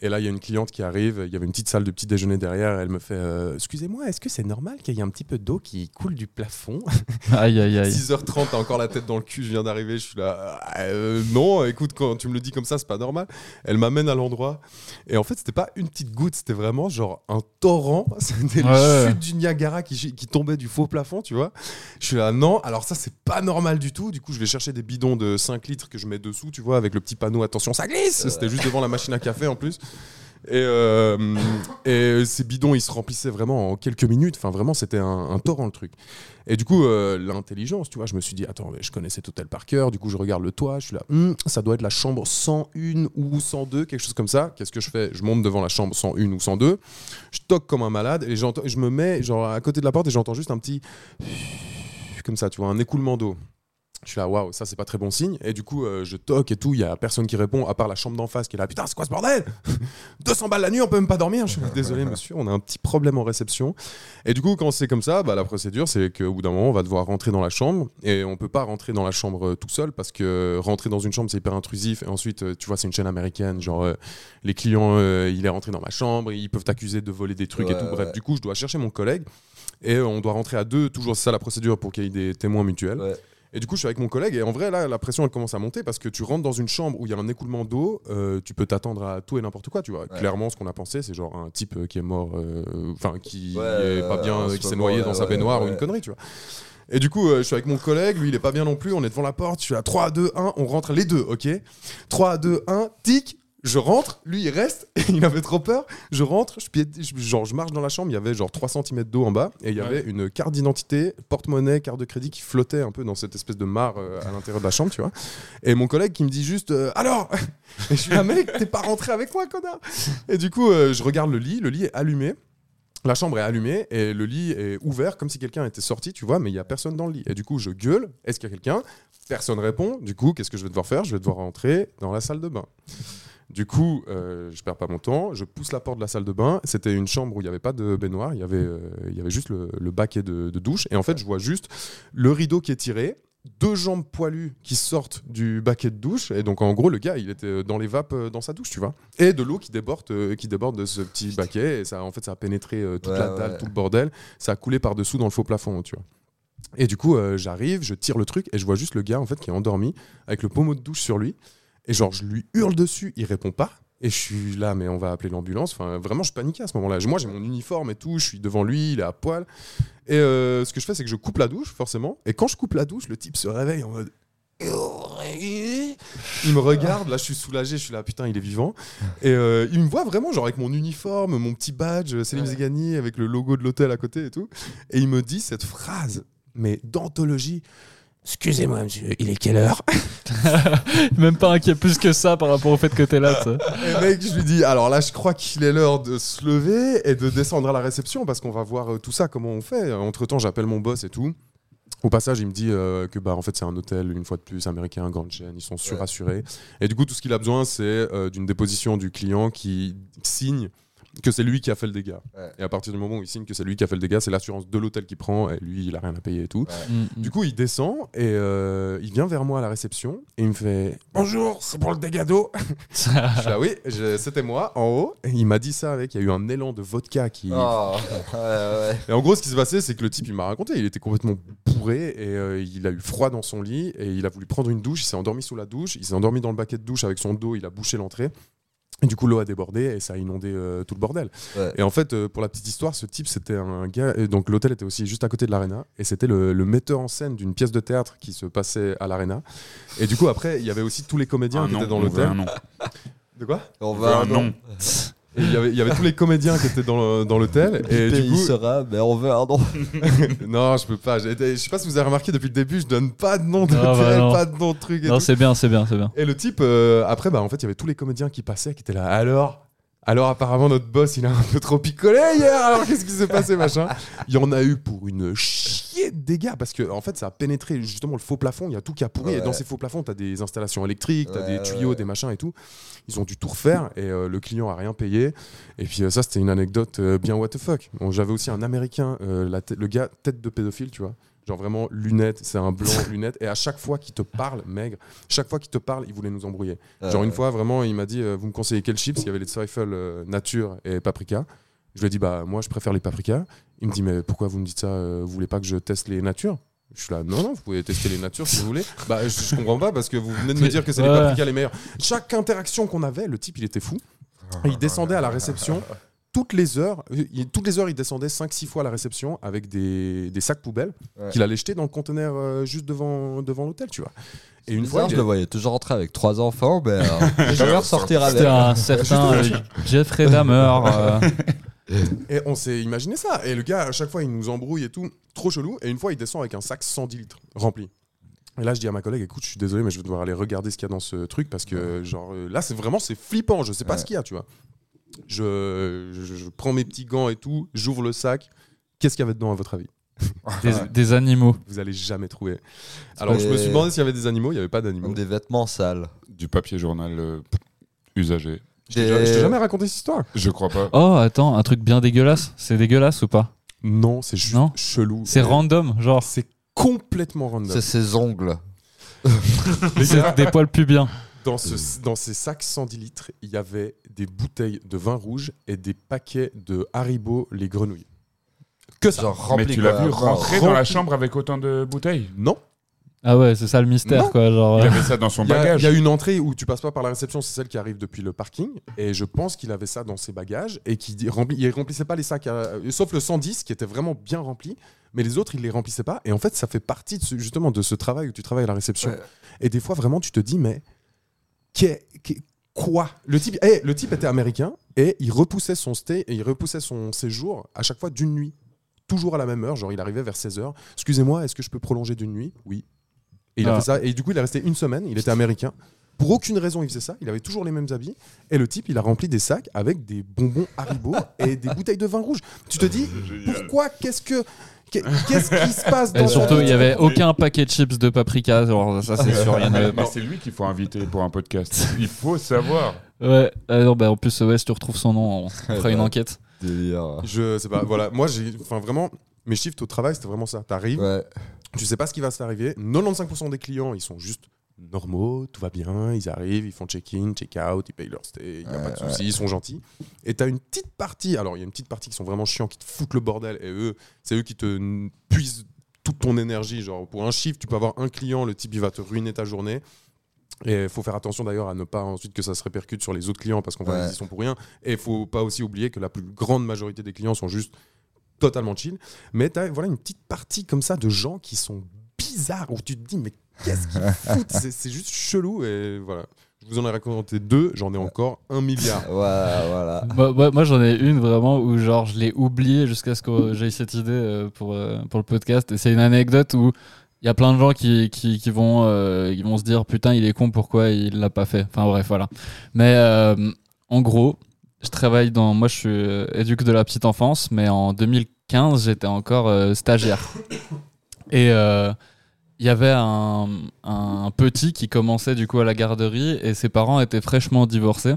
et là il y a une cliente qui arrive il y avait une petite salle de petit déjeuner derrière elle me fait euh, excusez-moi est-ce que c'est normal qu'il y ait un petit peu d'eau qui coule du plafond? Aïe aïe aïe. 6h30, t'as encore la tête dans le cul, je viens d'arriver, je suis là. euh, non, écoute, quand tu me le dis comme ça, c'est pas normal. Elle m'amène à l'endroit. Et en fait, c'était pas une petite goutte, c'était vraiment genre un torrent. *laughs* C'était Ouais. le chute du Niagara qui, qui tombait du faux plafond, tu vois. Je suis là, non, alors ça, c'est pas normal du tout. Du coup, je vais chercher des bidons de 5 litres que je mets dessous, tu vois, avec le petit panneau, attention, ça glisse. C'était juste devant la machine à café en plus. Et, euh, et ces bidons, ils se remplissaient vraiment en quelques minutes. Enfin, vraiment, c'était un, torrent le truc. Et du coup, euh, l'intelligence, tu vois, je me suis dit, attends, je connais cet hôtel par cœur. Du coup, je regarde le toit, je suis là, Hum, ça doit être la chambre 101 ou 102, quelque chose comme ça. Qu'est-ce que je fais? Je monte devant la chambre 101 ou 102, je toque comme un malade et je me mets genre à côté de la porte et j'entends juste un petit comme ça, tu vois, un écoulement d'eau. Je suis là, waouh, ça c'est pas très bon signe. Et du coup, euh, je toque et tout, il y a personne qui répond, à part la chambre d'en face qui est là, putain, c'est quoi ce bordel *laughs* 200 balles la nuit, on peut même pas dormir. Je suis désolé monsieur, on a un petit problème en réception. Et du coup, quand c'est comme ça, bah, la procédure, c'est qu'au bout d'un moment, on va devoir rentrer dans la chambre. Et on peut pas rentrer dans la chambre euh, tout seul parce que rentrer dans une chambre, c'est hyper intrusif. Et ensuite, euh, tu vois, c'est une chaîne américaine. Genre, euh, les clients, euh, il est rentré dans ma chambre, ils peuvent t'accuser de voler des trucs et tout. Bref, ouais. du coup, je dois chercher mon collègue. Et on doit rentrer à deux, toujours c'est ça la procédure pour qu'il y ait des témoins mutuels. Ouais. Et du coup, je suis avec mon collègue, et en vrai, là, la pression, elle commence à monter parce que tu rentres dans une chambre où il y a un écoulement d'eau, euh, tu peux t'attendre à tout et n'importe quoi, tu vois. Clairement, ce qu'on a pensé, c'est genre un type euh, qui est mort, euh, enfin, qui Ouais, est pas bien, qui s'est noyé dans sa baignoire ou une connerie, tu vois. Et du coup, euh, je suis avec mon collègue, lui, il est pas bien non plus, on est devant la porte, je suis à 3, 2, 1, on rentre les deux, ok 3, 2, 1, tic je rentre, lui il reste, *laughs* il avait trop peur. Je rentre, je, pied- genre, je marche dans la chambre, il y avait genre 3 cm d'eau en bas, et il y avait une carte d'identité, porte-monnaie, carte de crédit qui flottait un peu dans cette espèce de mare euh, à l'intérieur de la chambre, tu vois. Et mon collègue qui me dit juste euh, Alors *laughs* Et je suis là, mec, t'es pas rentré avec moi, connard Et du coup, euh, je regarde le lit, le lit est allumé. La chambre est allumée et le lit est ouvert comme si quelqu'un était sorti, tu vois, mais il y a personne dans le lit. Et du coup, je gueule Est-ce qu'il y a quelqu'un? Personne répond. Du coup, qu'est-ce que je vais devoir faire? Je vais devoir rentrer dans la salle de bain. Du coup, euh, je perds pas mon temps, je pousse la porte de la salle de bain. C'était une chambre où il n'y avait pas de baignoire, il y avait, euh, il y avait juste le, le baquet de, de douche. Et en fait, je vois juste le rideau qui est tiré, deux jambes poilues qui sortent du baquet de douche. Et donc, en gros, le gars, il était dans les vapes euh, dans sa douche, tu vois. Et de l'eau qui déborde, euh, qui déborde de ce petit baquet. Et ça, en fait, ça a pénétré toute Ouais, la dalle, ouais. tout le bordel. Ça a coulé par-dessous dans le faux plafond, tu vois. Et du coup, j'arrive, je tire le truc et je vois juste le gars, en fait, qui est endormi avec le pommeau de douche sur lui. Et genre, je lui hurle dessus, il répond pas. Et je suis là, mais on va appeler l'ambulance. Enfin, vraiment, je paniquais à ce moment-là. Moi, j'ai mon uniforme et tout, je suis devant lui, il est à poil. Et euh, ce que je fais, c'est que je coupe la douche, forcément. Et quand je coupe la douche, le type se réveille en mode. Il me regarde, là je suis soulagé, je suis là, putain, il est vivant. Et euh, il me voit vraiment, genre avec mon uniforme, mon petit badge, euh, Céline Zegani, avec le logo de l'hôtel à côté et tout. Et il me dit cette phrase, mais d'anthologie. Excusez-moi, monsieur, il est quelle heure *laughs* Même pas inquiet plus que ça par rapport au fait que t'es là. Et mec, je lui dis, alors là, je crois qu'il est l'heure de se lever et de descendre à la réception parce qu'on va voir euh, tout ça, comment on fait. Entre temps, j'appelle mon boss et tout. Au passage, il me dit euh, que bah en fait c'est un hôtel une fois de plus américain, grande chaîne, ils sont surassurés. Et du coup, tout ce qu'il a besoin, c'est euh, d'une déposition du client qui signe que c'est lui qui a fait le dégât. Ouais. Et à partir du moment où il signe que c'est lui qui a fait le dégât, c'est l'assurance de l'hôtel qui prend et lui, il a rien à payer et tout. Mm, Du coup, il descend et euh, il vient vers moi à la réception et il me fait Bonjour, c'est pour le dégât d'eau. *laughs* Je là, oui, c'était moi en haut. Et il m'a dit ça avec. Il y a eu un élan de vodka qui. Oh, *laughs* ouais, ouais. Et en gros, ce qui s'est passé, c'est que le type, il m'a raconté, il était complètement bourré et euh, il a eu froid dans son lit et il a voulu prendre une douche. Il s'est endormi sous la douche. Il s'est endormi dans le baquet de douche avec son dos. Il a bouché l'entrée. Et du coup, l'eau a débordé et ça a inondé euh, tout le bordel. Ouais. Et en fait, euh, pour la petite histoire, ce type, c'était un gars. et donc, l'hôtel était aussi juste à côté de l'arena. Et c'était le, le metteur en scène d'une pièce de théâtre qui se passait à l'arena. Et du coup, après, il y avait aussi tous les comédiens Un qui nom, étaient dans l'hôtel. De quoi? On va un nom. *laughs* Et il y avait- il y avait tous les comédiens qui étaient dans le- dans l'hôtel. Et du il coup, sera, mais on veut un nom. non, je peux pas. J'ai été- Je sais pas si vous avez remarqué depuis le début, je donne pas de nom de Ah, bah non. pas de nom de truc. Et, Non, tout. c'est bien, c'est bien, c'est bien. Et le type, euh, après, bah, en fait, il y avait tous les comédiens qui passaient, qui étaient là. Alors alors apparemment notre boss il a un peu trop picolé hier. Alors qu'est-ce qui s'est passé machin? Il y en a eu pour une chier de dégâts parce que en fait ça a pénétré justement le faux plafond. Il y a tout qui a pourri. Et dans ces faux plafonds t'as des installations électriques t'as Ouais, des tuyaux ouais. des machins et tout. Ils ont dû tout refaire et euh, le client a rien payé. Et puis euh, ça c'était une anecdote euh, bien what the fuck. Bon, j'avais aussi un américain la le gars tête de pédophile tu vois Genre vraiment lunettes, c'est un blanc *laughs* lunettes. Et à chaque fois qu'il te parle, maigre, chaque fois qu'il te parle, il voulait nous embrouiller. Genre une fois, vraiment, il m'a dit euh, Vous me conseillez quel chips? Il y avait les Zweifel euh, nature et paprika. Je lui ai dit Bah, moi, je préfère les paprika. Il me dit Mais pourquoi vous me dites ça? Euh, Vous voulez pas que je teste les natures? Je suis là Non, non, vous pouvez tester les natures si vous voulez. *laughs* Bah, je, je comprends pas parce que vous venez de me dire que c'est les paprikas les meilleurs. Chaque interaction qu'on avait, le type, il était fou. Et il descendait à la réception toutes les heures. euh, il- toutes les heures, il descendait 5-6 fois à la réception avec des, des sacs poubelles Ouais. qu'il allait jeter dans le conteneur euh, juste devant, devant l'hôtel, tu vois. Et une fois, Bizarre, je le voyais toujours rentrer avec trois enfants, mais euh, j'ai jamais ressortir avec. C'était un certain euh, Jeffrey Dahmer. euh, *laughs* Et on s'est imaginé ça. Et le gars, à chaque fois, il nous embrouille et tout. Trop chelou. Et une fois, il descend avec un sac 110 litres rempli. Et là, je dis à ma collègue, écoute, je suis désolé, mais je vais devoir aller regarder ce qu'il y a dans ce truc parce que, genre, euh, là, c'est vraiment, c'est flippant. Je sais pas Ouais. ce qu'il y a, tu vois. Je, je, je prends mes petits gants et tout, j'ouvre le sac. Qu'est-ce qu'il y avait dedans, à votre avis *laughs* des, des animaux. Vous allez jamais trouver. Alors, je me suis demandé s'il y avait des animaux. Il y avait pas d'animaux. Des vêtements sales. Du papier journal euh, usagé. Je t'ai je t'ai jamais raconté cette histoire Je crois pas. Oh, attends, un truc bien dégueulasse. C'est dégueulasse ou pas Non, c'est juste Non. chelou. C'est random, genre. C'est complètement random. C'est ses ongles. *laughs* C'est des poils pubiens. Dans, ce, dans ces sacs 110 litres, il y avait des bouteilles de vin rouge et des paquets de Haribo les grenouilles. Que ça Genre Mais tu l'as quoi, vu rentrer dans la rempli. chambre avec autant de bouteilles Non. Ah ouais, c'est ça le mystère, Non. quoi. Genre, Il euh, avait ça dans son Il y, a, bagage. il y a une entrée où tu passes pas par la réception, c'est celle qui arrive depuis le parking. Et je pense qu'il avait ça dans ses bagages et qu'il rempli, il remplissait pas les sacs, à- sauf le 110 qui était vraiment bien rempli. Mais les autres, il les remplissait pas. Et en fait, ça fait partie de ce- justement de ce travail où tu travailles à la réception. Ouais. Et des fois, vraiment, tu te dis, mais qu'est- qu'est- quoi? Le type, eh, le type était américain et il repoussait son stay et il repoussait son séjour à chaque fois d'une nuit. Toujours à la même heure, genre il arrivait vers 16h. Excusez-moi, est-ce que je peux prolonger d'une nuit? Oui. Et il a Ah. fait ça. Et du coup, il est resté une semaine. Il était américain. Pour aucune raison, il faisait ça. Il avait toujours les mêmes habits. Et le type, il a rempli des sacs avec des bonbons Haribo et des bouteilles de vin rouge. Tu te dis, *laughs* pourquoi? Qu'est-ce que. Qu'est- Qu'est-ce qui se passe dans Et surtout, il y avait aucun paquet de chips de paprika. Genre, ça, c'est sûr. Il y en avait Mais pas. c'est lui qu'il faut inviter pour un podcast. Il faut savoir. Ouais, euh, non, bah, en plus, ouais, si tu retrouves son nom, on *laughs* fera une bah. enquête. Délire. Je sais pas. Voilà. Moi, j'ai. Enfin, vraiment, mes shifts au travail, c'était vraiment ça. T'arrives, Ouais. Tu sais pas ce qui va s'arriver. 95% des clients, ils sont juste normaux, tout va bien, ils arrivent, ils font check-in, check-out, ils payent leur stay, il n'y a pas de soucis, ils sont gentils. Et tu as une petite partie, alors il y a une petite partie qui sont vraiment chiants, qui te foutent le bordel, et eux, c'est eux qui te puisent toute ton énergie. Genre, pour un chiffre, tu peux avoir un client, le type, il va te ruiner ta journée. Et il faut faire attention d'ailleurs à ne pas ensuite que ça se répercute sur les autres clients parce qu'en fait, Ouais. ils y sont pour rien. Et il faut pas aussi oublier que la plus grande majorité des clients sont juste totalement chill. Mais tu as voilà, une petite partie comme ça de gens qui sont bizarres où tu te dis, mais qu'est-ce qu'ils *laughs* foutent C'est c'est juste chelou. Et voilà. Je vous en ai raconté deux, j'en ai encore un milliard. Voilà. Moi, moi- moi, j'en ai une vraiment où genre je l'ai oublié jusqu'à ce que j'aie cette idée euh, pour, euh, pour le podcast. Et c'est une anecdote où il y a plein de gens qui, qui, qui vont, euh, qui vont se dire putain il est con pourquoi il l'a pas fait? Enfin bref voilà. Mais euh, en gros, je travaille dans, moi je suis éduque de la petite enfance, mais en 2015 j'étais encore euh, stagiaire. Et euh, il y avait un, petit qui commençait du coup à la garderie et ses parents étaient fraîchement divorcés.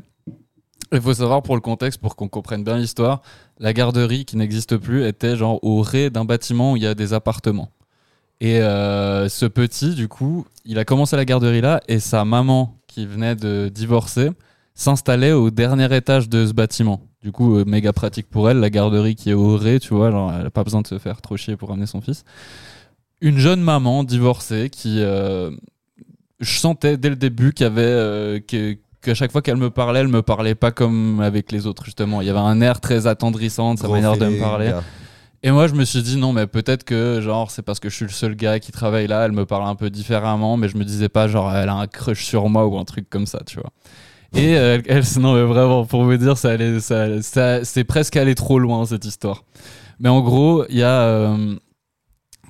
Il faut savoir pour le contexte, pour qu'on comprenne bien l'histoire, la garderie qui n'existe plus était genre au rez d'un bâtiment où il y a des appartements. Et euh, ce petit, du coup, il a commencé la garderie là et sa maman, qui venait de divorcer, s'installait au dernier étage de ce bâtiment. Du coup, euh, méga pratique pour elle, la garderie qui est au rez, tu vois, elle n'a pas besoin de se faire trop chier pour amener son fils. Une jeune maman divorcée qui, euh, je sentais dès le début qu'il y avait euh, que qu'à chaque fois qu'elle me parlait, elle me parlait pas comme avec les autres justement. Il y avait un air très attendrissant de sa Gros manière de me parler. gars. Et moi, je me suis dit non, mais peut-être que genre c'est parce que je suis le seul gars qui travaille là, elle me parle un peu différemment, mais je me disais pas genre elle a un crush sur moi ou un truc comme ça, tu vois. Et euh, elle, elle- *laughs* non mais vraiment pour vous dire ça, allait- ça, ça- c'est presque allé trop loin cette histoire. Mais en gros, il y a euh,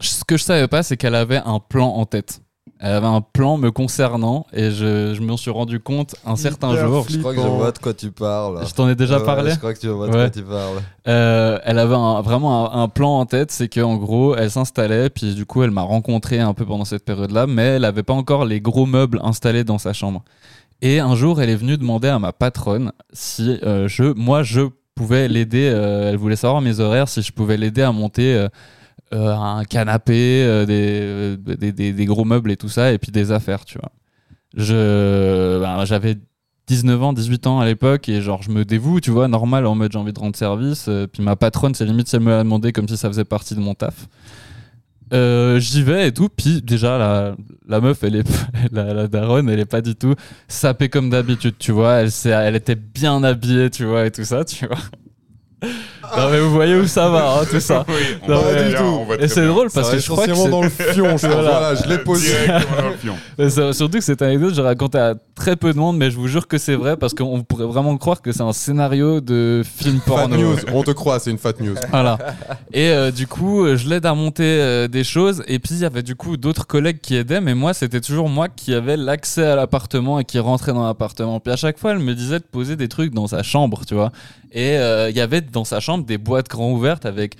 ce que je savais pas, c'est qu'elle avait un plan en tête. Elle avait un plan me concernant et je, je m'en suis rendu compte un certain Hyper jour. Je crois que je vois de quoi tu parles. Je t'en ai déjà Ouais, parlé. Je crois que tu vois de Ouais. quoi tu parles. Euh, elle avait un- vraiment un, un plan en tête, c'est qu'en gros, elle s'installait, puis du coup, elle m'a rencontré un peu pendant cette période-là, mais elle avait pas encore les gros meubles installés dans sa chambre. Et un jour, elle est venue demander à ma patronne si euh, je, moi, je pouvais l'aider. euh, elle voulait savoir mes horaires, si je pouvais l'aider à monter euh, un canapé, euh, des, euh, des, des- gros meubles et tout ça, et puis des affaires, tu vois. Je, ben, j'avais 19 ans, 18 ans à l'époque, et genre je me dévoue, tu vois, normal, en mode j'ai envie de rendre service. puis ma patronne, c'est limite elle me l'a demandé comme si ça faisait partie de mon taf. J'y vais et tout, puis déjà la, la meuf, elle est, *laughs* la, la daronne, elle est pas du tout sapée comme d'habitude, tu vois. Elle, elle était bien habillée, tu vois, et tout ça, tu vois. Non mais vous voyez où ça va, hein, tout ça. *laughs* Oui, on Non, voit mais- bien, on voit Et c'est drôle parce que je crois que c'est- dans le fion, *laughs* je. Voilà. Voilà, je l'ai posé. *laughs* Surtout que cette anecdote, j'ai raconté à très peu de monde, mais je vous jure que c'est vrai parce qu'on pourrait vraiment croire que c'est un scénario de film Fat porno. news, on te croit, c'est une fat news. Voilà. Et euh, du coup, euh, je l'aide à monter euh, des choses. Et puis, il y avait du coup d'autres collègues qui aidaient. Mais moi, c'était toujours moi qui avait l'accès à l'appartement et qui rentrait dans l'appartement. Puis à chaque fois, elle me disait de poser des trucs dans sa chambre, tu vois. Et euh, il y avait dans sa chambre des boîtes grand ouvertes avec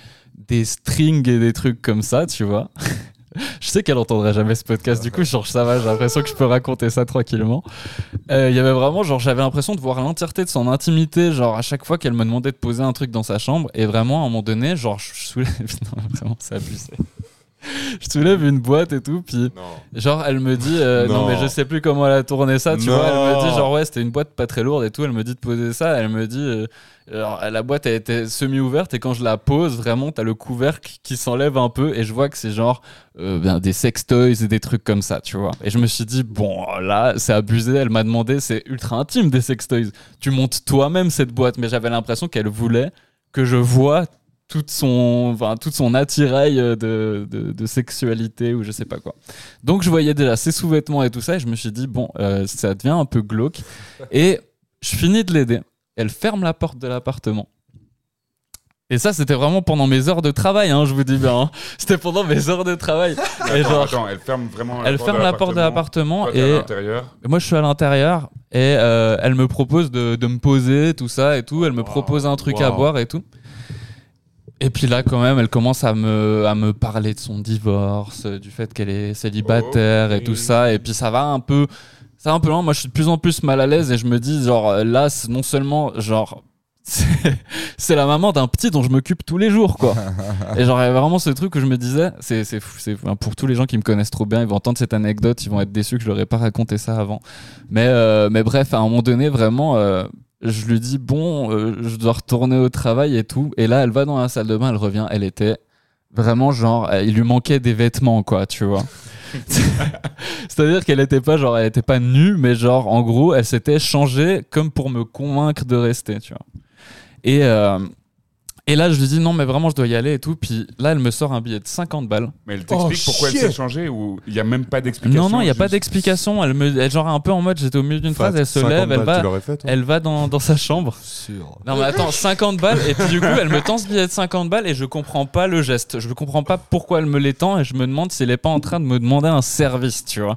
des strings et des trucs comme ça, tu vois. *laughs* Je sais qu'elle entendrait jamais ce podcast, du coup, genre, ça va, j'ai l'impression que je peux raconter ça tranquillement. Euh, Il y avait vraiment, genre, j'avais l'impression de voir l'entièreté de son intimité, genre, à chaque fois qu'elle me demandait de poser un truc dans sa chambre. Et vraiment, à un moment donné, genre, je soulève. *laughs* Non, vraiment, c'est abusé. Je soulève une boîte et tout, puis genre elle me dit euh, non. Non. mais je sais plus comment elle a tourné ça, tu Non. vois, elle me dit genre ouais c'était une boîte pas très lourde et tout, elle me dit de poser ça, elle me dit euh, alors, la boîte elle était semi ouverte et quand je la pose vraiment t'as le couvercle qui s'enlève un peu et je vois que c'est genre euh, ben, des sextoys et des trucs comme ça, tu vois. Et je me suis dit bon là c'est abusé, elle m'a demandé c'est ultra intime des sextoys, tu montes toi-même cette boîte, mais j'avais l'impression qu'elle voulait que je vois toute son, enfin, toute son attirail de, de, de sexualité ou je sais pas quoi. Donc je voyais déjà ses sous-vêtements et tout ça et je me suis dit, bon, euh, ça devient un peu glauque. Et je finis de l'aider. Elle ferme la porte de l'appartement. Et ça, c'était vraiment pendant mes heures de travail, hein, je vous dis bien. hein. C'était pendant mes heures de travail. Et Attends, genre, attends, elle ferme vraiment elle ferme la porte de l'appartement et moi, je suis à l'intérieur et euh, elle me propose de, de me poser, tout ça et tout. Elle me Wow, propose un truc à boire et tout. Et puis là, quand même, elle commence à me, à me parler de son divorce, euh, du fait qu'elle est célibataire et tout ça. Et puis ça va un peu, ça va un peu loin. Moi, je suis de plus en plus mal à l'aise et je me dis, genre, là, non seulement, genre, *laughs* c'est la maman d'un petit dont je m'occupe tous les jours, quoi. *laughs* et genre, il y avait vraiment ce truc où je me disais, c'est c'est fou, c'est pour tous les gens qui me connaissent trop bien, ils vont entendre cette anecdote, ils vont être déçus que je leur ai pas raconté ça avant. Mais, euh, mais bref, à un moment donné, vraiment, euh, je lui dis, bon, euh, je dois retourner au travail et tout. Et là, elle va dans la salle de bain, elle revient, elle était vraiment genre, euh, il lui manquait des vêtements, quoi, tu vois. *laughs* C'est-à-dire qu'elle était pas genre, elle était pas nue, mais genre, en gros, elle s'était changée comme pour me convaincre de rester, tu vois. Et, euh, et là, je lui dis non, mais vraiment, je dois y aller et tout. Puis là, elle me sort un billet de 50 balles. Mais elle t'explique Oh, pourquoi elle s'est changée ou il n'y a même pas d'explication Non, non, il n'y a pas d'explication. Elle me, elle, genre un peu en mode, j'étais au milieu d'une phrase, elle se 50 lève, elle va, elle va dans, dans sa chambre. Sûr. Non mais attends, 50 balles et puis du coup elle me tend ce billet de 50 balles et je comprends pas le geste. Je comprends pas pourquoi elle me l'étend et je me demande si elle est pas en train de me demander un service, tu vois.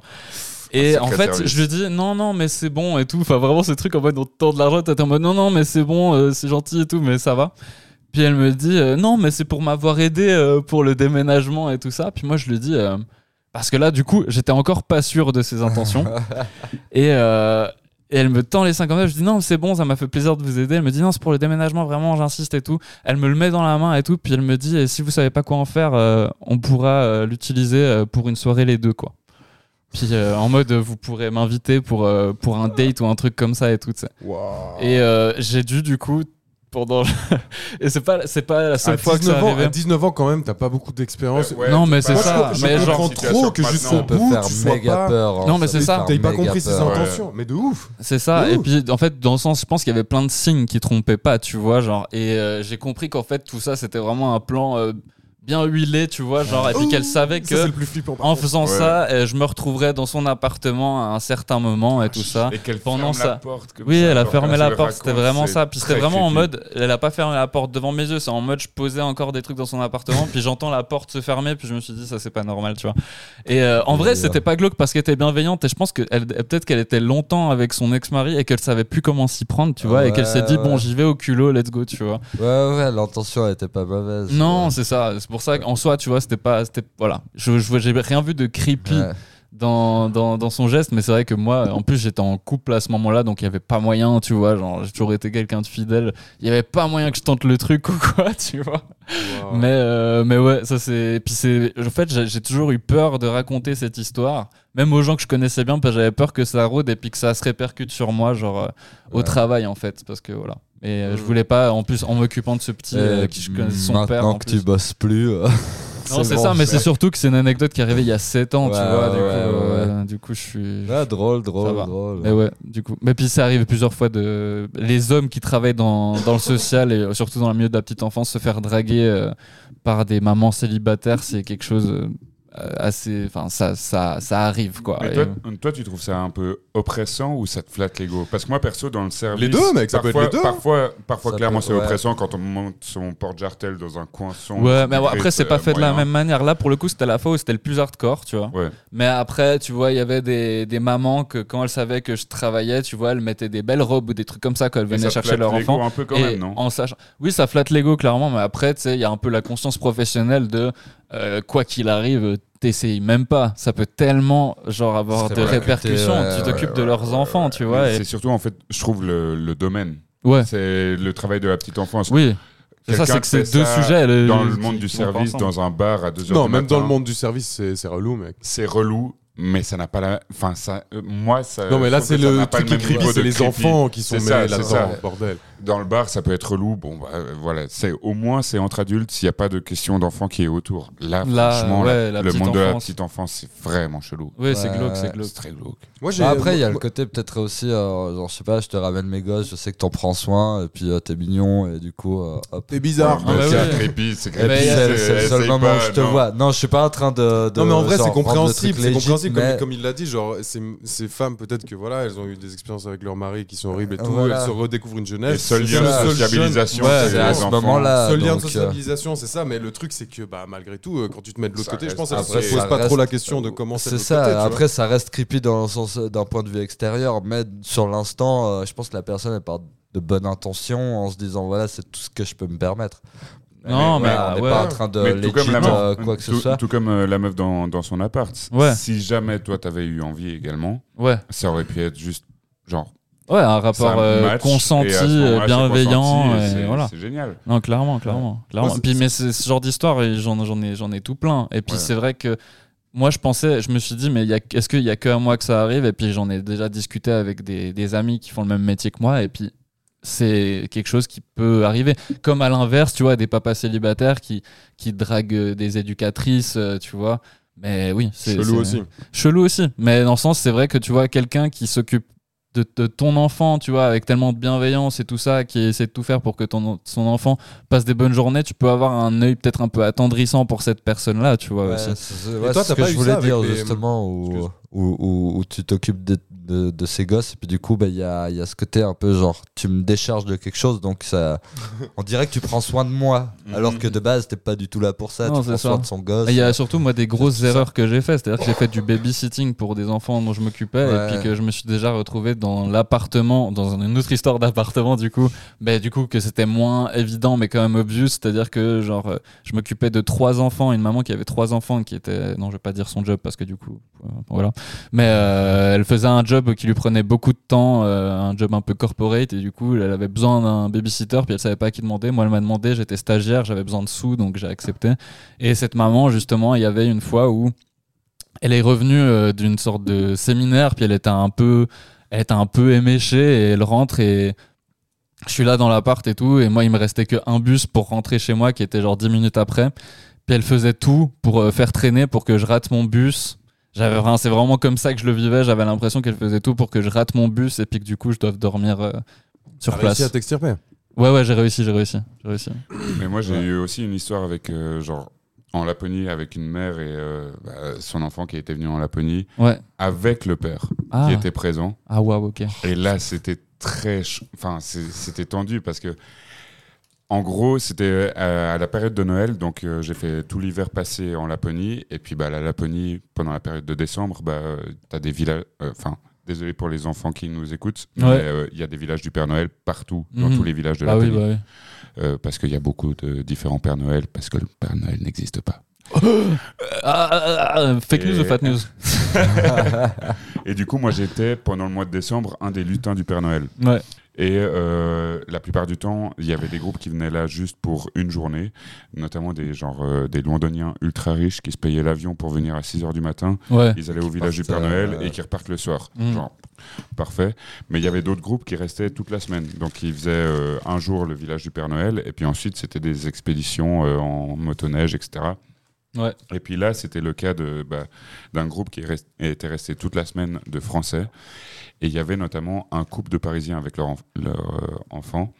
Et en fait, service. je lui dis non non mais c'est bon et tout. Enfin vraiment ce truc en mode on te tend de l'argent, t'es en mode non non mais c'est bon, euh, c'est gentil et tout, mais ça va. Puis elle me dit euh, non mais c'est pour m'avoir aidé euh, pour le déménagement et tout ça. Puis moi je lui dis euh, parce que là du coup j'étais encore pas sûr de ses intentions *laughs* et et elle me tend les 50 balles, je dis non, c'est bon, ça m'a fait plaisir de vous aider. Elle me dit non, c'est pour le déménagement, vraiment, j'insiste et tout. Elle me le met dans la main et tout, puis elle me dit et si vous savez pas quoi en faire, on pourra l'utiliser pour une soirée les deux, quoi. Puis euh, en mode, vous pourrez m'inviter pour, euh, pour un date ou un truc comme ça et tout. Waouh. Et euh, j'ai dû du coup, pendant. *laughs* et c'est pas, c'est pas la seule à fois que ça 19 ans, arrivait. à 19 ans quand même, t'as pas beaucoup d'expérience. Ouais, Non, mais c'est ça, je, je mais genre- comprends trop que jusqu'au bout, faire tu sois pas... peur. hein. Non, mais c'est ça. T'avais pas compris ses intentions, mais de ouf. C'est ça. Et puis, en fait, dans le sens, je pense qu'il y avait plein de signes qui trompaient pas, tu vois, genre. Et euh, j'ai compris qu'en fait, tout ça, c'était vraiment un plan euh, bien huilé, tu vois, genre. Et puis qu'elle savait Ça, c'est que le plus flippant. par en contre. faisant Ouais. ça, euh, je me retrouverais dans son appartement à un certain moment et tout ça. Et qu'elle Pendant ferme la ça. porte comme Oui, ça, elle a alors fermé la porte, c'était vraiment c'est ça. Puis c'était très vraiment en creepy. mode, elle a pas fermé la porte devant mes yeux, c'est en mode, je posais encore des trucs dans son appartement, puis j'entends la porte se fermer, puis je me suis dit, ça c'est pas normal, tu vois. Et euh, en vrai, c'était pas glauque parce qu'elle était bienveillante, et je pense que elle- peut-être qu'elle était longtemps avec son ex-mari et qu'elle savait plus comment s'y prendre, tu vois, et qu'elle s'est dit, Ouais, bon, j'y vais au culot, let's go, tu vois. Ouais, ouais, l'intention était pas mauvaise. Non, Ouais. c'est ça. C'est pour ça qu'en soi, tu vois, c'était pas, c'était voilà. Je, je j'ai rien vu de creepy Ouais. dans, dans, dans son geste, mais c'est vrai que moi, en plus, j'étais en couple à ce moment-là, donc il y avait pas moyen, tu vois. Genre, j'ai toujours été quelqu'un de fidèle. Il y avait pas moyen que je tente le truc ou quoi, *laughs* tu vois. Mais, euh, mais ouais, ça c'est. Puis c'est. En fait, j'ai toujours eu peur de raconter cette histoire, même aux gens que je connaissais bien, parce que j'avais peur que ça rôde et puis que ça se répercute sur moi, genre euh, au Ouais. travail en fait, parce que voilà. Et euh, je voulais pas, en plus, en m'occupant de ce petit euh, Et qui je connais son père. Maintenant que plus. tu bosses plus. Non, c'est ça, mais c'est surtout que c'est une anecdote qui est arrivée il y a 7 ans, tu vois. Du, coup, euh, du coup, je suis. Ouais, drôle, drôle, drôle. Mais ouais, du coup. Mais puis ça arrive plusieurs fois de les hommes qui travaillent dans, dans le *laughs* social et surtout dans le milieu de la petite enfance se faire draguer euh, par des mamans célibataires, c'est quelque chose euh, assez. Enfin, ça, ça, ça arrive quoi. Mais Et- toi, toi, tu trouves ça un peu oppressant ou ça te flatte l'ego? Parce que moi, perso, dans le service. Les deux, mec, ça peut être parfois, les deux. Parfois, parfois Ça clairement, c'est ouais. oppressant quand on monte son porte-jartel dans un coin sombre. Ouais, mais après, c'est pas euh, fait de la même manière. Là, pour le coup, c'était la fois où c'était le plus hardcore, tu vois. Ouais. Mais après, tu vois, il y avait des, des mamans que quand elles savaient que je travaillais, tu vois, elles mettaient des belles robes ou des trucs comme ça quand elles venaient chercher flatte leur l'ego enfant. un peu quand Et même, non? en sachant... Oui, ça flatte l'ego, clairement, mais après, tu sais, il y a un peu la conscience professionnelle de euh, quoi qu'il arrive, t'essayes même pas. Ça peut tellement, genre, avoir C'est de vrai. répercussions. Ouais, tu ouais, t'occupes de leurs ouais, enfants, tu vois. Et- C'est surtout, en fait, je trouve le, le domaine. Ouais, C'est le travail de la petite enfance. oui. C'est ça, c'est que c'est deux sujets. le- Dans le monde du service, dans un bar à 2h Non, du même dans le monde du service, c'est relou, mec. C'est relou, mais ça n'a pas la. Enfin, ça. euh, moi, ça. Non, mais là, c'est le pas truc niveau c'est les creepy. enfants qui sont mêlés c'est là-dedans, ça. bordel. Dans le bar, ça peut être relou. Bon, bah, euh, voilà. C'est au moins c'est entre adultes s'il n'y a pas de question d'enfant qui est autour. Là, Là, franchement, ouais, la- la le monde de la petite enfance, c'est vraiment chelou. Oui, c'est glauque, c'est glauque. C'est très glauque. Moi. Bah, après, il y a le côté peut-être aussi, euh, genre, je sais pas, je te ramène mes gosses, je sais que t'en prends soin, et puis euh, t'es mignon, et du coup, euh, hop. T'es bizarre. Ah, bah c'est creepy, c'est y a- c'est le seul moment où je te vois. Non, je suis pas en train de. Non mais en vrai c'est compréhensible, c'est compréhensible comme, il l'a dit, genre ces, femmes peut-être que voilà elles ont eu des expériences avec leur mari qui sont horribles et tout, Voilà. elles se redécouvrent une jeunesse. Liens le de seul sociabilisation, Ouais, c'est à ce moment-là. Seul lien de euh, sociabilisation, c'est ça, mais le truc c'est que bah malgré tout, euh, quand tu te mets de l'autre côté, je pense se ça posent pas reste- trop la question de comment c'est ça. Après, ça reste creepy dans le sens d'un point de vue extérieur, mais sur l'instant, euh, je pense que la personne elle part de bonne intention en se disant voilà, c'est tout ce que je peux me permettre. Non, mais, Ouais, on n'est ouais. pas en train de Mais tout comme la meuf, euh, quoi que ce soit. tout comme euh, la meuf dans, dans son appart. Ouais. Si jamais toi t'avais eu envie également, Ouais. ça aurait pu être juste genre Ouais, un rapport euh, consenti, euh, bienveillant. c'est- voilà. Génial. Non, clairement, clairement. clairement. Moi, c'est- Puis, mais c'est ce genre d'histoire, j'en, ai, j'en ai tout plein. Et puis Ouais. c'est vrai que moi, je pensais, je me suis dit, mais est-ce qu'il y a que à moi que ça arrive? Et puis j'en ai déjà discuté avec des, des amis qui font le même métier que moi. Et puis c'est quelque chose qui peut arriver. Comme à l'inverse, tu vois, des papas célibataires qui, qui draguent des éducatrices, euh, tu vois. Mais oui, c'est Chelou aussi. Chelou aussi. Mais dans le sens, c'est vrai que tu vois quelqu'un qui s'occupe de, de ton enfant, tu vois, avec tellement de bienveillance et tout ça, qui essaie de tout faire pour que ton, son enfant passe des bonnes journées, tu peux avoir un œil peut-être un peu attendrissant pour cette personne-là, tu vois. Ouais, aussi. Et toi, c'est t'as ce que je voulais ça avec dire les- justement où, Excuse. où, où- où tu t'occupes de, de, de ces gosses et puis du coup bah, il y, a, il y a ce côté un peu genre tu me décharges de quelque chose donc ça *laughs* on dirait que tu prends soin de moi Mhm. alors que de base t'es pas du tout là pour ça Non, tu c'est prends ça. soin de son gosse Et Il y a surtout moi des grosses ça. erreurs que j'ai faites, c'est-à-dire que j'ai fait du babysitting pour des enfants dont je m'occupais Ouais. et puis que je me suis déjà retrouvé dans l'appartement, dans une autre histoire d'appartement du coup, mais du coup que c'était moins évident mais quand même obvious, c'est-à-dire que genre euh, je m'occupais de trois enfants, une maman qui avait trois enfants qui était, non je vais pas dire son job parce que du coup euh, voilà, mais euh, elle faisait un job qui lui prenait beaucoup de temps, euh, un job un peu corporate et du coup elle avait besoin d'un babysitter puis elle savait pas à qui demander, moi elle m'a demandé, j'étais stagiaire, j'avais besoin de sous donc j'ai accepté. Et cette maman, justement, il y avait une fois où elle est revenue euh, d'une sorte de séminaire, puis elle était un peu, elle était un peu éméchée, et elle rentre et je suis là dans l'appart et tout, et moi il me restait qu'un bus pour rentrer chez moi, qui était genre 10 minutes après. Puis elle faisait tout pour euh, faire traîner, pour que je rate mon bus. J'avais vraiment, c'est vraiment comme ça que je le vivais. J'avais l'impression qu'elle faisait tout pour que je rate mon bus et puis que du coup je doive dormir euh, sur T'as place. réussi à t'extirper? Ouais, ouais, j'ai réussi, j'ai réussi, j'ai réussi. Mais moi, j'ai Ouais. eu aussi une histoire avec, euh, genre, en Laponie, avec une mère et euh, bah, son enfant qui était venu en Laponie, Ouais. avec le père Ah, qui était présent. ah waouh, ok. Et là, c'était très. ch- Enfin, c'est- c'était tendu parce que. En gros, c'était à, à la période de Noël, donc euh, j'ai fait tout l'hiver passé en Laponie, et puis bah, la Laponie, pendant la période de décembre, bah, euh, t'as des villages, euh, enfin, désolé pour les enfants qui nous écoutent, mais euh, il y a des villages du Père Noël partout, dans Mhm. tous les villages de Ah oui, Laponie, bah oui. Euh, parce qu'il y a beaucoup de différents Pères Noël, parce que le Père Noël n'existe pas. *gasps* Ah, ah, ah, ah, fake news ou fat news? *laughs* Et du coup, moi, j'étais, pendant le mois de décembre, un des lutins du Père Noël. Ouais. Et euh, la plupart du temps, il y avait des groupes qui venaient là juste pour une journée, notamment des genre euh, des londoniens ultra riches qui se payaient l'avion pour venir à 6 heures du matin. Ouais. Ils allaient au village du Père Noël euh, et qui repartent le soir. Mm. Genre parfait. Mais il y avait d'autres groupes qui restaient toute la semaine. Donc ils faisaient euh, un jour le village du Père Noël et puis ensuite c'était des expéditions euh, en motoneige, etc. Et puis là, c'était le cas de, bah, d'un groupe qui était resté toute la semaine de Français. Et il y avait notamment un couple de Parisiens avec leur, leur euh, enfant.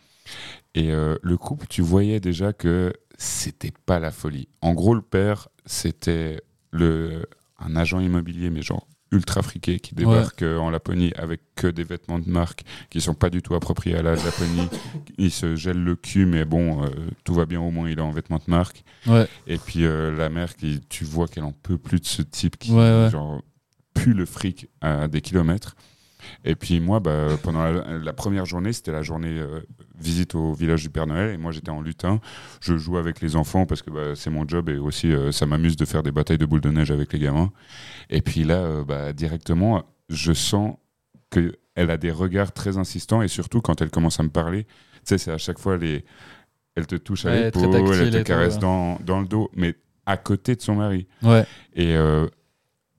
Et euh, le couple, tu voyais déjà que c'était pas la folie. En gros, le père, c'était le, un agent immobilier, mais genre ultra friqué, qui débarque euh, en Laponie avec que des vêtements de marque qui sont pas du tout appropriés à la Laponie. *laughs* il se gèle le cul, mais bon, euh, tout va bien, au moins il est en vêtements de marque. Ouais. Et puis euh, la mère, qui, tu vois qu'elle en peut plus de ce type qui Ouais, ouais. genre pue le fric à des kilomètres. Et puis moi, bah, pendant la, la première journée, c'était la journée euh, visite au village du Père Noël, et moi j'étais en lutin. Je joue avec les enfants parce que bah, c'est mon job et aussi euh, ça m'amuse de faire des batailles de boules de neige avec les gamins. Et puis là, euh, bah, directement, je sens que elle a des regards très insistants et surtout quand elle commence à me parler, tu sais, c'est à chaque fois les, elle te touche à Ouais, l'épaule, elle te caresse dans, dans le dos, mais à côté de son mari. Ouais. Et euh,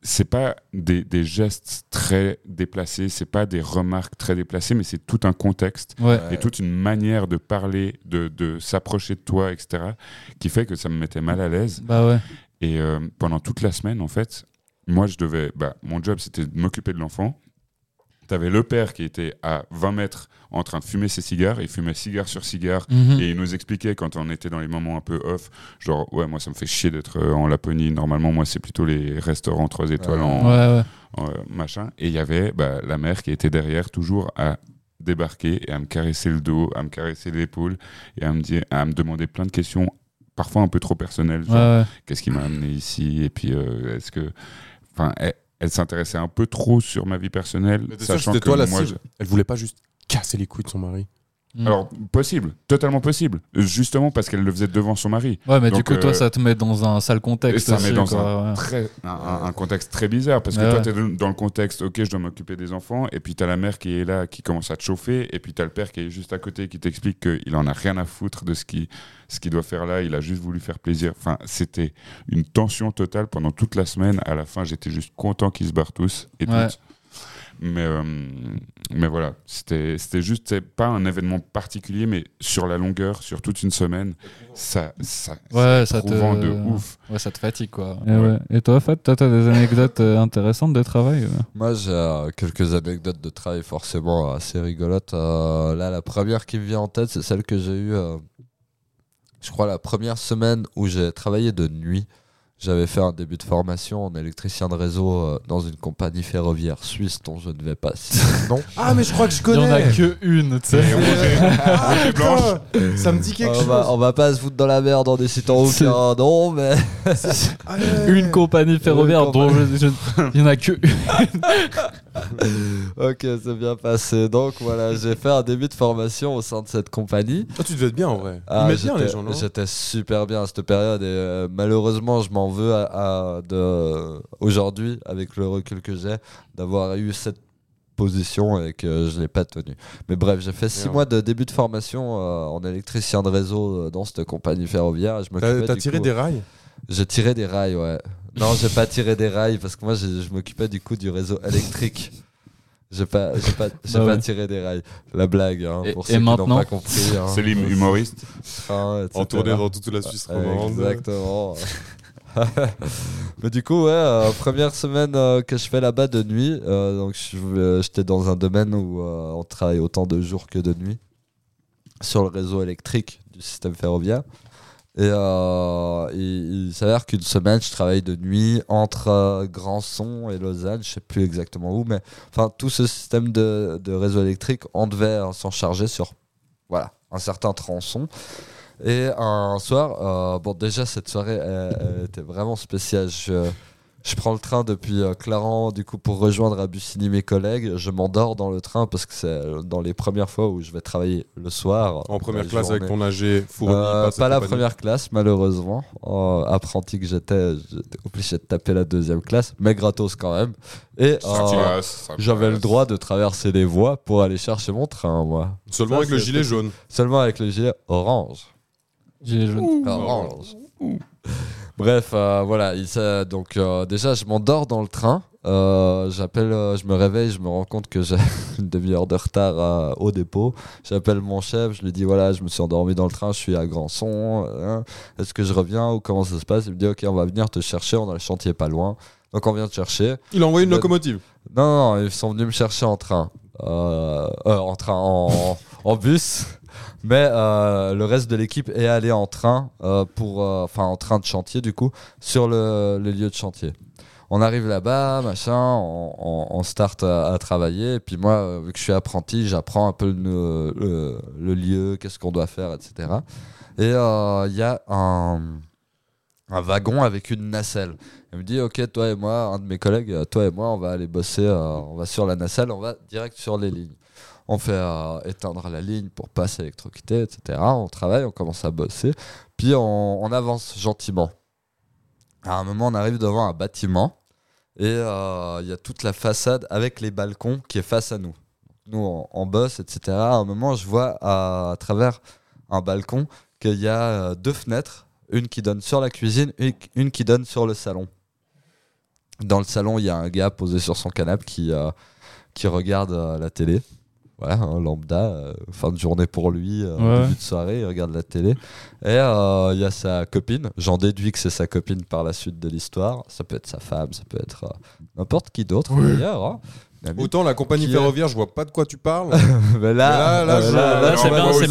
c'est pas des, des gestes très déplacés, c'est pas des remarques très déplacées, mais c'est tout un contexte Ouais. et toute une manière de parler, de, de s'approcher de toi, etc., qui fait que ça me mettait mal à l'aise. Bah ouais. Et euh, pendant toute la semaine, en fait, moi, je devais. Bah, mon job, c'était de m'occuper de l'enfant. T'avais le père qui était à 20 mètres en train de fumer ses cigares. Il fumait cigare sur cigare. Mhm. Et il nous expliquait quand on était dans les moments un peu off, genre, ouais, moi, ça me fait chier d'être euh, en Laponie. Normalement, moi, c'est plutôt les restaurants 3 étoiles en, Ouais, ouais. en, euh, machin. Et il y avait bah, la mère qui était derrière, toujours à débarquer et à me caresser le dos, à me caresser l'épaule et à me, dire, à me demander plein de questions, parfois un peu trop personnelles. Genre, Ouais, ouais. qu'est-ce qui m'a amené ici? Et puis, euh, est-ce que. Enfin, elle, s'intéressait un peu trop sur ma vie personnelle, que sachant que la moi. cible Elle voulait pas juste casser les couilles de son mari. Mm. Alors, possible, totalement possible. Justement parce qu'elle le faisait devant son mari. Ouais, mais du coup, toi, euh, ça te met dans un sale contexte. ça aussi, met dans quoi, un, ouais. très, un, contexte très bizarre parce que Ouais, toi, tu es dans le contexte, ok, je dois m'occuper des enfants, et puis tu as la mère qui est là, qui commence à te chauffer, et puis tu as le père qui est juste à côté qui t'explique qu'il en a rien à foutre de ce qu'il ce qu'il doit faire là, il a juste voulu faire plaisir. Enfin, c'était une tension totale pendant toute la semaine. À la fin, j'étais juste content qu'ils se barrent tous et Ouais. toutes. Mais, euh, mais voilà, c'était c'était juste c'est pas un événement particulier, mais sur la longueur, sur toute une semaine, ça, ça, Ouais, ça te- de ouf. Ouais, ça te fatigue, quoi. Et ouais. Et toi, Fat, toi, t'as des anecdotes euh, intéressantes de travail euh Moi, j'ai euh, quelques anecdotes de travail forcément assez rigolotes. Euh, là, la première qui me vient en tête, c'est celle que j'ai eue, euh, je crois, la première semaine où j'ai travaillé de nuit. J'avais fait un début de formation en électricien de réseau euh, dans une compagnie ferroviaire suisse dont je ne vais pas citer le nom. Ah, mais je crois que je Il y en a connais. que une, tu sais. *laughs* Ah, ça me dit quelque on, chose. va, on va pas se foutre dans la merde en décidant aucun nom, mais *laughs* Ah. Une compagnie ferroviaire Une dont je- je- il y en a que une. *laughs* *laughs* ok, c'est bien passé. Donc voilà, j'ai fait un début de formation au sein de cette compagnie. Ah, tu devais être bien en vrai. Ah, Ils bien les gens, non J'étais super bien à cette période et euh, malheureusement, je m'en veux à, à de aujourd'hui, avec le recul que j'ai, d'avoir eu cette position et que je l'ai pas tenue. Mais bref, j'ai fait six Merde. mois de début de formation euh, en électricien de réseau euh, dans cette compagnie ferroviaire. T'as tiré coup- des rails? J'ai tiré des rails, ouais. Non, j'ai pas tiré des rails parce que moi, j'ai- je m'occupais du coup du réseau électrique. J'ai pas, j'ai pas, j'ai Bah pas ouais. tiré des rails. La blague, hein, Et- pour et ceux qui n'ont maintenant pas compris. hein. C'est l'humoriste. Train, etc. En tournée dans toute la Suisse romande. Exactement. *laughs* Mais du coup, ouais, euh, première semaine euh, que je fais là-bas de nuit, euh, donc je- euh, j'étais dans un domaine où euh, on travaille autant de jours que de nuit sur le réseau électrique du système ferroviaire. Et euh, il, s'avère qu'une semaine, je travaille de nuit entre euh, Grandson et Lausanne, je sais plus exactement où, mais enfin tout ce système de, réseau électrique, on devait euh, s'en charger sur voilà un certain tronçon. Et un soir, euh, bon déjà cette soirée était vraiment spéciale. Je prends le train depuis euh, Clarence du coup pour rejoindre à Bussigny mes collègues. Je m'endors dans le train parce que c'est dans les premières fois où je vais travailler le soir. En première la classe avec ton AG fourni. Euh, pas la première classe, malheureusement. Euh, apprenti que j'étais, j'étais obligé de taper la deuxième classe, mais gratos quand même. Et euh, ça j'avais le droit de traverser les voies pour aller chercher mon train, moi. Seulement Ça, avec le gilet jaune. Seulement avec le gilet orange. Gilet jaune. Orange. Bref, euh, voilà. il donc euh, déjà, je m'endors dans le train. Euh, j'appelle, je me réveille, je me rends compte que j'ai *laughs* une demi-heure de retard au dépôt. J'appelle mon chef, je lui dis voilà, je me suis endormi dans le train, je suis à Grandson. hein. Est-ce que je reviens ou comment ça se passe? Il me dit ok, on va venir te chercher, on a le chantier pas loin. Donc on vient te chercher. Il a envoyé une locomotive. Non, non, ils sont venus me chercher en train. En train, en, en bus. Mais euh, le reste de l'équipe est allé en train, euh, pour, euh, enfin en train de chantier du coup, sur le, lieu de chantier. On arrive là-bas, machin, on, on- start à, travailler. Et puis moi, vu que je suis apprenti, j'apprends un peu le, lieu, qu'est-ce qu'on doit faire, etc. Et il y a un, wagon avec une nacelle. Il me dit, ok, toi et moi, un de mes collègues, toi et moi, on va aller bosser, on va sur la nacelle, on va direct sur les lignes. On fait euh, éteindre la ligne pour pas s'électrocuter, etc. On travaille, on commence à bosser, puis on, avance gentiment. À un moment, on arrive devant un bâtiment et euh, il y a toute la façade avec les balcons qui est face à nous. Nous, on, bosse, etc. À un moment, je vois à, travers un balcon qu'il y a euh, deux fenêtres, une qui donne sur la cuisine, une, une qui donne sur le salon. Dans le salon, il y a un gars posé sur son canapé qui, qui regarde la télé. Voilà, un lambda, euh, fin de journée pour lui, euh, Ouais. début de soirée, il regarde la télé. Et euh, il y a sa copine, j'en déduis que c'est sa copine par la suite de l'histoire. Ça peut être sa femme, ça peut être n'importe qui d'autre d'ailleurs. hein. Autant la compagnie ferroviaire, je vois pas de quoi tu parles. *laughs* Mais là, là, là, je- là, c'est bien- précisé,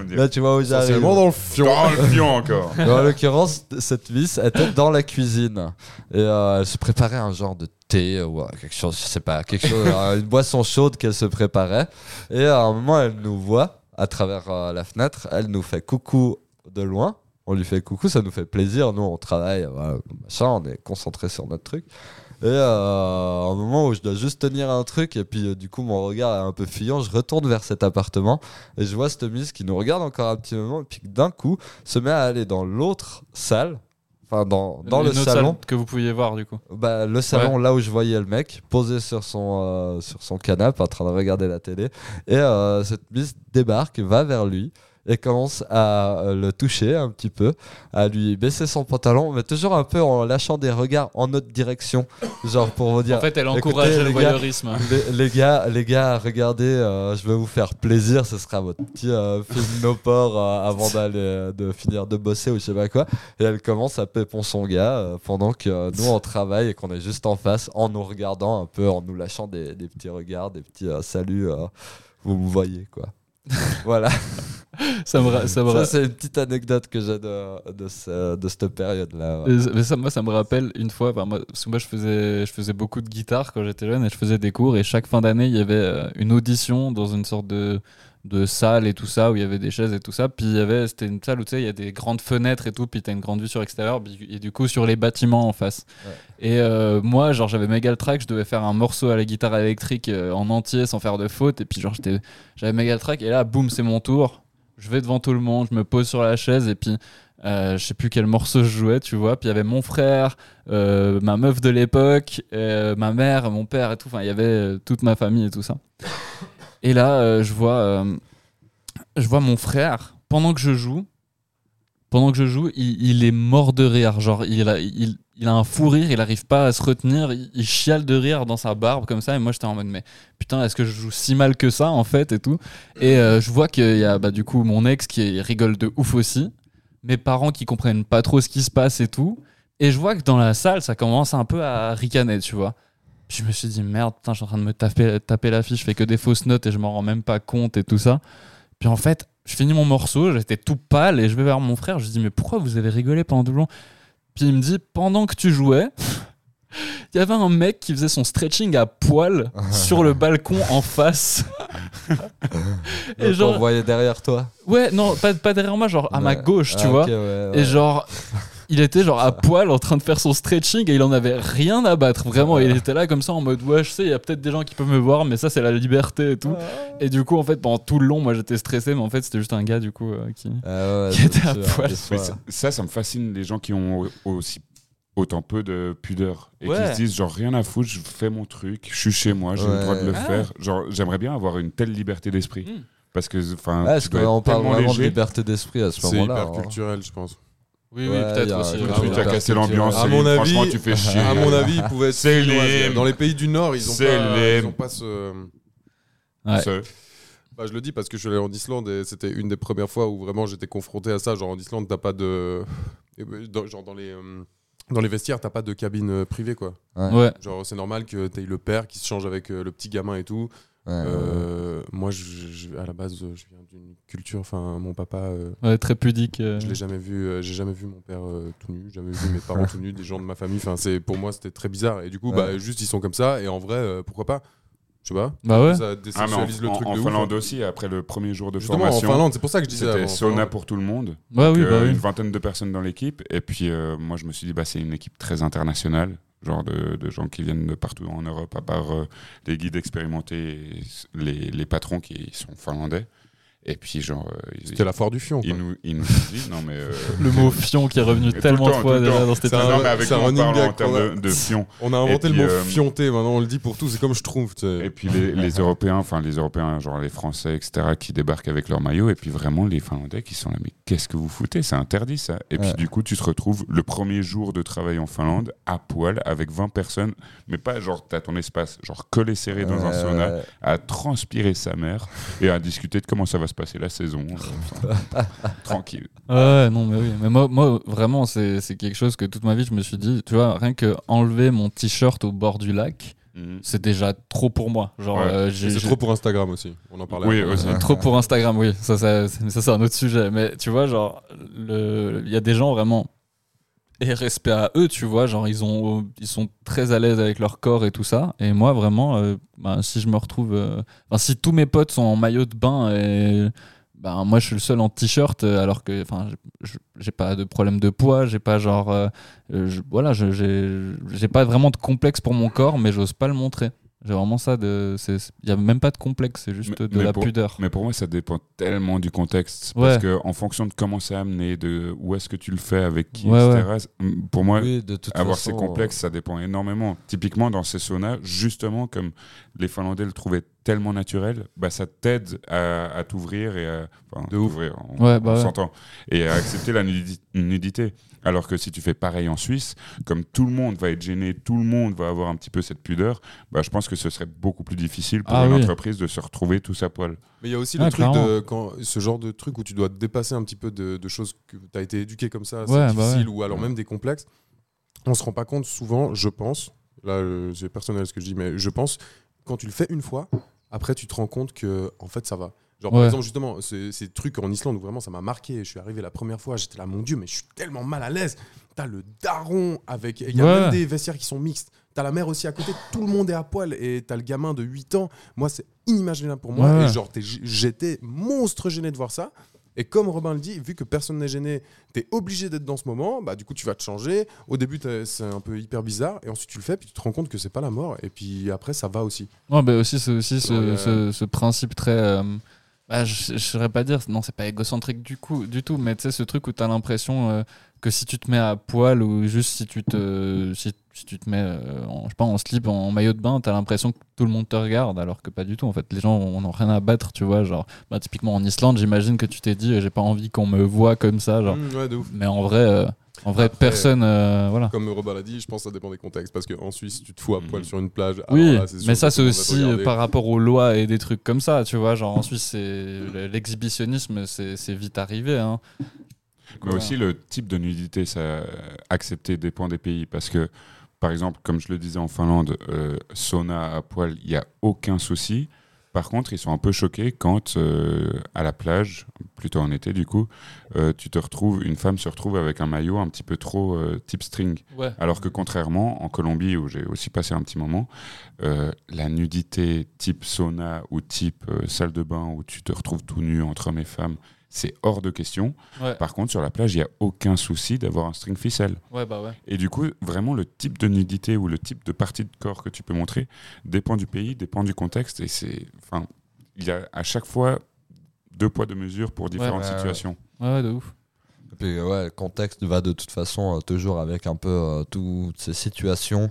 me dire. Là, tu vois où j'arrive. Dans le fion. Dans le fion encore. *laughs* En l'occurrence, cette vis était dans la cuisine. Et euh, elle se préparait un genre de thé ou euh, quelque chose, je sais pas, quelque chose, *laughs* une boisson chaude qu'elle se préparait. Et à un moment, elle nous voit à travers euh, la fenêtre. Elle nous fait coucou de loin. On lui fait coucou, ça nous fait plaisir. Nous, on travaille, voilà, machin, on est concentré sur notre truc. Et euh, à un moment où je dois juste tenir un truc, et puis euh, du coup, mon regard est un peu fuyant, je retourne vers cet appartement et je vois cette mise qui nous regarde encore un petit moment, et puis d'un coup, se met à aller dans l'autre salle, enfin dans, dans le salon. salle que vous pouviez voir du coup. Bah, le salon là où je voyais le mec posé sur son, euh, sur son canapé en train de regarder la télé et euh, cette mise débarque va vers lui et commence à euh, le toucher un petit peu à lui baisser son pantalon mais toujours un peu en lâchant des regards en notre direction genre pour vous dire En fait, elle écoutez, encourage le les gars, voyeurisme. les, les gars, les gars, regardez, euh, je vais vous faire plaisir. Ce sera votre petit euh, film no port euh, avant d'aller de finir de bosser ou je sais pas quoi. Et elle commence à pépon son gars pendant que nous on travaille et qu'on est juste en face en nous regardant un peu, en nous lâchant des, des petits regards, des petits saluts. vous me voyez quoi. *laughs* voilà. Ça me, ça Ça c'est une petite anecdote que j'ai de, de, ce- de cette période là. Euh, Mais ça, moi, ça me rappelle une fois, enfin, moi, parce que moi, je faisais, je faisais beaucoup de guitare quand j'étais jeune et je faisais des cours. Et chaque fin d'année, il y avait euh, une audition dans une sorte de, de salle et tout ça, où il y avait des chaises et tout ça. Puis il y avait, c'était une salle où tu sais, il y a des grandes fenêtres et tout, puis tu as une grande vue sur l'extérieur, et du coup, sur les bâtiments en face. Ouais. Et euh, moi, genre, j'avais Megaltrack, je devais faire un morceau à la guitare électrique euh, en entier sans faire de faute. Et puis, genre, j'avais Megaltrack, et là, boum, c'est mon tour. Je vais devant tout le monde, je me pose sur la chaise, et puis. euh, je sais plus quel morceau je jouais, tu vois. Puis il y avait mon frère, euh, ma meuf de l'époque, euh, ma mère, mon père et tout. Enfin, il y avait toute ma famille et tout ça. Et là, euh, je vois, euh, je vois mon frère pendant que je joue. Pendant que je joue, il, est mort de rire. Genre, il a, un fou rire, il arrive pas à se retenir, il, il chiale de rire dans sa barbe comme ça. Et moi, j'étais en mode, mais putain, est-ce que je joue si mal que ça en fait et tout. Et euh, je vois qu'il y a bah, du coup mon ex qui rigole de ouf aussi, mes parents qui comprennent pas trop ce qui se passe et tout. Et je vois que dans la salle, ça commence un peu à ricaner, tu vois. Je me suis dit, merde, putain, je suis en train de me taper, taper la fiche, je fais que des fausses notes et je m'en rends même pas compte et tout ça. Puis en fait, je finis mon morceau, j'étais tout pâle et je vais vers mon frère, je lui dis, mais pourquoi vous avez rigolé pendant tout le long Puis il me dit, pendant que tu jouais, *laughs* il y avait un mec qui faisait son stretching à poil *laughs* sur le balcon en face. *laughs* et genre, on voyait derrière toi. ouais, non, pas, pas derrière moi, genre à ma gauche, tu Ah, vois. ouais, Et genre, il était genre à poil en train de faire son stretching et il en avait rien à battre. Vraiment, il était là comme ça en mode ouais, je sais, il y a peut-être des gens qui peuvent me voir, mais ça c'est la liberté et tout. Et du coup, en fait, pendant tout le long, moi j'étais stressé, mais en fait, c'était juste un gars du coup euh, qui. Ah ouais, qui était à poil. ça, ça, ça me fascine les gens qui ont aussi autant peu de pudeur et Ouais. qui se disent genre rien à foutre, je fais mon truc, je suis chez moi, j'ai le droit de le faire. Genre j'aimerais bien avoir une telle liberté d'esprit Mm. parce que enfin qu'on être parle tellement vraiment de léger. liberté d'esprit à ce C'est moment-là. hyper hein. culturel, je pense. Oui, Ouais, oui, peut-être aussi. y a Le ouais. un truc hyper a cassé l'ambiance. À mon avis- franchement, tu fais chier. À mon avis, ils pouvaient *laughs* être Dans les pays du Nord, ils ont pas, ils ont pas ce. Ouais. Ce- Bah, je le dis parce que je suis allé en Islande et c'était une des premières fois où vraiment j'étais confronté à ça. Genre en Islande, t'as pas de. Genre dans les. euh, Dans les vestiaires, t'as pas de cabine euh, privée, quoi. Ouais. Genre, c'est normal que t'aies le père qui se change avec euh, le petit gamin et tout. Euh, moi, je, je- à la base, je viens d'une culture. Enfin, mon papa, euh, Ouais, très pudique. euh. je l'ai jamais vu. euh, J'ai jamais vu mon père euh, tout nu. Jamais vu mes parents *laughs* tout nus, des gens de ma famille. Enfin, c'est pour moi, c'était très bizarre. Et du coup, Ouais. bah, juste ils sont comme ça. Et en vrai, euh, pourquoi pas Je sais pas. Bah ouais. Ça Ah, désexualise en, le en- truc en de ouf, Finlande hein. aussi, après le premier jour de Justement, en formation, Finlande, c'est pour ça que je disais. c'était en sauna pour tout le monde. Ouais, oui, Donc, bah euh, oui. Une vingtaine de personnes dans l'équipe. Et puis, euh, moi, je me suis dit, bah, c'est une équipe très internationale. Genre de, de gens qui viennent de partout en Europe, à part euh, les guides expérimentés les, les patrons qui sont finlandais. Et puis, genre, euh, ils, C'était la foire du fion. ils quoi. nous, ils nous ont dit, non, mais. euh, *laughs* Le mot fion qui est revenu tellement de fois déjà dans cet C'est un- épisode. non, mais avec nous, on running parle gag en termes qu'on a. de, de fion. On a inventé le mot euh, fionté, maintenant on le dit pour tout, c'est comme je trouve. Et puis les, les Européens, enfin les Européens, genre les Français, etc., qui débarquent avec leur maillot, et puis vraiment les Finlandais qui sont là, mais qu'est-ce que vous foutez? C'est interdit ça. Et puis Ouais. du coup, tu te retrouves le premier jour de travail en Finlande à poil avec 20 personnes, mais pas genre t'as ton espace, genre collé serré dans un sauna, ouais. à transpirer sa mère et à discuter de comment ça va se passer la saison. enfin, *laughs* tranquille. Ouais, non, mais oui. Mais moi, moi vraiment, c'est c'est quelque chose que toute ma vie, je me suis dit, tu vois, rien que enlever mon t-shirt au bord du lac, Mhm. c'est déjà trop pour moi. Genre, Ouais. euh, C'est j'ai- trop pour Instagram aussi. On en parlait. Oui, aussi. trop pour Instagram, oui. Ça, ça, c'est- ça, c'est un autre sujet. Mais tu vois, genre, le- il y a des gens vraiment. Et respect à eux, tu vois, genre ils, ont, ils sont très à l'aise avec leur corps et tout ça. Et moi, vraiment, euh, bah, si je me retrouve. euh, enfin, si tous mes potes sont en maillot de bain et ben moi je suis le seul en t-shirt euh, alors que enfin j'ai pas de problème de poids j'ai pas genre euh, euh, je- voilà j'ai pas vraiment de complexe pour mon corps mais j'ose pas le montrer j'ai vraiment ça de il y a même pas de complexe c'est juste Mais- de mais la pour- pudeur Mais pour moi, ça dépend tellement du contexte. Ouais. Parce que en fonction de comment c'est amené, de où est-ce que tu le fais, avec qui, Ouais, etc. Pour moi, Oui, de toute avoir façon, ces complexes, ça dépend énormément. Typiquement, dans ces saunas, justement, comme les Finlandais le trouvaient tellement naturel, bah, ça t'aide à, à t'ouvrir et à. Enfin, De ouf. t'ouvrir, on, Ouais, bah on ouais. s'entend. Et à accepter la nudi- nudité. Alors que si tu fais pareil en Suisse, comme tout le monde va être gêné, tout le monde va avoir un petit peu cette pudeur, bah, je pense que ce serait beaucoup plus difficile pour Ah une oui. entreprise de se retrouver tous à poil. Mais il y a aussi Ah, le truc de quand, ce genre de truc où tu dois te dépasser un petit peu de, de choses que tu as été éduqué comme ça, c'est Ouais, bah difficile, ouais. ou alors même des complexes. On se rend pas compte souvent, je pense, là euh, c'est personnel ce que je dis, mais je pense, quand tu le fais une fois, après tu te rends compte que en fait ça va. Genre par exemple justement, ces, ces trucs en Islande où vraiment ça m'a marqué, je suis arrivé la première fois, j'étais là, mon dieu, mais je suis tellement mal à l'aise. T'as le daron avec, il y a Ouais. même des vestiaires qui sont mixtes. T'as la mère aussi à côté, tout le monde est à poil et t'as le gamin de 8 ans. Moi, c'est inimaginable pour moi. Ouais. Et genre, j'étais monstre gêné de voir ça. Et comme Robin le dit, vu que personne n'est gêné, t'es obligé d'être dans ce moment. Bah, du coup, tu vas te changer. Au début, c'est un peu hyper bizarre. Et ensuite, tu le fais, puis tu te rends compte que c'est pas la mort. Et puis après, ça va aussi. Ouais, bah aussi, c'est aussi ce- ce principe très. euh, bah, je ne saurais pas dire, non, c'est pas égocentrique du, coup, du tout, mais tu sais, ce truc où tu as l'impression euh, que si tu te mets à poil ou juste si tu te, si, si tu te mets euh, en, je sais pas, en slip, en maillot de bain, tu as l'impression que tout le monde te regarde, alors que pas du tout. En fait, les gens n'ont rien à battre, tu vois. Genre, bah, typiquement en Islande, j'imagine que tu t'es dit, euh, j'ai pas envie qu'on me voit comme ça. Genre. Mmh, ouais, de ouf. Mais en vrai, euh, en vrai Après, personne. euh, voilà. Comme Robin l'a dit, je pense que ça dépend des contextes. Parce qu'en Suisse, tu te fous à Mhm. poil sur une plage. alors Oui, là, mais ça c'est aussi par rapport aux lois et des trucs comme ça, tu vois. Genre en Suisse, c'est l'exhibitionnisme, c'est vite arrivé. Hein. Mais aussi le type de nudité, ça accepté dépend des pays parce que par exemple, comme je le disais en Finlande, euh, sauna à poil, il y a aucun souci. Par contre, ils sont un peu choqués quand euh, à la plage, plutôt en été du coup, euh, tu te retrouves, une femme se retrouve avec un maillot un petit peu trop euh, type string. Ouais. Alors que contrairement, en Colombie, où j'ai aussi passé un petit moment, la nudité type sauna ou type salle de bain où tu te retrouves tout nu entre hommes et femmes, c'est hors de question. Ouais. Par contre, sur la plage, il n'y a aucun souci d'avoir un string ficelle. ouais, bah ouais. Et du coup, vraiment, le type de nudité ou le type de partie de corps que tu peux montrer dépend du pays, dépend du contexte. Et c'est. Enfin, il y a à chaque fois deux poids, deux mesures pour différentes Ouais, ouais. situations. Ouais, ouais, de ouf. Et puis, ouais, le contexte va de toute façon euh, toujours avec un peu euh, toutes ces situations.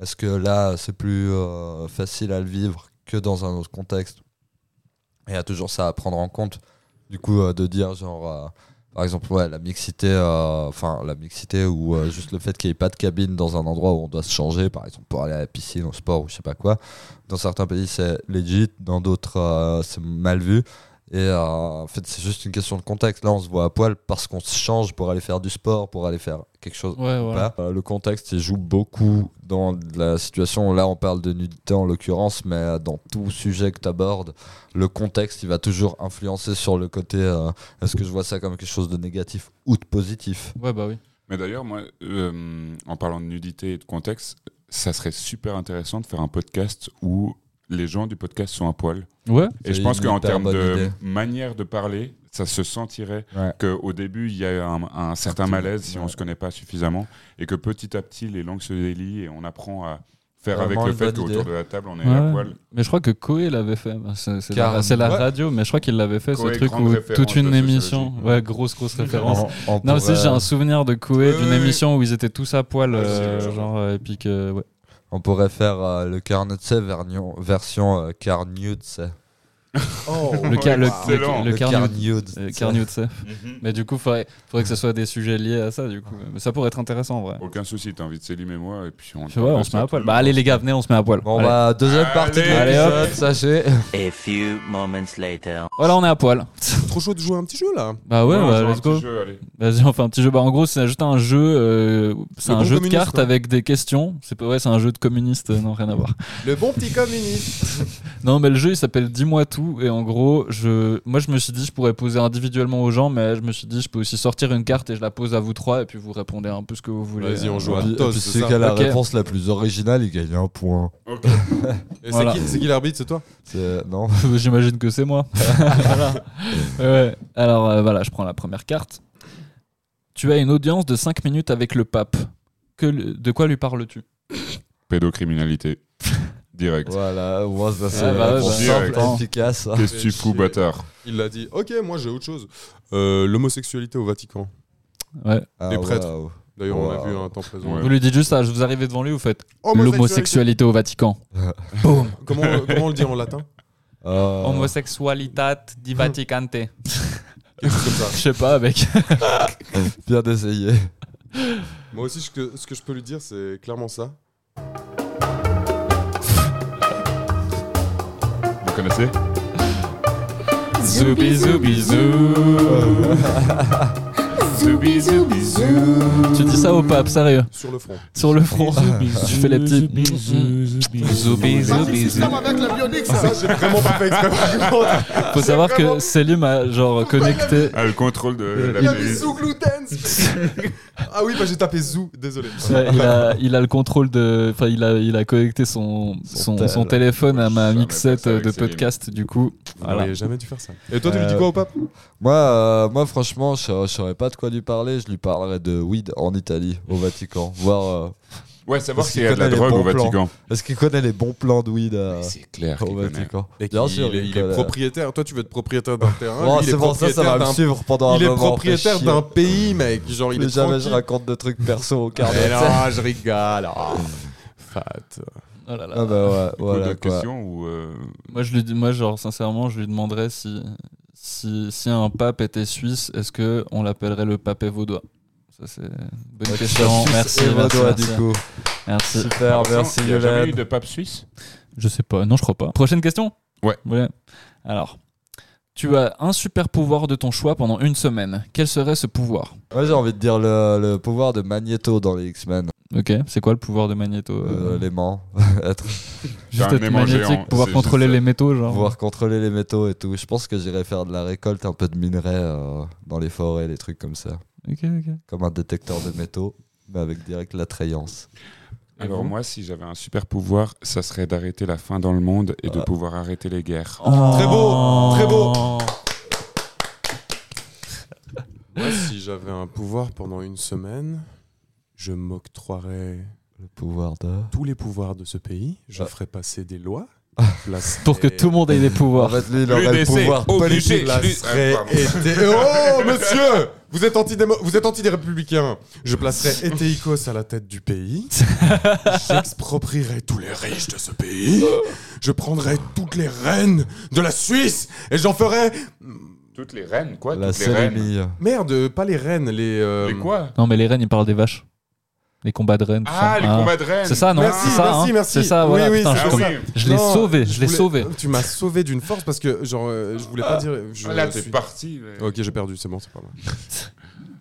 Est-ce que là, c'est plus euh, facile à le vivre que dans un autre contexte? Il y a toujours ça à prendre en compte. Du coup, euh, de dire, genre, euh, par exemple, ouais, la mixité, euh, enfin, la mixité ou juste le fait qu'il n'y ait pas de cabine dans un endroit où on doit se changer, par exemple, pour aller à la piscine, au sport ou je sais pas quoi. Dans certains pays, c'est legit, dans d'autres, c'est mal vu. Et euh, en fait, c'est juste une question de contexte. Là, on se voit à poil parce qu'on se change pour aller faire du sport, pour aller faire quelque chose. Ouais, voilà. Euh, le contexte, il joue beaucoup dans la situation. Là, on parle de nudité en l'occurrence, mais euh, dans tout sujet que tu abordes, le contexte, il va toujours influencer sur le côté euh, est-ce que je vois ça comme quelque chose de négatif ou de positif? Ouais, bah oui. Mais d'ailleurs, moi, euh, en parlant de nudité et de contexte, ça serait super intéressant de faire un podcast où les gens du podcast sont à poil. Ouais. Et je pense qu'en termes de idée. manière de parler, ça se sentirait Ouais. qu'au début, il y a un, un certain malaise si on ne se connaît pas suffisamment et que petit à petit, les langues se délient et on apprend à faire avec le fait qu'autour de la table, on est Ouais. à poil. Mais je crois que Koé l'avait fait. Bah, C'est la, c'est la Ouais. radio, mais je crois qu'il l'avait fait, Koé, ce truc où toute une émission. Ouais, grosse, grosse référence. On- on Non, aussi, j'ai un souvenir de Koé d'une émission où ils étaient tous à poil, Ouais, euh, genre, euh, et puis que, ouais. On pourrait faire euh, le version, version euh, Carnutse. Oh, Le, car, le, le, le euh, Carnutse. Mais du coup, faudrait, faudrait que ce soit des sujets liés à ça, du coup. Mais ça pourrait être intéressant, en vrai. Aucun souci, t'invites Célim et moi et puis on. Ouais, on se met à poil. Bah, allez, les gars, venez, on se met à poil. Bon, Allez. bah, deuxième Allez. partie de Allez, hop. l'épisode, sachez. A few moments later. Voilà, on est à poil. trop chaud de jouer un petit jeu là. Bah ouais, on bah, let's petit go. jeu, allez. Vas-y, on fait un petit jeu. Bah, en gros, c'est juste un jeu. euh, c'est un bon jeu de cartes quoi. avec des questions. C'est pas ouais, c'est un jeu de communiste. euh, Non, rien à voir. Le bon petit communiste. Non, mais le jeu il s'appelle Dis-moi tout. Et en gros, je, moi je me suis dit, je pourrais poser individuellement aux gens, mais je me suis dit, je peux aussi sortir une carte et je la pose à vous trois, et puis vous répondez un peu ce que vous voulez. Vas-y, on joue à voilà. Et Tos, puis c'est qui a la réponse la plus originale, il gagne un point. Ok. Et Voilà. c'est qui, l'arbitre C'est toi *laughs* Non. *laughs* J'imagine que c'est moi. *laughs* Voilà. Ouais. Alors euh, voilà, je prends la première carte. Tu as une audience de 5 minutes avec le pape. Que, de quoi lui parles-tu Pédocriminalité. Direct. Voilà, moins ça c'est Ouais, bah ouais, bah, simple, direct. efficace. Qu'est-ce que tu fous, bâtard Il l'a dit. Ok, moi j'ai autre chose. Euh, L'homosexualité au Vatican. Ouais. Ah, Les prêtres. waouh. D'ailleurs, on l'a Wow. vu un temps présent. Ouais. Vous lui dites juste ça, je vous arrivez devant lui, vous faites Homosexualité. l'homosexualité au Vatican. *laughs* Comment, comment on le dit en latin Ah. *laughs* Homosexualitat di Vaticante. *laughs* Je sais pas, mec. Bien essayé. Moi aussi, ce que, ce que je peux lui dire, c'est clairement ça. Vous connaissez Zoubi zoubi zou. *laughs* Zoubi zoubi zou. Tu dis ça au pape, sérieux. Sur le front. Sur le front. *laughs* tu fais les petits. Zoubi zoubi zou. Ça, j'ai vraiment pas fait exprès. *laughs* Faut savoir que Selim a genre connecté. Ah, le contrôle de la. Zoo Glutens *laughs* Ah oui, bah j'ai tapé Zoo, désolé. Ouais, il, a, il a le contrôle de. Enfin, il a, il a connecté son, Son son, son tel. téléphone à ma mixette avec de podcast, du coup. Vous Voilà. jamais dû faire ça. Et toi, tu lui dis Euh, quoi au pape? Moi, euh, moi franchement, je je saurais pas de quoi lui parler. Je lui parlerais de weed en Italie, au Vatican. *laughs* Voir. euh, Ouais, savoir s'il y a de la drogue au. Vatican. Est-ce qu'il connaît les bons plans de weed euh, Mais C'est clair au. Vatican Et Bien sûr, il, est- il est connaît. propriétaire. Toi, tu veux être propriétaire d'un terrain. Oh, est c'est bon, ça, ça propriétaire va me d'un- suivre pendant un Il est moment. propriétaire d'un pays, mec. Genre, il est jamais je raconte de trucs perso au quart *laughs* Eh d'heure. non, je rigole. oh. Fat. Oh là là. Ah bah ouais, voilà quoi. ou euh, Moi, je lui dis, moi, genre, sincèrement, je lui demanderais si, si, si un pape était suisse, est-ce que on l'appellerait le pape vaudois? Ça, c'est une bonne question. Merci, merci, merci. du coup. Merci. Super, merci Il n'y a jamais eu de pape suisse? Je sais pas, non, je crois pas. Prochaine question? Ouais. Ouais. Alors, tu as un super pouvoir de ton choix pendant une semaine. Quel serait ce pouvoir Moi j'ai envie de dire le, le pouvoir de Magneto dans les X-Men. Ok, c'est quoi le pouvoir de Magneto Euh, euh, L'aimant. *laughs* Être Juste un être aimant magnétique, géant, pouvoir c'est contrôler juste les métaux, genre. pouvoir contrôler les métaux et tout. Je pense que j'irai faire de la récolte, un peu de minerais euh, dans les forêts, les trucs comme ça. Ok, ok. Comme un détecteur de métaux, mais avec direct l'attrayance. Alors vous moi, si j'avais un super pouvoir, ça serait d'arrêter la faim dans le monde et de Ah. pouvoir arrêter les guerres. Très beau, Oh. très beau. *laughs* Moi, si j'avais un pouvoir pendant une semaine, je m'octroierais Le pouvoir de. tous les pouvoirs de ce pays. Je Ah. ferais passer des lois. Pour que tout le monde ait des En pouvoirs. fait, lui, il aurait le pouvoir obligé. politique. Ah, été- *laughs* Oh, monsieur *laughs* Vous êtes anti vous êtes anti des républicains. Je placerai Eteikos à la tête du pays. *laughs* J'exproprierai tous les riches de ce pays. Je prendrai toutes les reines de la Suisse et j'en ferai Toutes les reines, quoi? La Toutes les reines. merde, pas les reines, les euh, Les quoi? Non, mais les reines, ils parlent des vaches. Les combats de reines. tout Ah, ça. les combats de reines C'est ça, non? Merci, C'est ça, merci, hein? merci. C'est ça, Oui, voilà. oui, Putain, c'est je, Ah oui. je l'ai Non, sauvé, je l'ai sauvé. Tu m'as sauvé d'une force parce que genre euh, je voulais pas dire. Je Ah, Là, t'es suis- parti. mais- Ok, j'ai perdu, c'est bon, c'est pas mal. *laughs*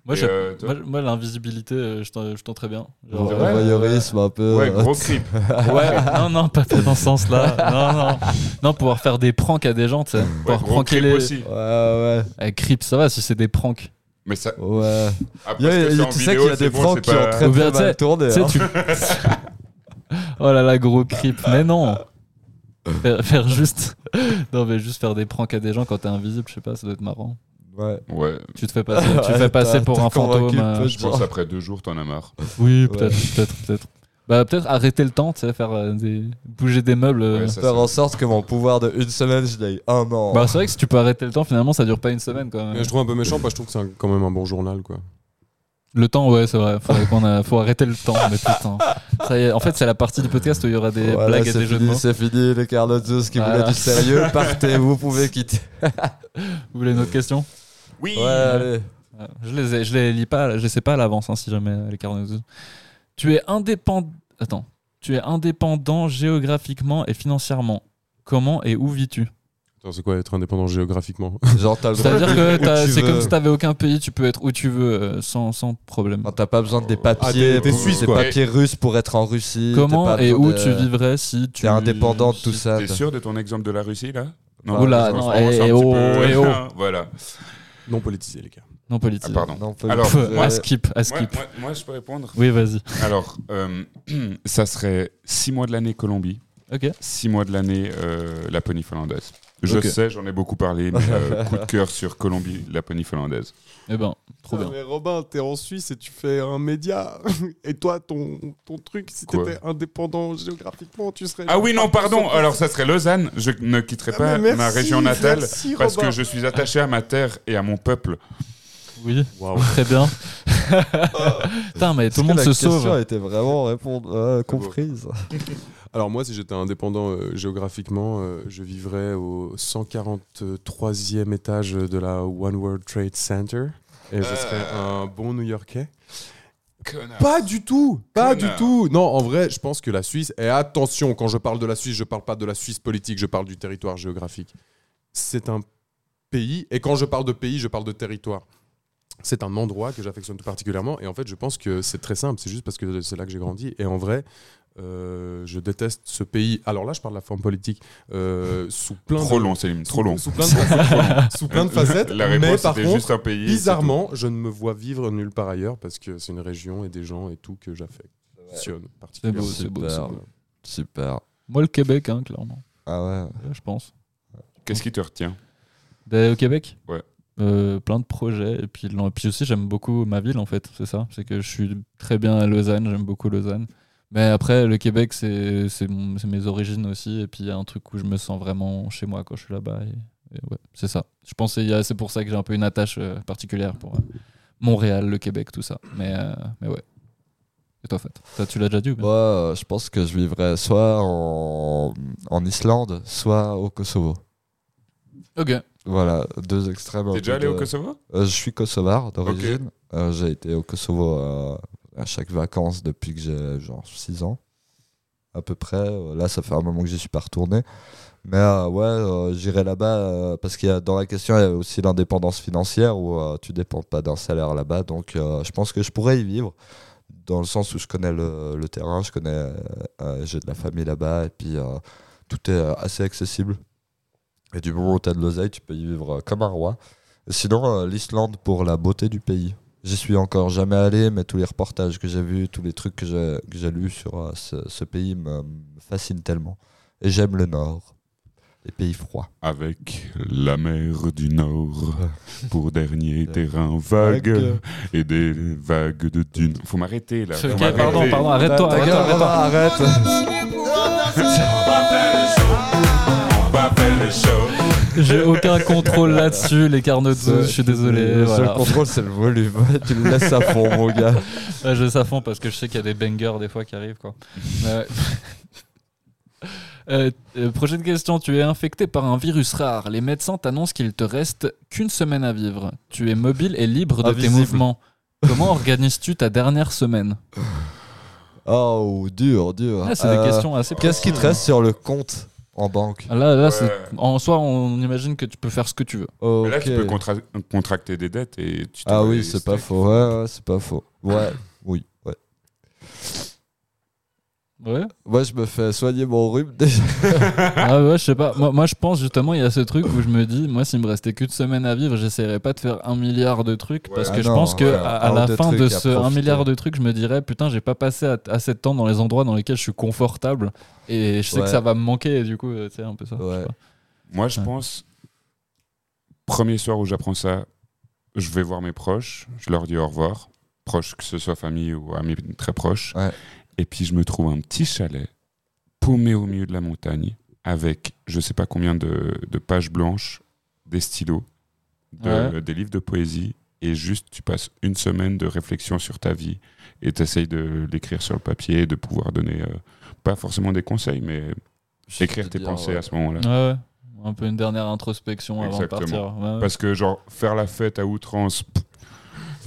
Moi, euh, moi, moi, l'invisibilité, euh, je t'en- je tenterais bien. Genre, Le vrai voyeurisme un peu. Ouais, euh, gros creep. *laughs* Ouais, non, non, pas, pas dans ce sens-là. Non, non. Non, pouvoir faire des pranks à des gens, tu sais. Ouais, Pouvoir pranker les. aussi. Ouais, ouais. Eh, Creep, ça va si c'est des pranks. Mais ça, Ouais. après, Il y a- ce que il y c'est a- en tu sais vidéo, qu'il y a des bon, qui ont pas- très bien, très tu sais- mal tourné. Hein. tu. *laughs* oh là là, gros creep. Mais non. Faire, faire juste. *laughs* Non, mais juste faire des pranks à des gens quand t'es invisible, je sais pas, ça doit être marrant. Ouais. Ouais, Tu te fais passer, *laughs* tu Ouais, fais passer pour un fantôme. euh, je pense après deux jours, t'en as marre. Oui, Ouais. peut-être, peut-être, peut-être. Bah, peut-être arrêter le temps, tu sais, faire euh, des... bouger des meubles. euh. Ouais, ça, Faire en sorte que mon pouvoir de une semaine, je l'ai un an. Bah, c'est vrai que si tu peux arrêter le temps, finalement, ça dure pas une semaine quand même. Mais je trouve un peu méchant, parce que je trouve que c'est un- quand même un bon journal, quoi. Le temps, ouais, c'est vrai. Faudrait qu'on a... Faut arrêter le temps. Mais putain. Ça y est. En fait, c'est la partie du podcast où il y aura des Voilà, blagues et c'est des jeux de fini, mots. c'est fini, les Carlotzos qui Voilà. voulaient du sérieux, *laughs* partez, vous pouvez quitter. Vous voulez une autre question? Oui Ouais, allez. Ouais, Je les, ai- je les lis pas, je les sais pas à l'avance, hein, si jamais les carnets. Tu es indépendant. Attends. Tu es indépendant géographiquement et financièrement. Comment et où vis-tu? Attends, c'est quoi être indépendant géographiquement? Genre, t'as le droit C'est-à-dire que c'est comme si t'avais aucun pays, tu peux être où tu veux euh, sans, sans problème. Quand t'as pas besoin de des papiers, Ah, des- des pour- Suisses, des quoi. papiers russes pour être en Russie. t'as Comment pas et besoin où de- tu vivrais si tu T'es indépendant de tout ça. T'es sûr de ton exemple de la Russie, là? Oula, parce qu'en non, ce moment, eh, c'est un petit oh, peu- *laughs* eh, oh. Voilà. Non politisé, les gars. Non Ah, politique. pardon. Non, Alors, Pff, moi- à skip, à Moi, skip. moi- moi, je peux répondre Oui, vas-y. Alors, euh, *clears throat* ça serait six mois de l'année Colombie. Ok. Six mois de l'année, euh, Laponie finlandaise. Je sais, j'en ai beaucoup parlé, mais euh, *laughs* coup de cœur sur Colombie, Laponie finlandaise. Eh ben, trop bien. Mais Robin, t'es en Suisse et tu fais un média. *laughs* Et toi, ton, ton truc, si t'étais indépendant géographiquement, tu serais. Ah oui, non, pardon. Alors, ça serait Lausanne. Je ne quitterai Ah, pas ma région natale merci, parce Robin. que je suis attaché à ma terre et à mon peuple. Oui, *laughs* très bien. *laughs* Putain, mais tout le monde se la question sauve. était vraiment répondre, euh, comprise? *laughs* Alors moi, si j'étais indépendant euh, géographiquement, euh, je vivrais au 143e étage de la One World Trade Center. Et je serais un bon New-Yorkais. Pas du tout, pas Connard. du tout. Non, en vrai, je pense que la Suisse. Et attention, quand je parle de la Suisse, je parle pas de la Suisse politique, je parle du territoire géographique. C'est un pays, et quand je parle de pays, je parle de territoire. C'est un endroit que j'affectionne tout particulièrement, et en fait, je pense que c'est très simple. C'est juste parce que c'est là que j'ai grandi, et en vrai. euh, je déteste ce pays. Alors là, je parle de la forme politique euh, sous plein Trop de long, Céline, sous- trop long. Sous plein de facettes. sous plein de *laughs* facettes. La mais par contre, juste un pays. Bizarrement, je ne me vois vivre nulle part ailleurs parce que c'est une région et des gens et tout que j'affectionne C'est particulièrement. beau, c'est beau. Super. c'est beau. Super. Moi, le Québec, hein, clairement. Ah ouais. Ouais, je pense. Qu'est-ce qui te retient? Ben, au Québec? Ouais. Euh, plein de projets. Et puis, puis aussi, j'aime beaucoup ma ville, en fait. C'est ça. C'est que je suis très bien à Lausanne. J'aime beaucoup Lausanne. Mais après, le Québec, c'est mes origines aussi. Et puis, il y a un truc où je me sens vraiment chez moi quand je suis là-bas. Et, ouais, c'est ça. Je pense que c'est pour ça que j'ai un peu une attache euh, particulière pour euh, Montréal, le Québec, tout ça. Mais, mais ouais. Et toi, Fat? Toi, Tu l'as déjà dit ou bien Moi, euh, je pense que je vivrais soit en, en Islande, soit au Kosovo. Ok. Voilà, deux extrêmes. T'es déjà allé au de- Kosovo Euh, Je suis kosovar d'origine. Euh, j'ai été au Kosovo euh, à chaque vacances depuis que j'ai genre 6 ans, à peu près. Euh, Là, ça fait un moment que j'y suis pas retourné. Mais euh, ouais, euh, j'irai là-bas euh, parce qu'il y a dans la question, il y a aussi l'indépendance financière où euh, tu dépends pas d'un salaire là-bas. Donc, euh, je pense que je pourrais y vivre dans le sens où je connais le, le terrain, je connais, euh, euh, j'ai de la famille là-bas et puis euh, tout est euh, assez accessible. Et du moment où tu as de l'oseille, tu peux y vivre euh, comme un roi. Sinon, euh, l'Islande pour la beauté du pays. J'y suis encore jamais allé, mais tous les reportages que j'ai vus, tous les trucs que j'ai que j'ai lus sur euh, ce, ce pays me, me fascinent tellement. Et j'aime le Nord, les pays froids. Avec la mer du Nord pour *laughs* dernier terrain vague et des vagues de dunes. Faut m'arrêter là. Faut Ok, m'arrêter. pardon, pardon, arrête-toi, arrête-toi, gueule, arrête-toi. arrête On *laughs* J'ai aucun contrôle là-dessus, les carnotsos, je suis désolé. Le voilà. seul contrôle, c'est le volume. *laughs* tu le laisses à fond, mon gars. Ouais, je laisse à fond parce que je sais qu'il y a des bangers des fois qui arrivent. Quoi. *laughs* Euh, euh, prochaine question. Tu es infecté par un virus rare. Les médecins t'annoncent qu'il te reste qu'une semaine à vivre. Tu es mobile et libre de tes mouvements. Comment organises-tu ta dernière semaine? Oh, dur, dur. Ah, C'est Euh, des questions assez Qu'est-ce qui te reste sur le compte? En banque Là, là Ouais. c'est- en soi, on imagine que tu peux faire ce que tu veux. Mais là, tu peux contra- contracter des dettes et tu Ah oui, c'est pas faux. Ouais, ouais, c'est pas faux. Ouais, oui, ouais. Ouais. Moi, je me fais soigner mon rhume *laughs* déjà. ah ouais, je sais pas. Moi, moi, je pense justement, il y a ce truc où je me dis, moi, s'il me restait qu'une semaine à vivre, j'essaierais pas de faire un milliard de trucs Ouais. parce Ah que je non, pense que ouais, à, la fin de ce un milliard de trucs, je me dirais, putain, j'ai pas passé a- assez de temps dans les endroits dans lesquels je suis confortable et je sais Ouais. que ça va me manquer et du coup, euh, c'est un peu ça. je sais Ouais. pas. Moi, je Ouais. pense, premier soir où j'apprends ça, je vais voir mes proches, je leur dis au revoir, proches, que ce soit famille ou amis très proches. Et puis, je me trouve un petit chalet, paumé au milieu de la montagne, avec je sais pas combien de, de pages blanches, des stylos, de- Ouais. des livres de poésie, et juste tu passes une semaine de réflexion sur ta vie, et tu essayes de l'écrire sur le papier, de pouvoir donner, euh, pas forcément des conseils, mais écrire tes pensées à ce moment-là. Ouais, ouais. Un peu une dernière introspection avant de Exactement. partir. Parce que, genre, faire la fête à outrance, pff,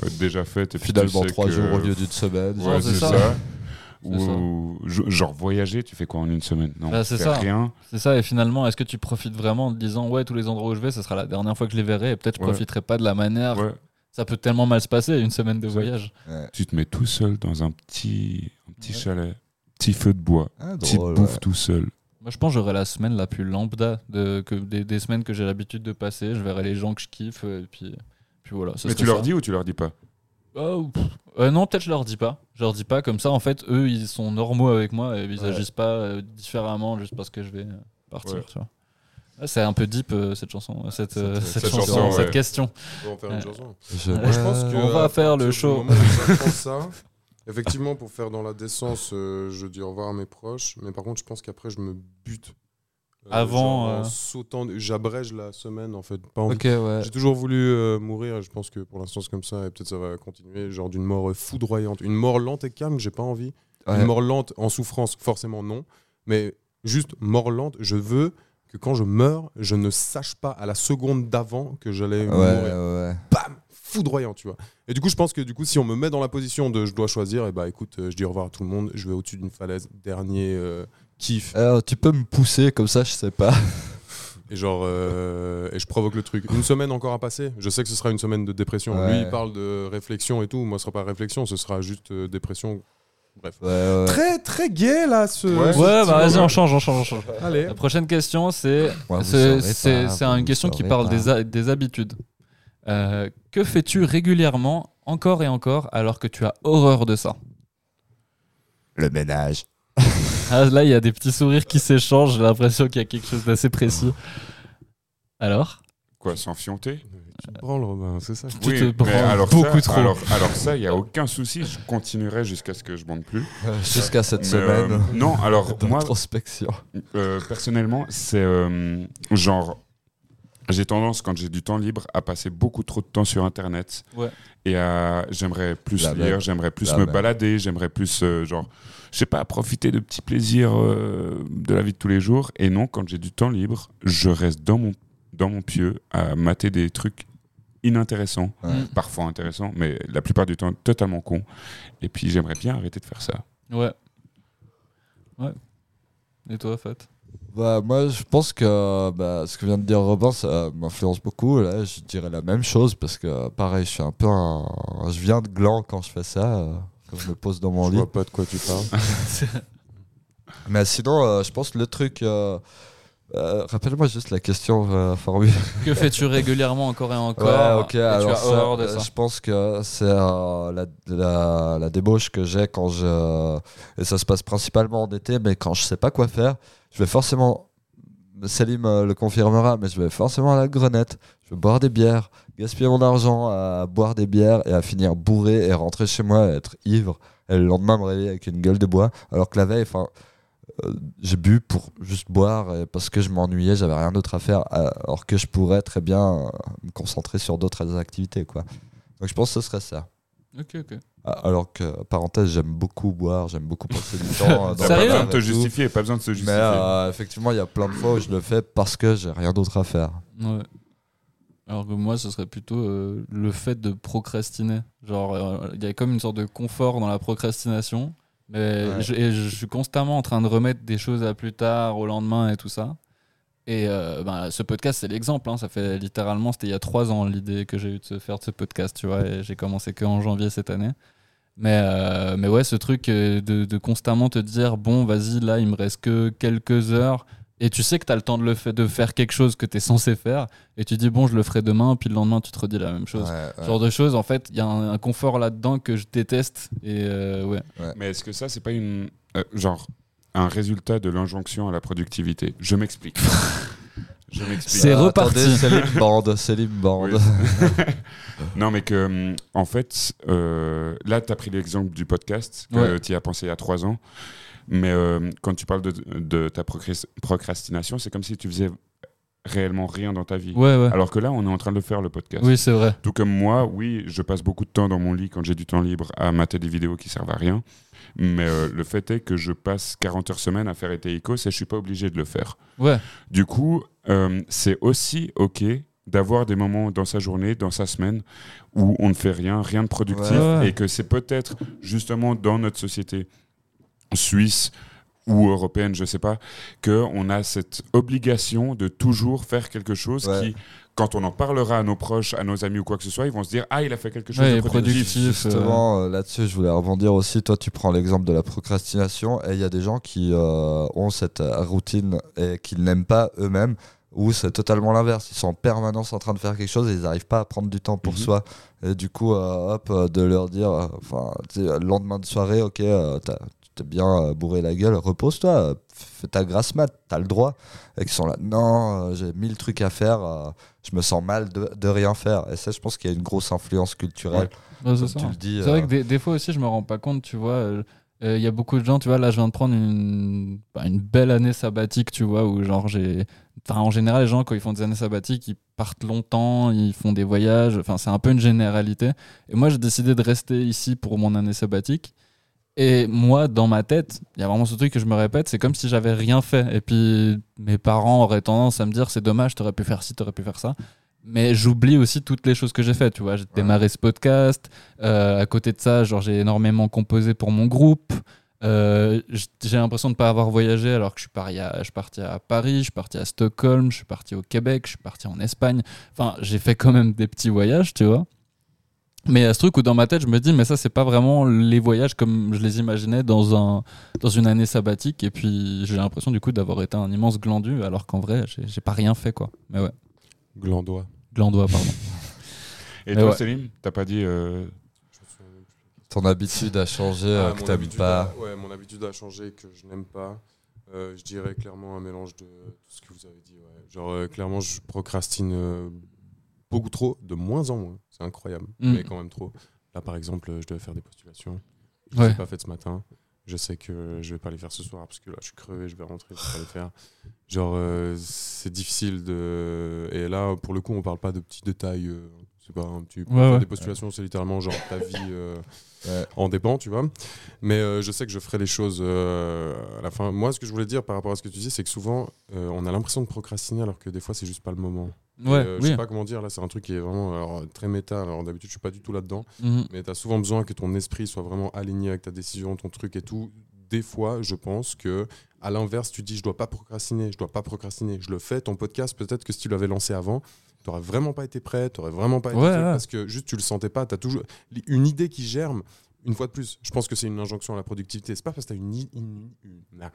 euh, déjà faite, et puis Finalement, tu sais trois que- jours au lieu d'une semaine. Ouais, c'est c'est ça. ça. Ou je- genre voyager, tu fais quoi en une semaine? Non, Bah, c'est ça. rien. C'est ça, et finalement, est-ce que tu profites vraiment en te disant, ouais, tous les endroits où je vais, ce sera la dernière fois que je les verrai, et peut-être je Ouais. profiterai pas de la manière. Ouais. Ça peut tellement mal se passer, une semaine de voyage. Ouais. Tu te mets tout seul dans un petit, un petit Ouais. chalet, petit feu de bois, Ah, petite bouffe ouais. tout seul. Moi, je pense que j'aurai la semaine la plus lambda de, que des, des semaines que j'ai l'habitude de passer. Je verrai les gens que je kiffe, et puis, puis voilà. ça Mais tu leur ça. dis ou tu leur dis pas? Oh. Euh, non, peut-être je leur dis pas. Je leur dis pas comme ça. En fait, eux, ils sont normaux avec moi et ils Ouais. agissent pas euh, différemment juste parce que je vais euh, partir. Ouais. Tu vois. Ah, C'est un peu deep euh, cette chanson, cette, euh, Cette- cette cette chanson, chanson, cette ouais. question. On va en faire une Ouais. chanson. Je, Ouais. Moi, je pense que On va à faire le partir du show. moment où j'apprends *laughs* ça, effectivement, pour faire dans la décence, euh, je dis au revoir à mes proches. Mais par contre, je pense qu'après, je me bute. Euh, Avant, euh, j'abrège la semaine en fait. Pas envie. Ok, ouais. J'ai toujours voulu euh, mourir. et Je pense que pour l'instant c'est comme ça et peut-être ça va continuer. Genre d'une mort foudroyante, une mort lente et calme. J'ai pas envie. Ouais. Une mort lente en souffrance, forcément non. Mais juste mort lente. Je veux que quand je meurs, je ne sache pas à la seconde d'avant que j'allais Ouais, mourir bam, foudroyant, tu vois. Et du coup, je pense que du coup, si on me met dans la position de je dois choisir, et bah écoute, euh, je dis au revoir à tout le monde, je vais au-dessus d'une falaise, dernier euh, kiff, tu peux me pousser comme ça, je sais pas. *laughs* et genre, euh, et je provoque le truc. Une semaine encore à passer. Je sais que ce sera une semaine de dépression. Ouais. Lui, il parle de réflexion et tout. Moi, ce sera pas réflexion, ce sera juste euh, dépression. Bref. Ouais, ouais. Très, très gay là, ce. Ouais. ce bah vas-y, on change, on change, on change. Allez. La prochaine question, c'est c'est une question qui parle des, des habitudes. Euh, que fais-tu régulièrement, encore et encore, alors que tu as horreur de ça? Le ménage. Ah, Là, il y a des petits sourires qui s'échangent. J'ai l'impression qu'il y a quelque chose d'assez précis. Alors Quoi, sans fianter? Tu te branles, Robin, c'est ça? Tu te mais branles alors beaucoup ça, trop. Alors, alors ça, il n'y a aucun souci. Je continuerai jusqu'à ce que je monte plus. Jusqu'à cette Mais, semaine. euh, non, alors moi, D'introspection. Euh, personnellement, c'est euh, genre. J'ai tendance, quand j'ai du temps libre, à passer beaucoup trop de temps sur Internet. Ouais. Et à, j'aimerais plus La lire, j'aimerais plus La me même. balader, j'aimerais plus, euh, genre, je sais pas, profiter de petits plaisirs euh, de la vie de tous les jours. Et non, quand j'ai du temps libre, je reste dans mon, dans mon pieu à mater des trucs inintéressants, Ouais. Mm. parfois intéressants, mais la plupart du temps totalement cons. Et puis j'aimerais bien arrêter de faire ça. Ouais. Ouais. Et toi, Fat? Bah, moi, je pense que bah, ce que vient de dire Robin, ça m'influence beaucoup. Là, je dirais la même chose parce que, pareil, je suis un peu un. Je viens de gland quand je fais ça, je me pose dans mon Je lit. vois pas de quoi tu parles. *laughs* Mais sinon, euh, je pense que le truc. euh, euh, Rappelle-moi juste la question euh, formule. Que fais-tu régulièrement, encore et encore Ouais, ok. et tu alors as ça, horreur de ça je pense que c'est euh, la, la, la débauche que j'ai quand je. Et ça se passe principalement en été, mais quand je sais pas quoi faire, je vais forcément. Salim le confirmera, mais je vais forcément à la grenette. Je vais boire des bières, gaspiller mon argent à boire des bières et à finir bourré et rentrer chez moi et être ivre. Et le lendemain me réveiller avec une gueule de bois. Alors que la veille, enfin. euh, j'ai bu pour juste boire et parce que je m'ennuyais, j'avais rien d'autre à faire, alors que je pourrais très bien euh, me concentrer sur d'autres activités. Quoi. Donc je pense que ce serait ça. Ok, ok. Ah, Alors que, parenthèse, j'aime beaucoup boire, j'aime beaucoup passer du *laughs* temps. euh, dans pas besoin de te justifier, pas besoin de se Mais justifier. euh, effectivement, il y a plein de fois où je le fais parce que j'ai rien d'autre à faire. Ouais. Alors que moi, ce serait plutôt euh, le fait de procrastiner. Genre, euh, il y a comme une sorte de confort dans la procrastination. Mais Ouais. je, et je suis constamment en train de remettre des choses à plus tard, au lendemain et tout ça. Et euh, ben, ce podcast, c'est l'exemple. hein. Ça fait littéralement, c'était il y a trois ans l'idée que j'ai eu de se faire de ce podcast, tu vois. Et j'ai commencé que en janvier cette année. Mais, euh, mais ouais, ce truc de, de constamment te dire, bon, vas-y, là, il me reste que quelques heures. Et tu sais que tu as le temps de, le de faire quelque chose que tu es censé faire. Et tu dis, bon, je le ferai demain. Puis le lendemain, tu te redis la même chose. Ouais, genre de choses, en fait, il y a un, un confort là-dedans que je déteste. Et euh, ouais. Mais est-ce que ça, c'est pas une. euh, genre, un résultat de l'injonction à la productivité? Je m'explique. *laughs* Je m'explique. C'est Euh, reparti. Céline Bande. Oui. *laughs* non, mais que, hum, en fait, euh, là, tu as pris l'exemple du podcast, que Ouais. tu y as pensé il y a trois ans. Mais euh, quand tu parles de, de ta procras- procrastination, c'est comme si tu faisais réellement rien dans ta vie. Ouais, ouais. Alors que là, on est en train de le faire, le podcast. Oui, c'est vrai. Tout comme moi, oui, je passe beaucoup de temps dans mon lit quand j'ai du temps libre à mater des vidéos qui servent à rien. Mais euh, le fait est que je passe 40 heures semaine à faire Eteikos et je suis pas obligé de le faire. Ouais. Du coup, euh, c'est aussi OK d'avoir des moments dans sa journée, dans sa semaine, où on ne fait rien, rien de productif, Ouais, ouais. et que c'est peut-être justement dans notre société suisse ou européenne, je sais pas, qu'on a cette obligation de toujours faire quelque chose Ouais. qui, quand on en parlera à nos proches, à nos amis ou quoi que ce soit, ils vont se dire Ah, il a fait quelque chose Ouais, de productif. productif. Justement, euh, là-dessus, je voulais rebondir aussi. Toi, tu prends l'exemple de la procrastination et il y a des gens qui euh, ont cette euh, routine et qu'ils n'aiment pas eux-mêmes où c'est totalement l'inverse. Ils sont en permanence en train de faire quelque chose et ils n'arrivent pas à prendre du temps pour Mhm. soi. Et du coup, euh, hop, euh, de leur dire, euh, enfin, le lendemain de soirée, ok, euh, t'es bien euh, bourré la gueule, repose-toi, fais ta grasse mat, t'as le droit. Et qui sont là, non, euh, j'ai mille trucs à faire, euh, je me sens mal de, de rien faire. Et ça, je pense qu'il y a une grosse influence culturelle. Ouais, c'est Comme ça. tu le dis. C'est vrai que des, des fois aussi, je me rends pas compte, tu vois. euh, Il y a beaucoup de gens, tu vois, là, je viens de prendre une, bah, une belle année sabbatique, tu vois, où genre j'ai. Enfin, en général, les gens, quand ils font des années sabbatiques, ils partent longtemps, ils font des voyages. Enfin, c'est un peu une généralité. Et moi, j'ai décidé de rester ici pour mon année sabbatique. Et moi, dans ma tête, il y a vraiment ce truc que je me répète, c'est comme si j'avais rien fait. Et puis, mes parents auraient tendance à me dire, c'est dommage, t'aurais pu faire ci, t'aurais pu faire ça. Mais j'oublie aussi toutes les choses que j'ai faites, tu vois. J'ai démarré ce podcast. euh, à côté de ça, genre, j'ai énormément composé pour mon groupe. Euh, j'ai l'impression de ne pas avoir voyagé alors que je suis, parti à, je suis parti à Paris, je suis parti à Stockholm, je suis parti au Québec, je suis parti en Espagne. Enfin, j'ai fait quand même des petits voyages, tu vois. Mais il y a ce truc où dans ma tête, je me dis, mais ça, c'est pas vraiment les voyages comme je les imaginais dans, un, dans une année sabbatique. Et puis, j'ai l'impression du coup d'avoir été un immense glandu, alors qu'en vrai, j'ai pas rien fait, quoi. Mais ouais, Glandois. glandois, pardon. *laughs* Et Mais toi, ouais. Céline, t'as pas dit. euh, Ton habitude a changé, euh, Ah, que t'aimes habitude pas. a- ouais, mon habitude a changé, que je n'aime pas. Euh, je dirais clairement un mélange de tout ce que vous avez dit. ouais. Genre, euh, clairement, je procrastine euh, beaucoup trop, de moins en moins. C'est incroyable, Mm. mais quand même trop. Là, par exemple, je devais faire des postulations. Je ne Ouais. les ai pas faites ce matin. Je sais que je vais pas les faire ce soir parce que là, je suis crevé, je vais rentrer, je vais pas les faire. Genre, euh, c'est difficile de. Et là, pour le coup, on parle pas de petits détails. euh, c'est pas un petit. Ouais, ouais. Des postulations, c'est littéralement genre ta vie. euh, *laughs* Ouais. en dépend, tu vois. Mais euh, je sais que je ferai les choses euh, à la fin. Moi, ce que je voulais dire par rapport à ce que tu dis, c'est que souvent, on a l'impression de procrastiner alors que des fois, c'est juste pas le moment. Ouais, euh, Je sais pas comment dire, là, c'est un truc qui est vraiment alors, très méta. Alors d'habitude, je suis pas du tout là-dedans. Mhm. Mais tu as souvent besoin que ton esprit soit vraiment aligné avec ta décision, ton truc et tout. Des fois, je pense que à l'inverse, tu dis je dois pas procrastiner, je dois pas procrastiner. Je le fais, ton podcast, peut-être que si tu l'avais lancé avant, tu n'aurais vraiment pas été prêt, tu vraiment pas été Ouais, ouais. parce que juste tu le sentais pas. Tu as toujours une idée qui germe. Une fois de plus, je pense que c'est une injonction à la productivité. C'est pas parce que tu as une, une- une-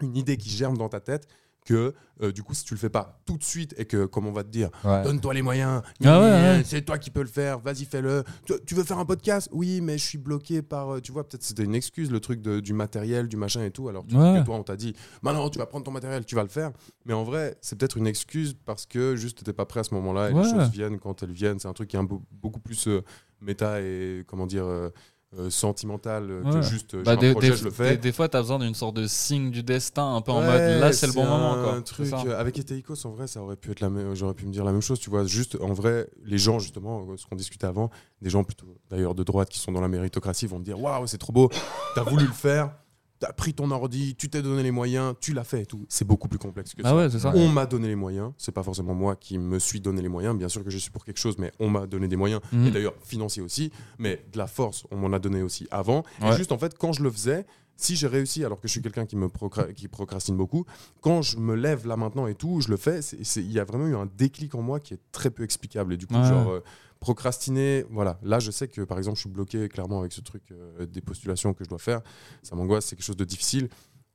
une idée qui germe dans ta tête que euh, du coup, si tu le fais pas tout de suite et que, comme on va te dire, Ouais. Donne-toi les moyens. Ah ouais, ouais. C'est toi qui peux le faire. Vas-y, fais-le. Tu, tu veux faire un podcast? Oui, mais je suis bloqué par. euh, Tu vois, peut-être c'était une excuse, le truc de- du matériel, du machin et tout. Alors Ouais. que toi, on t'a dit Maintenant, tu vas prendre ton matériel, tu vas le faire. Mais en vrai, c'est peut-être une excuse parce que juste, t'étais pas prêt à ce moment-là et les choses viennent quand elles viennent. C'est un truc qui est un beaucoup plus euh, méta et, comment dire, euh, euh, sentimental euh, que Ouais. juste euh, Bah, j'ai des, un projet, des- je le fais. des- des fois, t'as besoin d'une sorte de signe du destin, un peu en Ouais, mode là, c'est le bon moment. Quoi. truc C'est ça. avec Eteikos en vrai ça aurait pu être la même j'aurais pu me dire la même chose tu vois juste en vrai les gens justement ce qu'on discutait avant des gens plutôt d'ailleurs de droite qui sont dans la méritocratie vont me dire waouh c'est trop beau t'as voulu le faire t'as pris ton ordi tu t'es donné les moyens tu l'as fait et tout c'est beaucoup plus complexe que Ah ça ouais, c'est ça. on m'a donné les moyens c'est pas forcément moi qui me suis donné les moyens bien sûr que je suis pour quelque chose mais on m'a donné des moyens Mhm. et d'ailleurs financier aussi, mais de la force, on m'en a donné aussi avant. Et juste en fait, quand je le faisais, si j'ai réussi, alors que je suis quelqu'un qui me procra- qui procrastine beaucoup, quand je me lève là maintenant et tout, je le fais, il y a vraiment eu un déclic en moi qui est très peu explicable. Et du coup, Ouais. genre, euh, procrastiner, voilà. Là, je sais que par exemple, je suis bloqué clairement avec ce truc euh, des postulations que je dois faire. Ça m'angoisse, c'est quelque chose de difficile.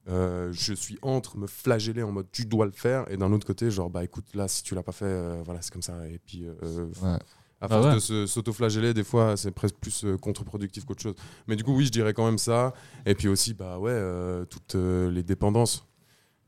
Euh, je suis entre me flageller en mode tu dois le faire et d'un autre côté genre bah écoute là si tu l'as pas fait euh, voilà c'est comme ça et puis euh, Ouais. à Ah force ouais. de se- s'auto-flageller, des fois, c'est presque plus contre-productif qu'autre chose. Mais du coup, oui, je dirais quand même ça. Et puis aussi, bah ouais, toutes les dépendances.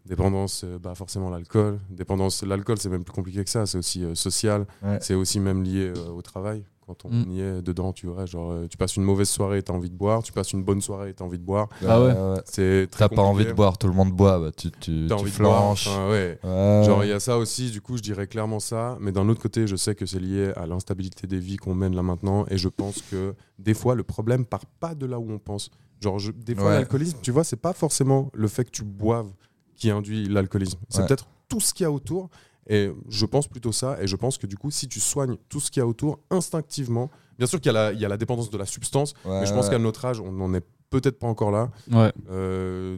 Dépendance, euh, bah forcément l'alcool. Dépendance, l'alcool, c'est même plus compliqué que ça. C'est aussi euh, social. Ouais. C'est aussi même lié euh, au travail. Quand on Mm. y est dedans, tu vois, genre, euh, tu passes une mauvaise soirée et t'as envie de boire. Tu passes une bonne soirée et t'as envie de boire. Ah ouais. C'est T'as pas envie de boire, tout le monde boit, bah, tu, tu, tu envie de boire. flanches. Enfin, ouais. Ouais. Genre, il y a ça aussi, du coup, je dirais clairement ça. Mais d'un autre côté, je sais que c'est lié à l'instabilité des vies qu'on mène là maintenant. Et je pense que des fois, le problème part pas de là où on pense. Genre, je- des fois, Ouais. l'alcoolisme, tu vois, c'est pas forcément le fait que tu boives qui induit l'alcoolisme. C'est Ouais. peut-être tout ce qu'il y a autour. Et je pense plutôt ça. Et je pense que du coup, si tu soignes tout ce qu'il y a autour instinctivement, bien sûr qu'il y, a la- il y a la dépendance de la substance, Ouais, mais je pense ouais. qu'à notre âge, on n'en est peut-être pas encore là. Ouais. Euh,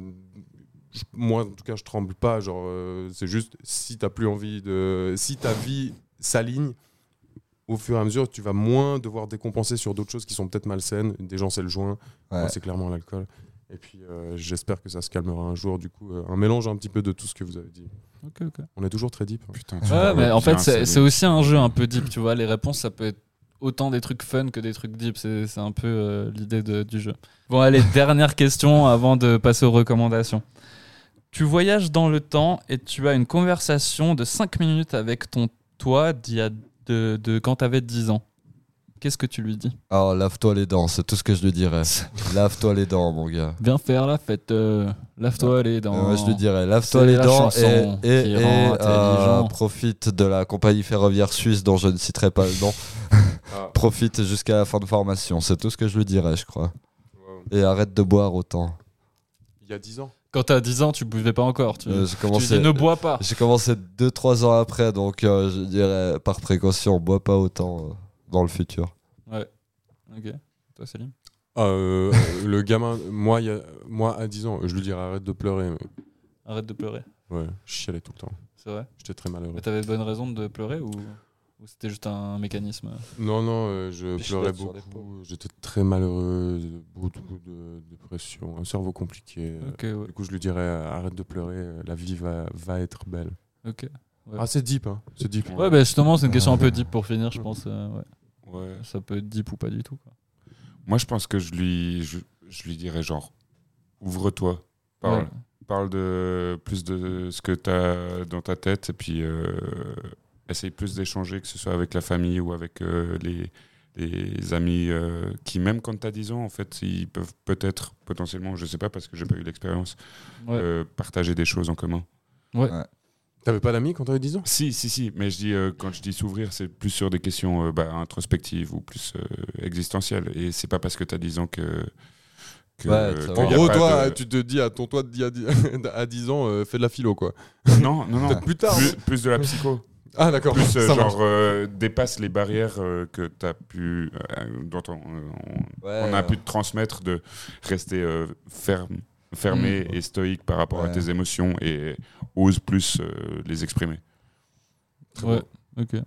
je- moi, en tout cas, je tremble pas. Genre, euh, c'est juste si t'as plus envie de, si ta vie s'aligne, au fur et à mesure, tu vas moins devoir décompenser sur d'autres choses qui sont peut-être malsaines. Des gens, c'est le joint. Ouais. Moi, c'est clairement l'alcool. Et puis euh, j'espère que ça se calmera un jour. Du coup, euh, un mélange un petit peu de tout ce que vous avez dit. On est toujours très deep. hein. Putain, tu Ouais, vois mais en fait, c'est aussi un jeu un peu deep, tu vois. Les réponses, ça peut être autant des trucs fun que des trucs deep. C'est un peu euh, l'idée du jeu. Bon, allez, *laughs* dernière question avant de passer aux recommandations. Tu voyages dans le temps et tu as une conversation de 5 minutes avec ton toi d'il y a de, de quand t'avais 10 ans. Qu'est-ce que tu lui dis? Alors, lave-toi les dents, c'est tout ce que je lui dirais. *laughs* lave-toi les dents, mon gars. Viens faire la fête, euh, lave-toi les dents. Moi, je lui dirais, lave-toi les la dents et, et- et, euh, profite de la compagnie ferroviaire suisse dont je ne citerai pas le nom. *laughs* Ah. profite jusqu'à la fin de formation, c'est tout ce que je lui dirais, je crois. Et arrête de boire autant. Il y a 10 ans. Quand t'as 10 ans, tu buvais pas encore. Tu, Euh, tu commencé, dis ne bois pas. j'ai commencé 2-3 ans après, donc euh, je dirais par précaution, bois pas autant euh, dans le futur. Ok. Toi, Salim? Ah, euh, *laughs* le gamin, moi, il y a- moi à 10 ans, je lui dirais arrête de pleurer. mais- Arrête de pleurer. Ouais, je chialais tout le temps. C'est vrai? J'étais très malheureux. Mais t'avais bonne raison de pleurer ou, ou c'était juste un mécanisme? Non, non, euh, je Puis pleurais beaucoup. J'étais très malheureux, beaucoup de dépression, un cerveau compliqué. Ok, ouais. Du coup, je lui dirais euh, arrête de pleurer, la vie va, va être belle. Ok. Ouais. Ah, c'est deep, hein. C'est deep. Ouais, bah justement, c'est une question un peu deep pour finir, je pense. euh, ouais. Ouais. Ça peut être deep ou pas du tout. Quoi. Moi, je pense que je lui, je, je lui dirais genre, ouvre-toi, parle, Ouais. parle de plus de ce que tu as dans ta tête et puis euh, essaye plus d'échanger, que ce soit avec la famille ou avec euh, les, les amis euh, qui, même quand tu as 10 ans, en fait, ils peuvent peut-être, potentiellement, je sais pas parce que j'ai pas eu l'expérience, Ouais. euh, partager des choses en commun. T'avais pas d'amis quand t'avais 10 ans? Si, si, si, mais je dis, euh, quand je dis s'ouvrir, c'est plus sur des questions euh, bah, introspectives ou plus euh, existentielles. Et c'est pas parce que tu as 10 ans que. que Ouais, euh. En gros, toi, de- tu te dis à ton toi d'il y a dix- *laughs* à 10 ans, euh, fais de la philo, quoi. Non, non, non. Peut-être plus tard. plus, plus de la psycho. Ah, d'accord. Plus euh, Ça genre euh, dépasse les barrières euh, que tu as pu euh, dont on, on- Ouais, on a pu te transmettre de rester euh, ferme, fermé Mm. et stoïque par rapport à tes émotions et ose plus euh, les exprimer. Très Ouais, ok.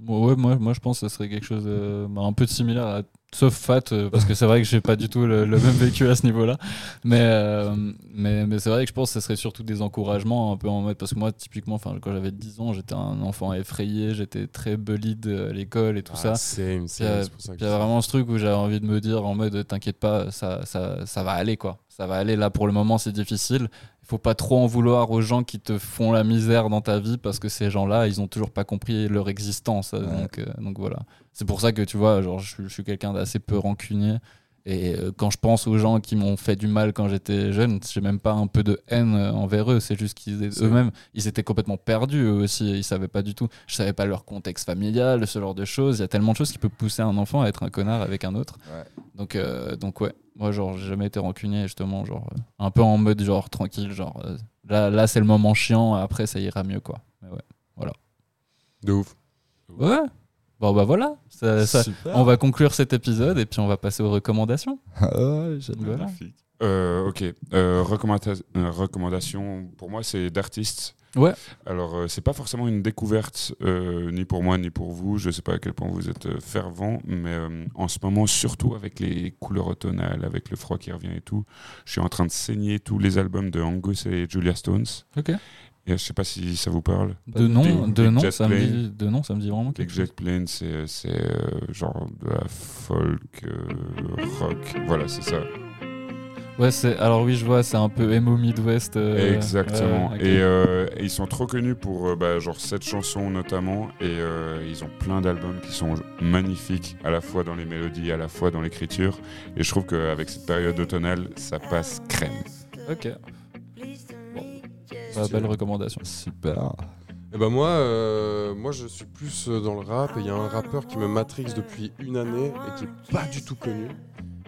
Bon, ouais, moi, moi, je pense que ce serait quelque chose euh, un peu similaire, à- sauf Fat, euh, parce que c'est vrai que j'ai pas du tout le, le même vécu à ce niveau-là. Mais, euh, mais, mais c'est vrai que je pense que ce serait surtout des encouragements, un peu en mode. Parce que moi, typiquement, enfin, quand j'avais 10 ans, j'étais un enfant effrayé, j'étais très bullied à l'école et tout ça. Ah, c'est ça que Puis il y a vraiment ce truc où j'avais envie de me dire en mode t'inquiète pas, ça, ça, ça va aller quoi. Ça va aller là pour le moment, c'est difficile. Il faut pas trop en vouloir aux gens qui te font la misère dans ta vie parce que ces gens-là, ils ont toujours pas compris leur existence. Donc, euh, donc voilà. C'est pour ça que tu vois, genre, je suis quelqu'un d'assez peu rancunier. Et euh, quand je pense aux gens qui m'ont fait du mal quand j'étais jeune, j'ai même pas un peu de haine euh, envers eux. C'est juste qu'ils eux-mêmes, ils étaient complètement perdus eux aussi. Ils savaient pas du tout. Je savais pas leur contexte familial, ce genre de choses. Il y a tellement de choses qui peuvent pousser un enfant à être un connard avec un autre. Ouais. Donc, euh, donc ouais. Moi, genre, j'ai jamais été rancunier, justement, genre, euh, un peu en mode, genre, tranquille, genre, euh, là, là c'est le moment chiant, après, ça ira mieux, quoi. Mais ouais. De ouf. Ouais. Bon, bah voilà. Ça- ça- Super. on va conclure cet épisode et puis on va passer aux recommandations. *laughs* Ah. Voilà. Euh, ok. Euh, recommanda- euh, recommandation pour moi, c'est d'artistes. Ouais. Alors, euh, c'est pas forcément une découverte, euh, ni pour moi, ni pour vous. Je sais pas à quel point vous êtes euh, fervent, mais euh, en ce moment, surtout avec les couleurs automnales, avec le froid qui revient et tout, je suis en train de saigner tous les albums de Angus et Julia Stones. Ok. Je sais pas si ça vous parle. De nom, de nom, ça me dit, de nom, ça me dit vraiment quelque chose. Jet Plane, c'est euh, genre de la folk, euh, rock. Voilà, c'est ça. Ouais, c'est, alors oui, je vois, c'est un peu emo Midwest. euh, Exactement. Et, euh, et ils sont trop connus pour bah, genre cette chanson notamment. Et ils ont plein d'albums qui sont magnifiques, à la fois dans les mélodies, à la fois dans l'écriture. Et je trouve qu'avec cette période automnale, ça passe crème. Ok. Bah, belle recommandation. Super. Et ben moi, euh, moi je suis plus euh, dans le rap et il y a un rappeur qui me matrix depuis une année et qui est pas du tout connu,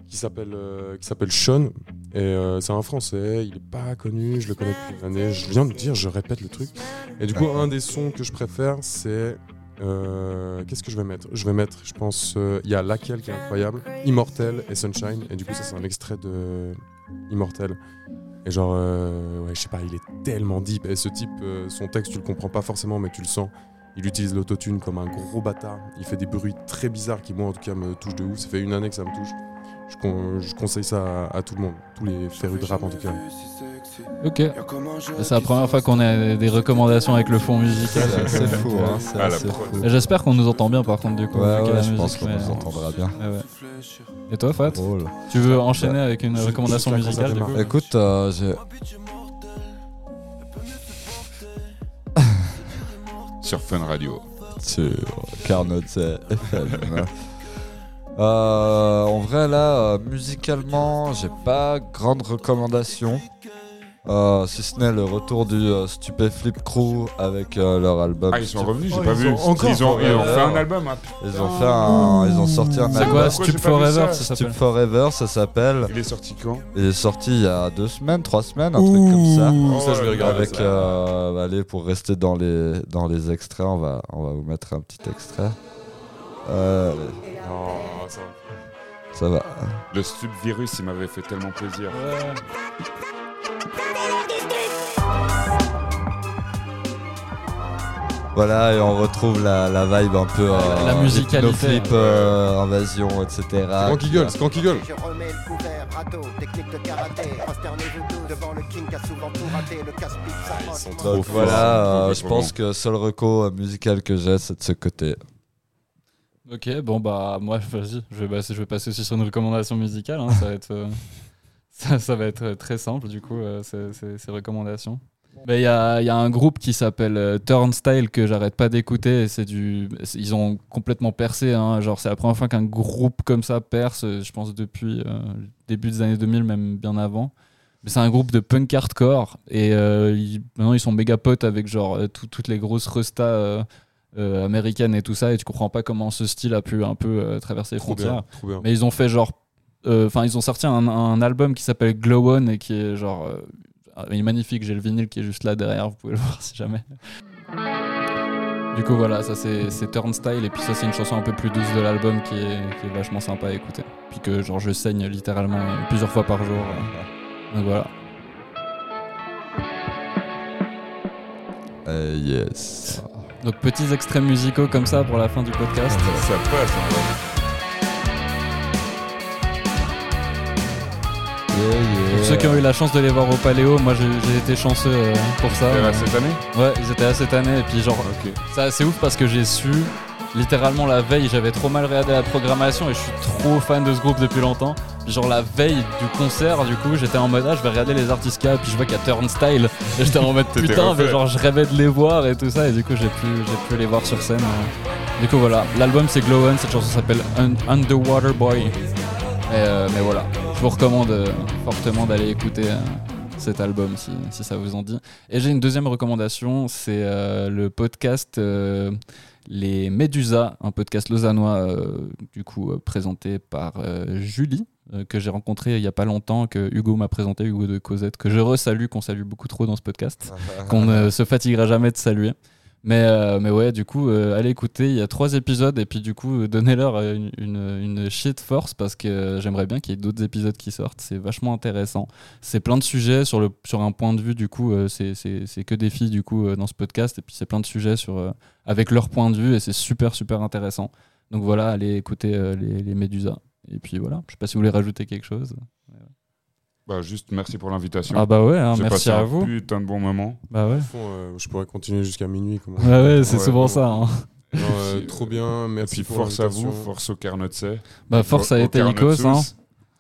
qui s'appelle euh, qui s'appelle Sean et euh, c'est un Français, il est pas connu, je le connais depuis une année. Je viens de dire, je répète le truc. Et du coup, un des sons que je préfère, c'est euh, qu'est-ce que je vais mettre? Je vais mettre, je pense, euh, il y a laquelle qui est incroyable, Immortel et Sunshine. Et du coup, ça c'est un extrait de Immortel. Et genre, euh, ouais, je sais pas, il est tellement deep. Et ce type, euh, son texte, tu le comprends pas forcément, mais tu le sens. Il utilise l'autotune comme un gros bâtard. Il fait des bruits très bizarres qui, moi, en tout cas, me touchent de ouf. Ça fait une année que ça me touche. je, je conseille ça à, à tout le monde, tous les férus de rap en tout cas. Ok. C'est la première fois qu'on a des recommandations avec le fond musical. C'est fou, hein. Ah, J'espère qu'on nous entend bien par contre du coup. Ouais, je musique, pense qu'on mais- nous entendra bien. Ouais. Et toi, Fat Drôle. Tu veux enchaîner avec une recommandation musicale du coup. Écoute, euh, j'ai. *laughs* Sur Fun Radio. sur Carnot FM. Euh, en vrai, là, euh, musicalement, j'ai pas grande recommandation. Euh, si ce n'est le retour du euh, Stupéflip Crew avec euh, leur album. Ah, ils sont Stup- revenus, j'ai Oh, pas ils vu. ont encore ils ont, ils ont fait un album. hein. Ils ont fait un, ils ont sorti un C'est album. quoi Pourquoi Stup Forever ça Stup Forever, ça s'appelle. Il est sorti quand? Il est sorti il y a deux semaines, trois semaines, un truc comme ça. Ouh, ça, je vais ouais, regarder. Avec, ça. euh, allez, pour rester dans les, dans les extraits, on va, on va vous mettre un petit extrait. Euh, Oh, ça- Ah, ça va. Le Stup Virus, il m'avait fait tellement plaisir. Voilà, et on retrouve la, la vibe un peu. euh, La musicalité. hypnoflip, euh, invasion, etc. C'est quand qui gueule, c'est quand qui gueule. Je remets le couvert, râteau, technique de karaté. Prosternez-vous tous devant le king qui a souvent tout raté. Le casse-pipe s'approche. Donc voilà, euh, je pense que seul reco euh, musical que j'ai, c'est de ce côté. Ok, bon bah moi vas-y, je vais, passer, je vais passer aussi sur une recommandation musicale. hein, ça, va être, euh, *laughs* ça, ça va être très simple du coup, euh, ces, ces- ces recommandations. Il y a, il y a un groupe qui s'appelle euh, Turnstile que j'arrête pas d'écouter. C'est du, ils ont complètement percé. hein, genre c'est la première fois qu'un groupe comme ça perce. euh, Je pense depuis euh, le début des années 2000, même bien avant. Mais c'est un groupe de punk hardcore et euh, ils- maintenant ils sont méga potes avec genre tout- toutes les grosses restas américaines et tout ça. Et tu comprends pas comment ce style a pu un peu traverser les frontières. bien, trop bien. Mais ils ont fait genre. Euh, Enfin, ils ont sorti un, un album qui s'appelle Glow On et qui est genre. euh, il est magnifique, j'ai le vinyle qui est juste là derrière, vous pouvez le *laughs* voir si jamais. Du coup, voilà, ça c'est Turnstile, et puis ça c'est une chanson un peu plus douce de l'album qui est, qui est vachement sympa à écouter. Puis que genre je saigne littéralement plusieurs fois par jour. euh. Donc voilà. Euh, yes. Donc petits extraits musicaux comme ça pour la fin du podcast. Ça passe, en vrai. Pour ceux qui ont eu la chance de les voir au Paléo, moi j'ai été chanceux euh, pour ça. C'était là Euh, cette année? Ouais, ils étaient là cette année, et puis genre Ok. C'est assez ouf parce que j'ai su littéralement la veille, j'avais trop mal regardé la programmation et je suis trop fan de ce groupe depuis longtemps. Genre la veille du concert, du coup, j'étais en mode ah, je vais regarder les artistes a, puis je vois qu'il y a Turnstile et j'étais en mode *laughs* putain, mais genre je rêvais de les voir et tout ça et du coup j'ai pu j'ai pu les voir sur scène. euh. Du coup voilà, l'album c'est Glow On, cette chanson s'appelle Un- Underwater Boy. Et, euh, mais voilà, je vous recommande euh, fortement d'aller écouter euh, cet album si, si ça vous en dit. Et j'ai une deuxième recommandation, c'est euh, le podcast Les Médusas, un podcast lausannois du coup présenté par Julie que j'ai rencontré il y a pas longtemps, que Hugo m'a présenté, Hugo de Cosette, que je resalue, qu'on salue beaucoup trop dans ce podcast, *laughs* qu'on ne se fatiguera jamais de saluer. Mais, euh, mais ouais, du coup, euh, allez écouter, il y a trois épisodes, et puis du coup, euh, donnez-leur une, une, une shit force, parce que j'aimerais bien qu'il y ait d'autres épisodes qui sortent, c'est vachement intéressant. C'est plein de sujets sur, le, sur un point de vue, du coup, c'est- que des filles, du coup, dans ce podcast, et puis c'est plein de sujets sur, avec leur point de vue, et c'est super, super intéressant. Donc voilà, allez écouter les, les Médusas. Et puis voilà, je sais pas si vous voulez rajouter quelque chose. Bah, juste merci pour l'invitation. Ah bah ouais, hein, merci passé à un vous. putain de bons moments. Bah ouais. Au fond, euh, je pourrais continuer jusqu'à minuit. Comment... Ouais, ouais, c'est Ouais, souvent bon. ça. hein. Non, euh, Puis, trop bien, Et merci puis pour force à vous, force au Carnotset. Bah force à Italicos, hein.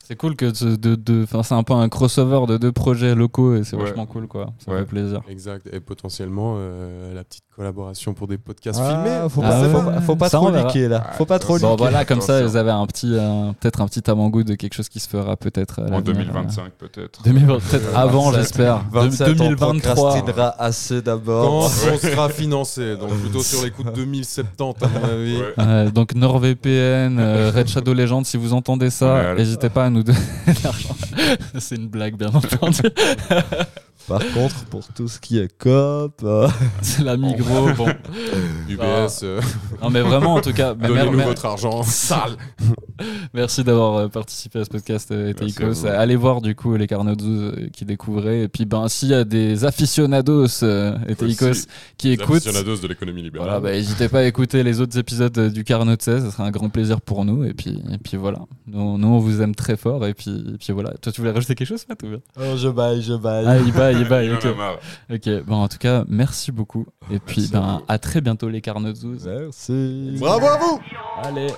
C'est cool que de, de, enfin, c'est un peu un crossover de deux projets locaux et c'est Ouais. vachement cool quoi. Ça Ouais. fait plaisir. Exact, et potentiellement euh, la petite collaboration pour des podcasts Ah, filmés. faut, Ah pas, ouais. faut pas- faut pas Ça, on trop liquer là. Faut pas trop Bon, liquer. voilà, comme ça, vous avez un petit, euh, peut-être un petit avant-goût de quelque chose qui se fera peut-être à En l'avenir, 2025 peut-être. euh, 2020, peut-être Euh, avant, 27, j'espère. De- 27, on 2023. procrastinera assez Quand d'abord. on sera financé, donc plutôt sur les coups de 2070 à mon avis. Ouais. Euh, donc NordVPN, euh, Red Shadow Legends, si vous entendez ça, n'hésitez pas à nous *laughs* C'est une blague bien entendu. *laughs* Par contre, pour tout ce qui est cop, euh, *laughs* C'est la Migros, bon. *laughs* UBS, euh, Non mais vraiment en tout cas, *laughs* donnez-nous mer- votre argent. Sale Merci d'avoir euh, participé à ce podcast, à vous. Allez voir du coup les Carnot euh, qui découvraient. Et puis, ben, s'il y a des aficionados euh, Eteikos Aussi, qui Les écoutent, aficionados de l'économie libérale. voilà, bah, n'hésitez pas à écouter les autres épisodes du Carnot 16. Ce sera un grand plaisir pour nous. Et puis, et puis voilà. Nous, nous, on vous aime très fort. Et puis, et puis voilà. Toi, tu voulais rajouter quelque chose, Matt ou bien? Oh, je baille, je baille. Ah, il baille, en Ok. Bon, en tout cas, merci beaucoup. Et puis, Merci à ben, à très bientôt, les Carnot Merci. Bravo à vous Allez.